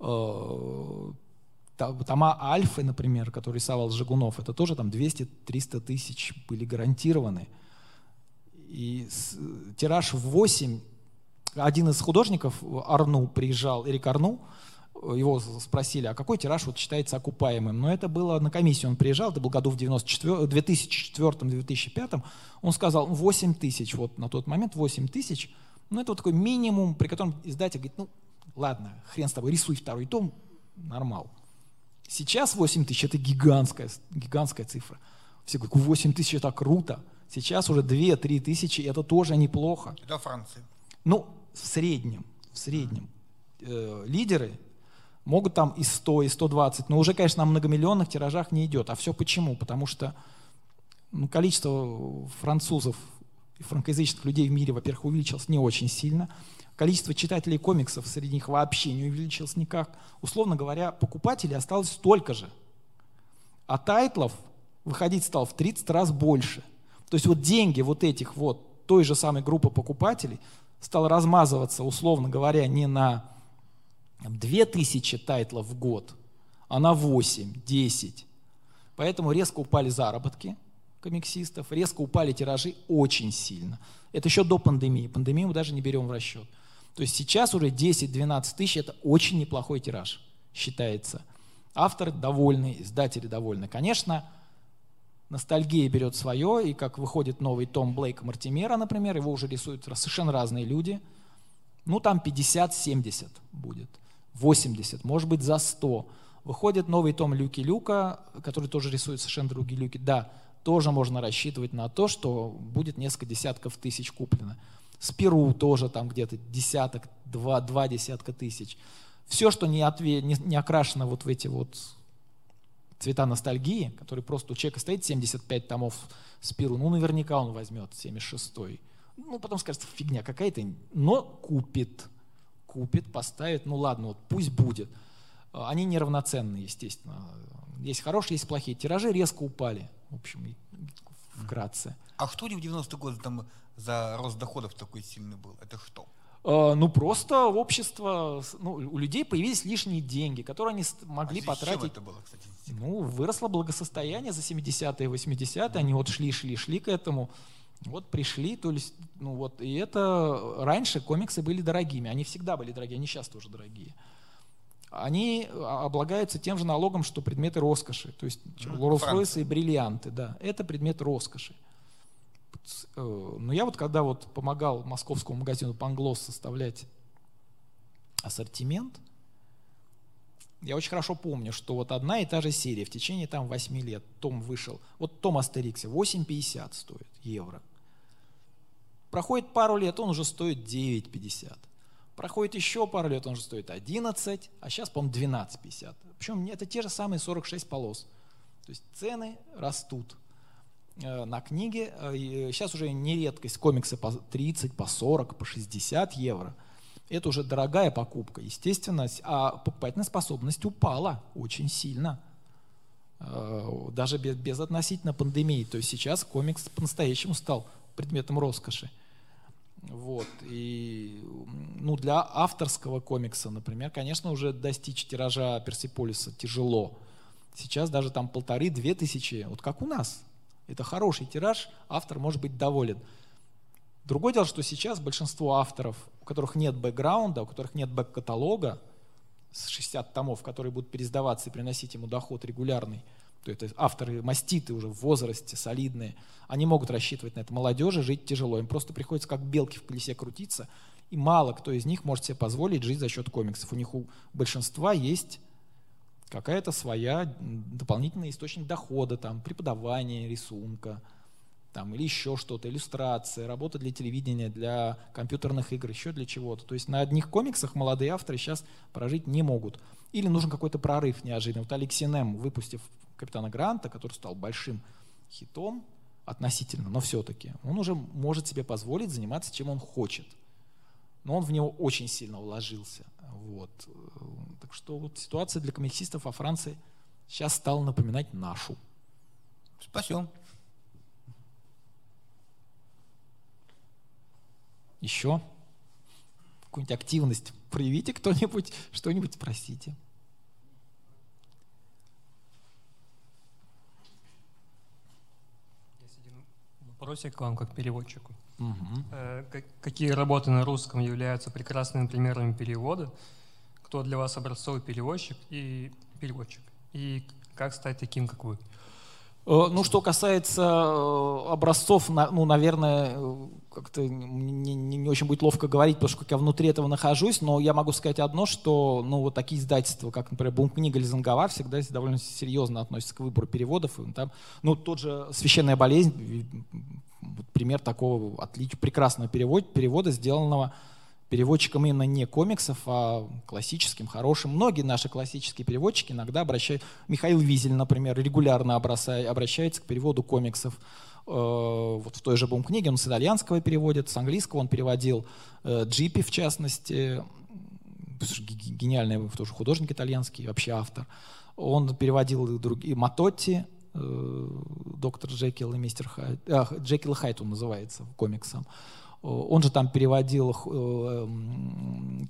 Э, тома Альфы, например, который рисовал Жигунов, это тоже там 200-300 тысяч были гарантированы. И тираж в 8 один из художников, Арну, приезжал, Эрик Арну, его спросили, а какой тираж вот считается окупаемым? Но это было на комиссию, он приезжал, это был году в 2004-2005, он сказал 8 «Ну, тысяч, вот на тот момент 8 тысяч, ну это вот такой минимум, при котором издатель говорит, ну ладно, хрен с тобой, рисуй второй том, нормал. Сейчас 8 тысяч это гигантская, гигантская цифра. Все говорят, 8 тысяч это круто. Сейчас уже 2-3 тысячи, это тоже неплохо. Это Франция. Ну, в среднем, в среднем э, лидеры могут там и 100, и 120, но уже, конечно, на многомиллионных тиражах не идет. А все почему? Потому что ну, количество французов и франкоязычных людей в мире, во-первых, увеличилось не очень сильно. Количество читателей комиксов среди них вообще не увеличилось никак. Условно говоря, покупателей осталось столько же. А тайтлов выходить стал в 30 раз больше. То есть вот деньги вот этих вот той же самой группы покупателей стал размазываться, условно говоря, не на 2000 тайтлов в год, а на 8, 10. Поэтому резко упали заработки комиксистов, резко упали тиражи очень сильно. Это еще до пандемии. Пандемию мы даже не берем в расчет. То есть сейчас уже 10-12 тысяч – это очень неплохой тираж, считается. Авторы довольны, издатели довольны. Конечно, ностальгия берет свое, и как выходит новый том Блейка Мартимера, например, его уже рисуют совершенно разные люди, ну там 50-70 будет, 80, может быть за 100. Выходит новый том Люки Люка, который тоже рисует совершенно другие люки. Да, тоже можно рассчитывать на то, что будет несколько десятков тысяч куплено. Спиру тоже там где-то десяток, два, два десятка тысяч. Все, что не, отве, не, не окрашено вот в эти вот цвета ностальгии, который просто у человека стоит 75 томов Спиру, ну наверняка он возьмет 76-й. Ну потом скажет, фигня какая-то, но купит. Купит, поставит, ну ладно, вот пусть будет. А, они неравноценны, естественно. Есть хорошие, есть плохие. Тиражи резко упали, в общем, вкратце. А что ли в 90-е годы там за рост доходов такой сильный был? Это что? А, ну, просто общество, ну, у людей появились лишние деньги, которые они могли а потратить. Чем это было, кстати? Ну, выросло благосостояние за 70-е, 80-е, они вот шли, шли, шли к этому. Вот пришли, то есть, ну вот, и это раньше комиксы были дорогими, они всегда были дорогие, они сейчас тоже дорогие. Они облагаются тем же налогом, что предметы роскоши, то есть Rolls-Royce и бриллианты, да, это предмет роскоши. Э, но я вот когда вот помогал московскому магазину Панглос составлять ассортимент, я очень хорошо помню, что вот одна и та же серия в течение там 8 лет, том вышел, вот том Астериксе 8,50 стоит евро. Проходит пару лет, он уже стоит 9,50. Проходит еще пару лет, он уже стоит 11, а сейчас, по-моему, 12,50. Причем это те же самые 46 полос. То есть цены растут э, на книги. Сейчас э, уже не редкость комиксы по 30, по 40, по 60 евро. Это уже дорогая покупка, естественно, а покупательная способность упала очень сильно. Э, даже без, без относительно пандемии. То есть сейчас комикс по-настоящему стал предметом роскоши. Вот. И ну, для авторского комикса, например, конечно, уже достичь тиража Персиполиса тяжело. Сейчас даже там полторы-две тысячи, вот как у нас. Это хороший тираж, автор может быть доволен. Другое дело, что сейчас большинство авторов, у которых нет бэкграунда, у которых нет бэк-каталога, с 60 томов, которые будут пересдаваться и приносить ему доход регулярный, то это авторы маститы уже в возрасте, солидные, они могут рассчитывать на это. Молодежи жить тяжело, им просто приходится как белки в колесе крутиться, и мало кто из них может себе позволить жить за счет комиксов. У них у большинства есть какая-то своя дополнительный источник дохода, там, преподавание рисунка, там, или еще что-то, иллюстрация, работа для телевидения, для компьютерных игр, еще для чего-то. То есть на одних комиксах молодые авторы сейчас прожить не могут. Или нужен какой-то прорыв неожиданный. Вот Алексей Нем, выпустив капитана Гранта, который стал большим хитом относительно, но все-таки, он уже может себе позволить заниматься, чем он хочет. Но он в него очень сильно вложился. Вот. Так что вот ситуация для комиксистов во Франции сейчас стала напоминать нашу. Спасибо. Еще какую-нибудь активность проявите кто-нибудь, что-нибудь спросите. вопросик к вам как переводчику. Угу. Какие работы на русском являются прекрасными примерами перевода? Кто для вас образцовый переводчик и переводчик? И как стать таким, как вы? Э, ну, что касается э, образцов, ну, наверное, э, как-то не, не, не очень будет ловко говорить, потому что я внутри этого нахожусь, но я могу сказать одно, что, ну, вот такие издательства, как, например, Бум-книга или Занговар, всегда довольно серьезно относятся к выбору переводов. И там, ну, тот же «Священная болезнь», пример такого отлич, прекрасного перевода, перевода, сделанного переводчиком именно не комиксов, а классическим, хорошим. Многие наши классические переводчики иногда обращают, Михаил Визель, например, регулярно обращается к переводу комиксов. Э, вот в той же бум-книге он с итальянского переводит, с английского он переводил э, Джипи, в частности, гениальный тоже художник итальянский, вообще автор. Он переводил другие, Матотти, э, доктор Джекил и мистер Хайд, а, Джекил и Хайд он называется комиксом. Он же там переводил э,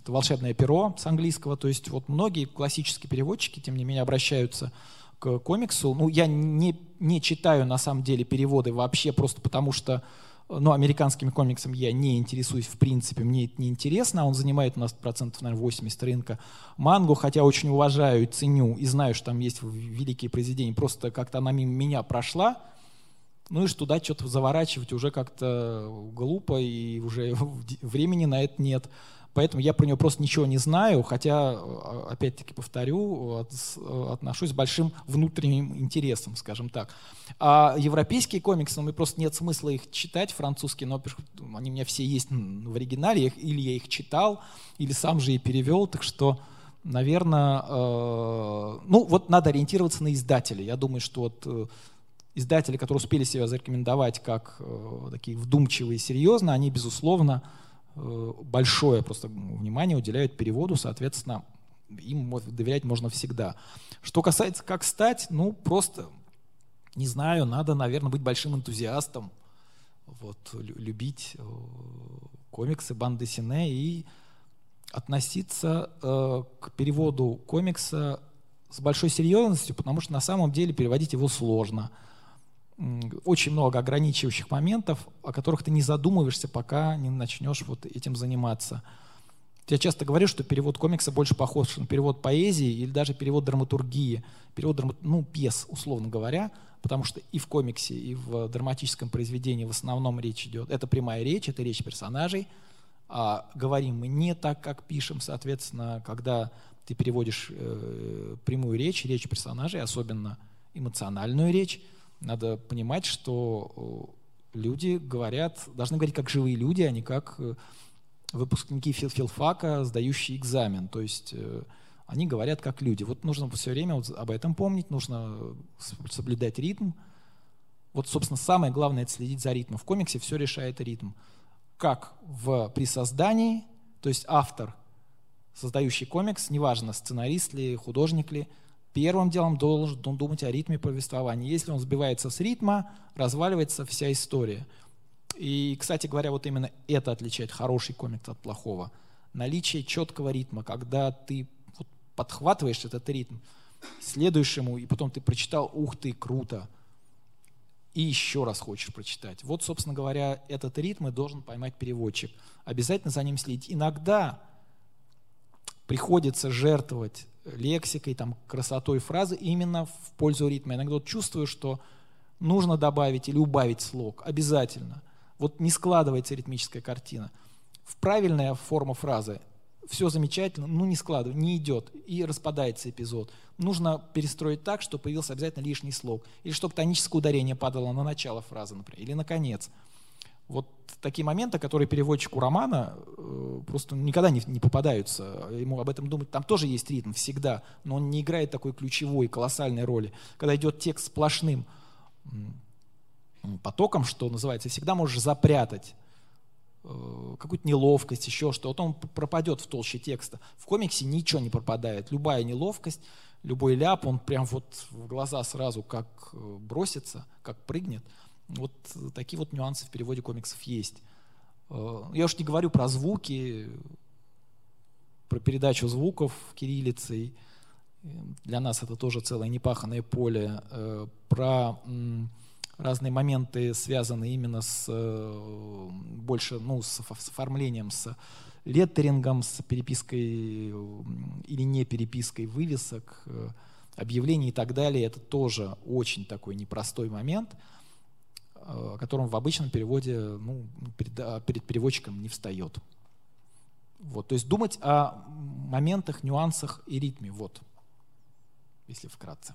«Волшебное перо» с английского. То есть вот многие классические переводчики, тем не менее, обращаются к комиксу. Ну, я не, не читаю, на самом деле, переводы вообще просто потому, что ну, американскими комиксами я не интересуюсь в принципе, мне это не интересно, он занимает у нас процентов, наверное, 80 рынка. Мангу, хотя очень уважаю, ценю и знаю, что там есть великие произведения, просто как-то она мимо меня прошла, ну и что туда что-то заворачивать уже как-то глупо, и уже времени на это нет. Поэтому я про него просто ничего не знаю, хотя, а, опять-таки повторю, от, отношусь с большим внутренним интересом, скажем так. А европейские комиксы, ну, мне просто нет смысла их читать, французские, но они у меня все есть в оригинале, или я их читал, или сам же и перевел, так что, наверное, э, ну вот надо ориентироваться на издателей. Я думаю, что вот э, издатели, которые успели себя зарекомендовать как э, такие вдумчивые и серьезно, они, безусловно, э, большое просто внимание уделяют переводу, соответственно, им доверять можно всегда. Что касается как стать, ну просто, не знаю, надо, наверное, быть большим энтузиастом, вот, любить э, комиксы, банды Сине и относиться э, к переводу комикса с большой серьезностью, потому что на самом деле переводить его сложно. Очень много ограничивающих моментов, о которых ты не задумываешься, пока не начнешь вот этим заниматься. Я часто говорю, что перевод комикса больше похож на перевод поэзии или даже перевод драматургии, перевод драма, ну, пьес, условно говоря, потому что и в комиксе, и в драматическом произведении в основном речь идет. Это прямая речь, это речь персонажей, а говорим мы не так, как пишем, соответственно, когда ты переводишь э, прямую речь, речь персонажей, особенно эмоциональную речь, надо понимать, что люди говорят, должны говорить как живые люди, а не как э, выпускники фил филфака, сдающие экзамен. То есть э, они говорят как люди. Вот нужно все время вот об этом помнить, нужно соблюдать ритм. Вот, собственно, самое главное – это следить за ритмом. В комиксе все решает ритм. Как в, при создании, то есть автор, создающий комикс, неважно, сценарист ли, художник ли, первым делом должен думать о ритме повествования. Если он сбивается с ритма, разваливается вся история – и, кстати говоря, вот именно это отличает хороший комикс от плохого. Наличие четкого ритма, когда ты вот подхватываешь этот ритм, следуешь ему, и потом ты прочитал, ух ты, круто, и еще раз хочешь прочитать. Вот, собственно говоря, этот ритм и должен поймать переводчик. Обязательно за ним следить. Иногда приходится жертвовать лексикой, там, красотой фразы именно в пользу ритма. Иногда вот чувствую, что нужно добавить или убавить слог. Обязательно – вот не складывается ритмическая картина. В правильная форма фразы все замечательно, ну не складывается, не идет, и распадается эпизод. Нужно перестроить так, чтобы появился обязательно лишний слог, или чтобы тоническое ударение падало на начало фразы, например, или на конец. Вот такие моменты, которые переводчику романа э, просто никогда не, не попадаются. Ему об этом думать. Там тоже есть ритм всегда, но он не играет такой ключевой, колоссальной роли. Когда идет текст сплошным, потоком, что называется, всегда можешь запрятать э, какую-то неловкость, еще что. Вот он пропадет в толще текста. В комиксе ничего не пропадает. Любая неловкость, любой ляп, он прям вот в глаза сразу как э, бросится, как прыгнет. Вот такие вот нюансы в переводе комиксов есть. Э, я уж не говорю про звуки, про передачу звуков кириллицей. Для нас это тоже целое непаханное поле. Про разные моменты связаны именно с э, больше, ну, с, с оформлением, с леттерингом, с перепиской или не перепиской вывесок, э, объявлений и так далее. Это тоже очень такой непростой момент, э, о котором в обычном переводе ну, перед, а, перед переводчиком не встает. Вот, то есть думать о моментах, нюансах и ритме, вот, если вкратце.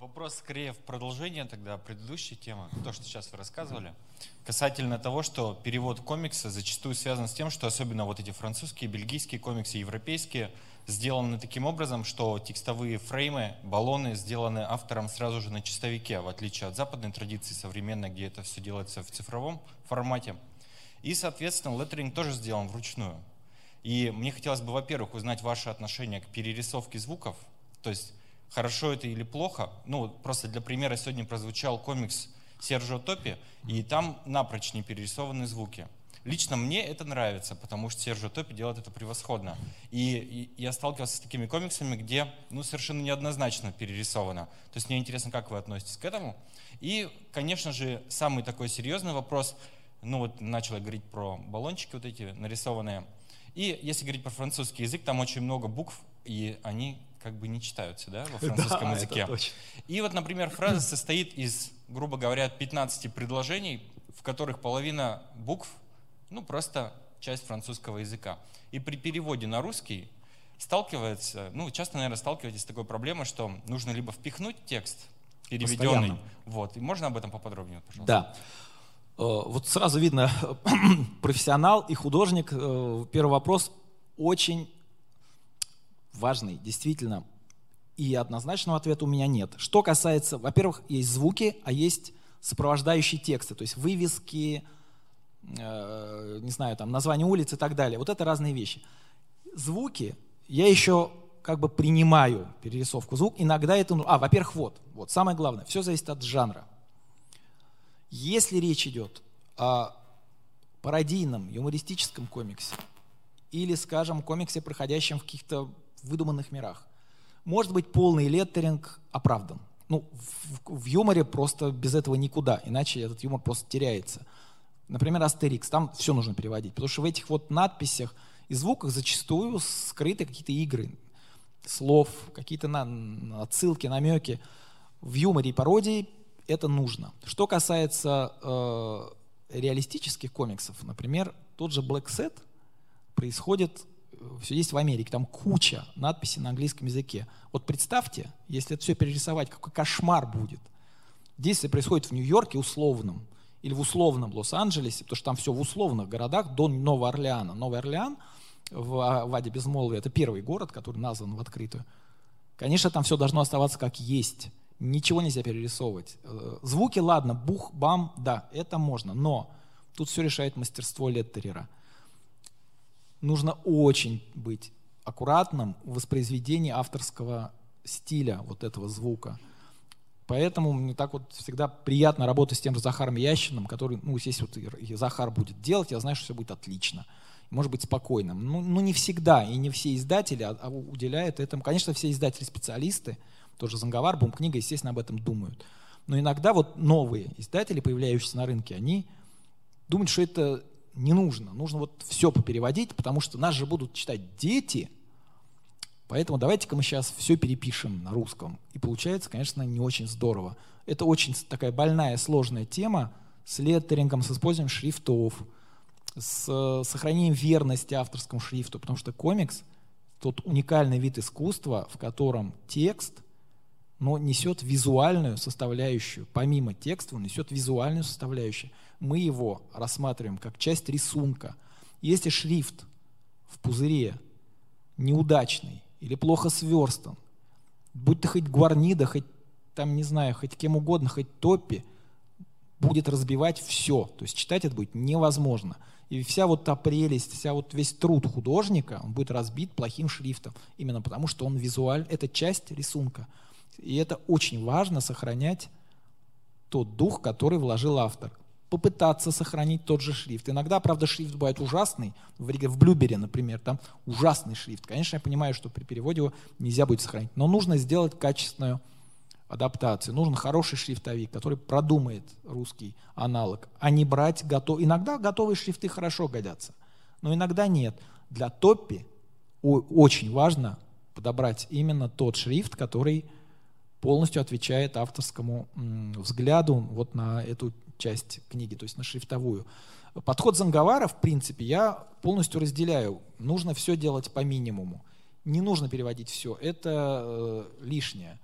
Вопрос скорее в продолжение тогда предыдущей темы, то, что сейчас вы рассказывали, касательно того, что перевод комикса зачастую связан с тем, что особенно вот эти французские, бельгийские комиксы, европейские, сделаны таким образом, что текстовые фреймы, баллоны сделаны автором сразу же на чистовике, в отличие от западной традиции современной, где это все делается в цифровом формате. И, соответственно, леттеринг тоже сделан вручную. И мне хотелось бы, во-первых, узнать ваше отношение к перерисовке звуков, то есть хорошо это или плохо. Ну, просто для примера сегодня прозвучал комикс Сержио Топи, и там напрочь не перерисованы звуки. Лично мне это нравится, потому что Сержио Топи делает это превосходно. И, и я сталкивался с такими комиксами, где ну, совершенно неоднозначно перерисовано. То есть мне интересно, как вы относитесь к этому. И, конечно же, самый такой серьезный вопрос, ну вот начал я говорить про баллончики вот эти нарисованные. И если говорить про французский язык, там очень много букв, и они как бы не читаются да, во французском да, языке. И вот, например, фраза состоит из, грубо говоря, 15 предложений, в которых половина букв, ну, просто часть французского языка. И при переводе на русский сталкивается, ну, часто, наверное, сталкиваетесь с такой проблемой, что нужно либо впихнуть текст переведенный, Постоянно. вот, и можно об этом поподробнее, пожалуйста? Да. Э, вот сразу видно, профессионал и художник. Э, первый вопрос очень важный, действительно, И однозначного ответа у меня нет. Что касается, во-первых, есть звуки, а есть сопровождающие тексты, то есть вывески, э, не знаю, там название улиц и так далее. Вот это разные вещи. Звуки я еще как бы принимаю перерисовку звук. Иногда это... А, во-первых, вот, вот, самое главное, все зависит от жанра. Если речь идет о пародийном, юмористическом комиксе или, скажем, комиксе, проходящем в каких-то выдуманных мирах, может быть, полный леттеринг оправдан. Ну, в, в юморе просто без этого никуда, иначе этот юмор просто теряется. Например, Астерикс, там все нужно переводить, потому что в этих вот надписях и звуках зачастую скрыты какие-то игры слов, какие-то на, отсылки, намеки. В юморе и пародии это нужно. Что касается э, реалистических комиксов, например, тот же Black Set происходит, э, все есть в Америке, там куча надписей на английском языке. Вот представьте, если это все перерисовать, какой кошмар будет. Действие происходит в Нью-Йорке условном, или в условном Лос-Анджелесе, потому что там все в условных городах до Нового Орлеана. Новый Орлеан в Ваде Безмолвия, это первый город, который назван в открытую. Конечно, там все должно оставаться как есть. Ничего нельзя перерисовывать. Э, звуки, ладно, бух, бам, да, это можно, но тут все решает мастерство Леттерера. Нужно очень быть аккуратным в воспроизведении авторского стиля вот этого звука. Поэтому мне так вот всегда приятно работать с тем же Захаром Ящиным, который, ну, если вот Захар будет делать, я знаю, что все будет отлично. Может быть спокойным. Ну, ну не всегда, и не все издатели а, а уделяют этому. Конечно, все издатели специалисты, тоже Занговар, Бум-книга, естественно, об этом думают. Но иногда вот новые издатели, появляющиеся на рынке, они думают, что это не нужно. Нужно вот все попереводить, потому что нас же будут читать дети. Поэтому давайте-ка мы сейчас все перепишем на русском. И получается, конечно, не очень здорово. Это очень такая больная, сложная тема с леттерингом, с использованием шрифтов, с сохранением верности авторскому шрифту, потому что комикс — тот уникальный вид искусства, в котором текст но несет визуальную составляющую. Помимо текста он несет визуальную составляющую. Мы его рассматриваем как часть рисунка. Если шрифт в пузыре неудачный или плохо сверстан, будь то хоть гуарнида, хоть там, не знаю, хоть кем угодно, хоть топи, будет разбивать все. То есть читать это будет невозможно. И вся вот та прелесть, вся вот весь труд художника, он будет разбит плохим шрифтом. Именно потому, что он визуаль, это часть рисунка. И это очень важно сохранять тот дух, который вложил автор. Попытаться сохранить тот же шрифт. Иногда, правда, шрифт бывает ужасный. В, Блюбере, например, там ужасный шрифт. Конечно, я понимаю, что при переводе его нельзя будет сохранить. Но нужно сделать качественную адаптацию. Нужен хороший шрифтовик, который продумает русский аналог, а не брать готов. Иногда готовые шрифты хорошо годятся, но иногда нет. Для топпи очень важно подобрать именно тот шрифт, который полностью отвечает авторскому взгляду вот на эту часть книги, то есть на шрифтовую. Подход Занговара, в принципе, я полностью разделяю. Нужно все делать по минимуму. Не нужно переводить все, это э, лишнее.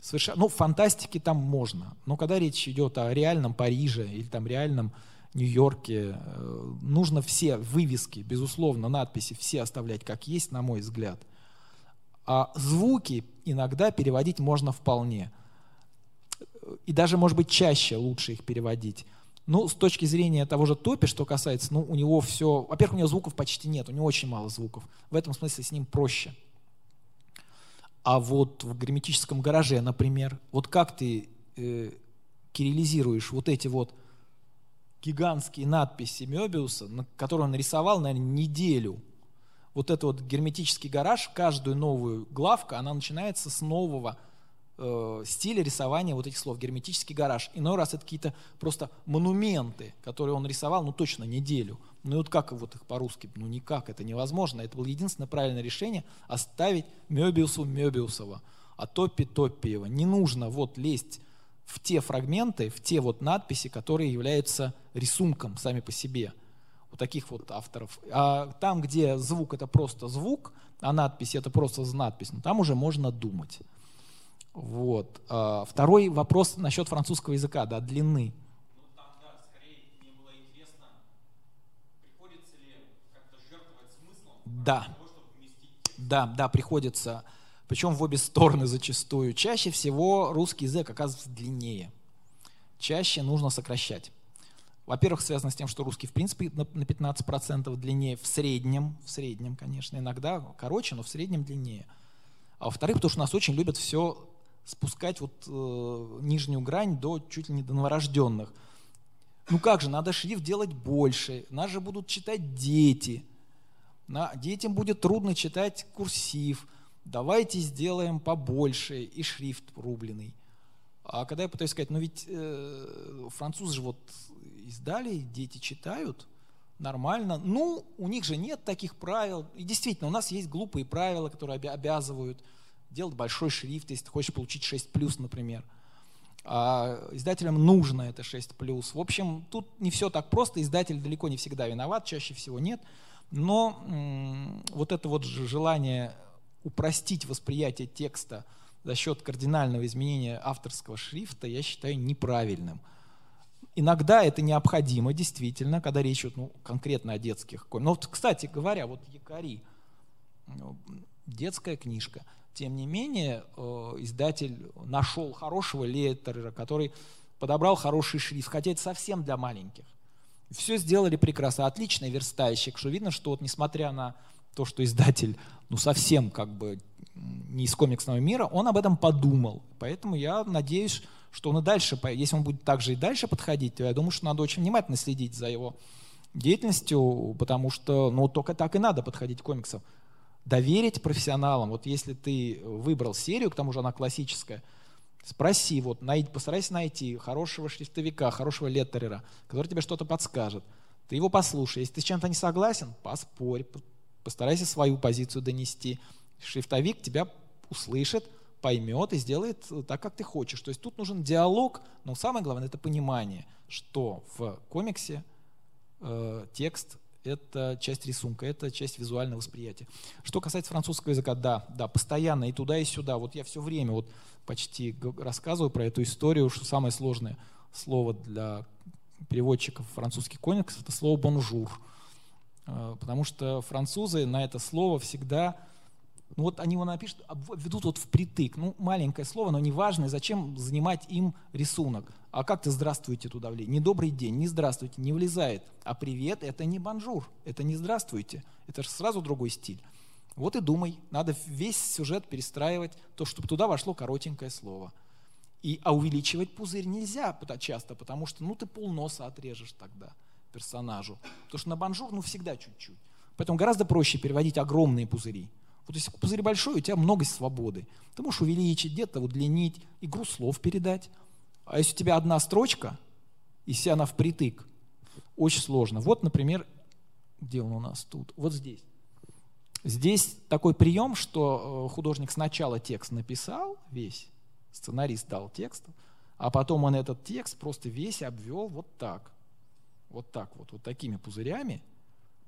Совершенно, ну, фантастики там можно, но когда речь идет о реальном Париже или там реальном Нью-Йорке, э, нужно все вывески, безусловно, надписи все оставлять как есть, на мой взгляд. А звуки иногда переводить можно вполне. И даже, может быть, чаще лучше их переводить. Ну, с точки зрения того же Топи, что касается, ну, у него все... Во-первых, у него звуков почти нет, у него очень мало звуков. В этом смысле с ним проще. А вот в грамматическом гараже, например, вот как ты э, кириллизируешь вот эти вот гигантские надписи Мёбиуса, на, которые он нарисовал, наверное, неделю – вот этот вот герметический гараж, каждую новую главку, она начинается с нового э, стиля рисования вот этих слов. Герметический гараж. Иной раз это какие-то просто монументы, которые он рисовал, ну точно неделю. Ну и вот как вот их по-русски? Ну никак, это невозможно. Это было единственное правильное решение оставить Мёбиусу Мёбиусова, а Топпи Топпиева. Не нужно вот лезть в те фрагменты, в те вот надписи, которые являются рисунком сами по себе у таких вот авторов. А там, где звук это просто звук, а надпись это просто надпись, ну, там уже можно думать. Вот. А второй вопрос насчет французского языка, да, длины. Да. Да, да, приходится. причем в обе стороны зачастую. Чаще всего русский язык оказывается длиннее. Чаще нужно сокращать. Во-первых, связано с тем, что русский в принципе на 15% длиннее в среднем, в среднем, конечно, иногда короче, но в среднем длиннее. А во-вторых, потому что нас очень любят все спускать вот э, нижнюю грань до чуть ли не до новорожденных. Ну как же, надо шрифт делать больше, нас же будут читать дети. На, детям будет трудно читать курсив. Давайте сделаем побольше и шрифт рубленый. А когда я пытаюсь сказать, ну ведь э, французы же вот издали, дети читают, нормально. Ну, у них же нет таких правил. И действительно, у нас есть глупые правила, которые обязывают делать большой шрифт, если ты хочешь получить 6+, например. А издателям нужно это 6+. В общем, тут не все так просто, издатель далеко не всегда виноват, чаще всего нет. Но вот это вот желание упростить восприятие текста – за счет кардинального изменения авторского шрифта, я считаю неправильным. Иногда это необходимо, действительно, когда речь идет ну, конкретно о детских. Но, вот, кстати говоря, вот Якари, ну, детская книжка. Тем не менее, э, издатель нашел хорошего летера, который подобрал хороший шрифт, хотя это совсем для маленьких. Все сделали прекрасно. Отличный верстальщик, что видно, что вот несмотря на то, что издатель ну совсем как бы не из комиксного мира, он об этом подумал. Поэтому я надеюсь, что он и дальше, если он будет также и дальше подходить, то я думаю, что надо очень внимательно следить за его деятельностью, потому что ну, только так и надо подходить к комиксам. Доверить профессионалам. Вот если ты выбрал серию, к тому же она классическая, спроси, вот, найди, постарайся найти хорошего шрифтовика, хорошего леттерера, который тебе что-то подскажет. Ты его послушай. Если ты с чем-то не согласен, поспорь, постарайся свою позицию донести шрифтовик тебя услышит, поймет и сделает так, как ты хочешь. То есть тут нужен диалог, но самое главное это понимание, что в комиксе э, текст это часть рисунка, это часть визуального восприятия. Что касается французского языка, да, да, постоянно и туда, и сюда. Вот я все время вот почти рассказываю про эту историю, что самое сложное слово для переводчиков французских комиксов – это слово «бонжур». Э, потому что французы на это слово всегда ну вот они его напишут, ведут вот впритык. Ну, маленькое слово, но неважное. Зачем занимать им рисунок? А как ты «здравствуйте» туда влей? Не «добрый день», не «здравствуйте», не влезает. А «привет» — это не «бонжур», это не «здравствуйте». Это же сразу другой стиль. Вот и думай, надо весь сюжет перестраивать, то, чтобы туда вошло коротенькое слово. И, а увеличивать пузырь нельзя часто, потому что ну, ты полноса отрежешь тогда персонажу. Потому что на бонжур ну, всегда чуть-чуть. Поэтому гораздо проще переводить огромные пузыри. Вот если пузырь большой, у тебя много свободы. Ты можешь увеличить, где-то удлинить, игру слов передать. А если у тебя одна строчка, и вся она впритык, очень сложно. Вот, например, где он у нас тут? Вот здесь. Здесь такой прием, что э, художник сначала текст написал весь, сценарист дал текст, а потом он этот текст просто весь обвел вот так. Вот так вот, вот такими пузырями,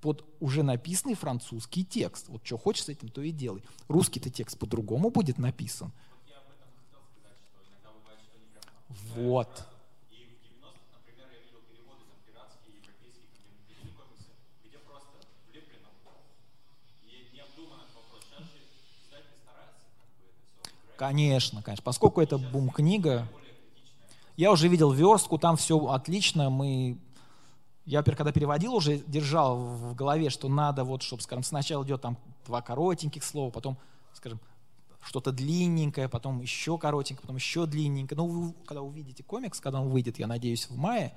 под уже написанный французский текст. Вот что хочешь с этим, то и делай. Русский-то текст по-другому будет написан. Вот. Конечно, конечно. Поскольку это бум-книга, я уже видел верстку, там все отлично, мы я, во-первых, когда переводил, уже держал в голове, что надо, вот, чтобы, скажем, сначала идет там два коротеньких слова, потом, скажем, что-то длинненькое, потом еще коротенькое, потом еще длинненькое. Ну, вы, когда увидите комикс, когда он выйдет, я надеюсь, в мае,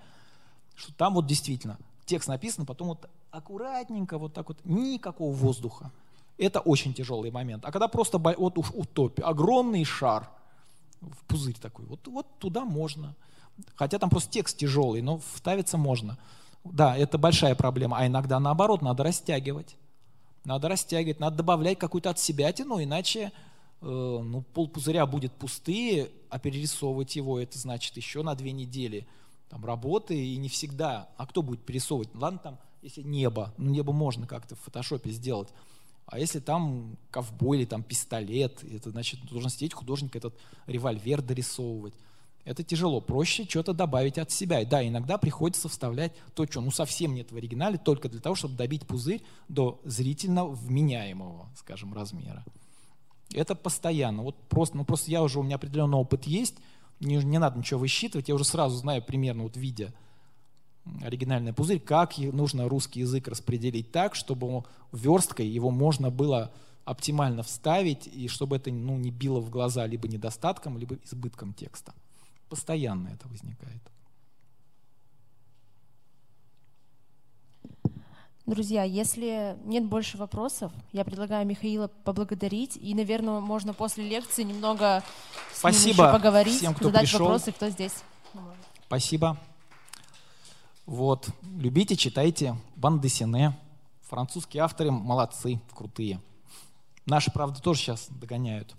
что там вот действительно текст написан, потом вот аккуратненько, вот так вот, никакого воздуха. Это очень тяжелый момент. А когда просто вот утопия, огромный шар, в пузырь такой, вот, вот туда можно. Хотя там просто текст тяжелый, но вставиться можно. Да, это большая проблема. А иногда наоборот, надо растягивать. Надо растягивать, надо добавлять какую-то от себя тяну, иначе ну, пол пузыря будет пустые, а перерисовывать его, это значит еще на две недели там, работы, и не всегда. А кто будет перерисовывать? Ладно, там, если небо, ну небо можно как-то в фотошопе сделать. А если там ковбой или там пистолет, это значит должен сидеть художник этот револьвер дорисовывать. Это тяжело. Проще что-то добавить от себя. И да, иногда приходится вставлять то, что ну совсем нет в оригинале, только для того, чтобы добить пузырь до зрительно вменяемого, скажем, размера. Это постоянно. Вот просто, ну просто я уже, у меня определенный опыт есть, не, не надо ничего высчитывать, я уже сразу знаю примерно, вот видя оригинальный пузырь, как нужно русский язык распределить так, чтобы версткой его можно было оптимально вставить, и чтобы это ну, не било в глаза либо недостатком, либо избытком текста. Постоянно это возникает. Друзья, если нет больше вопросов, я предлагаю Михаила поблагодарить. И, наверное, можно после лекции немного с Спасибо ним еще поговорить, всем, кто задать пришел. вопросы, кто здесь. Спасибо. Вот. Любите, читайте. Бандесине. Французские авторы молодцы, крутые. Наши, правда, тоже сейчас догоняют.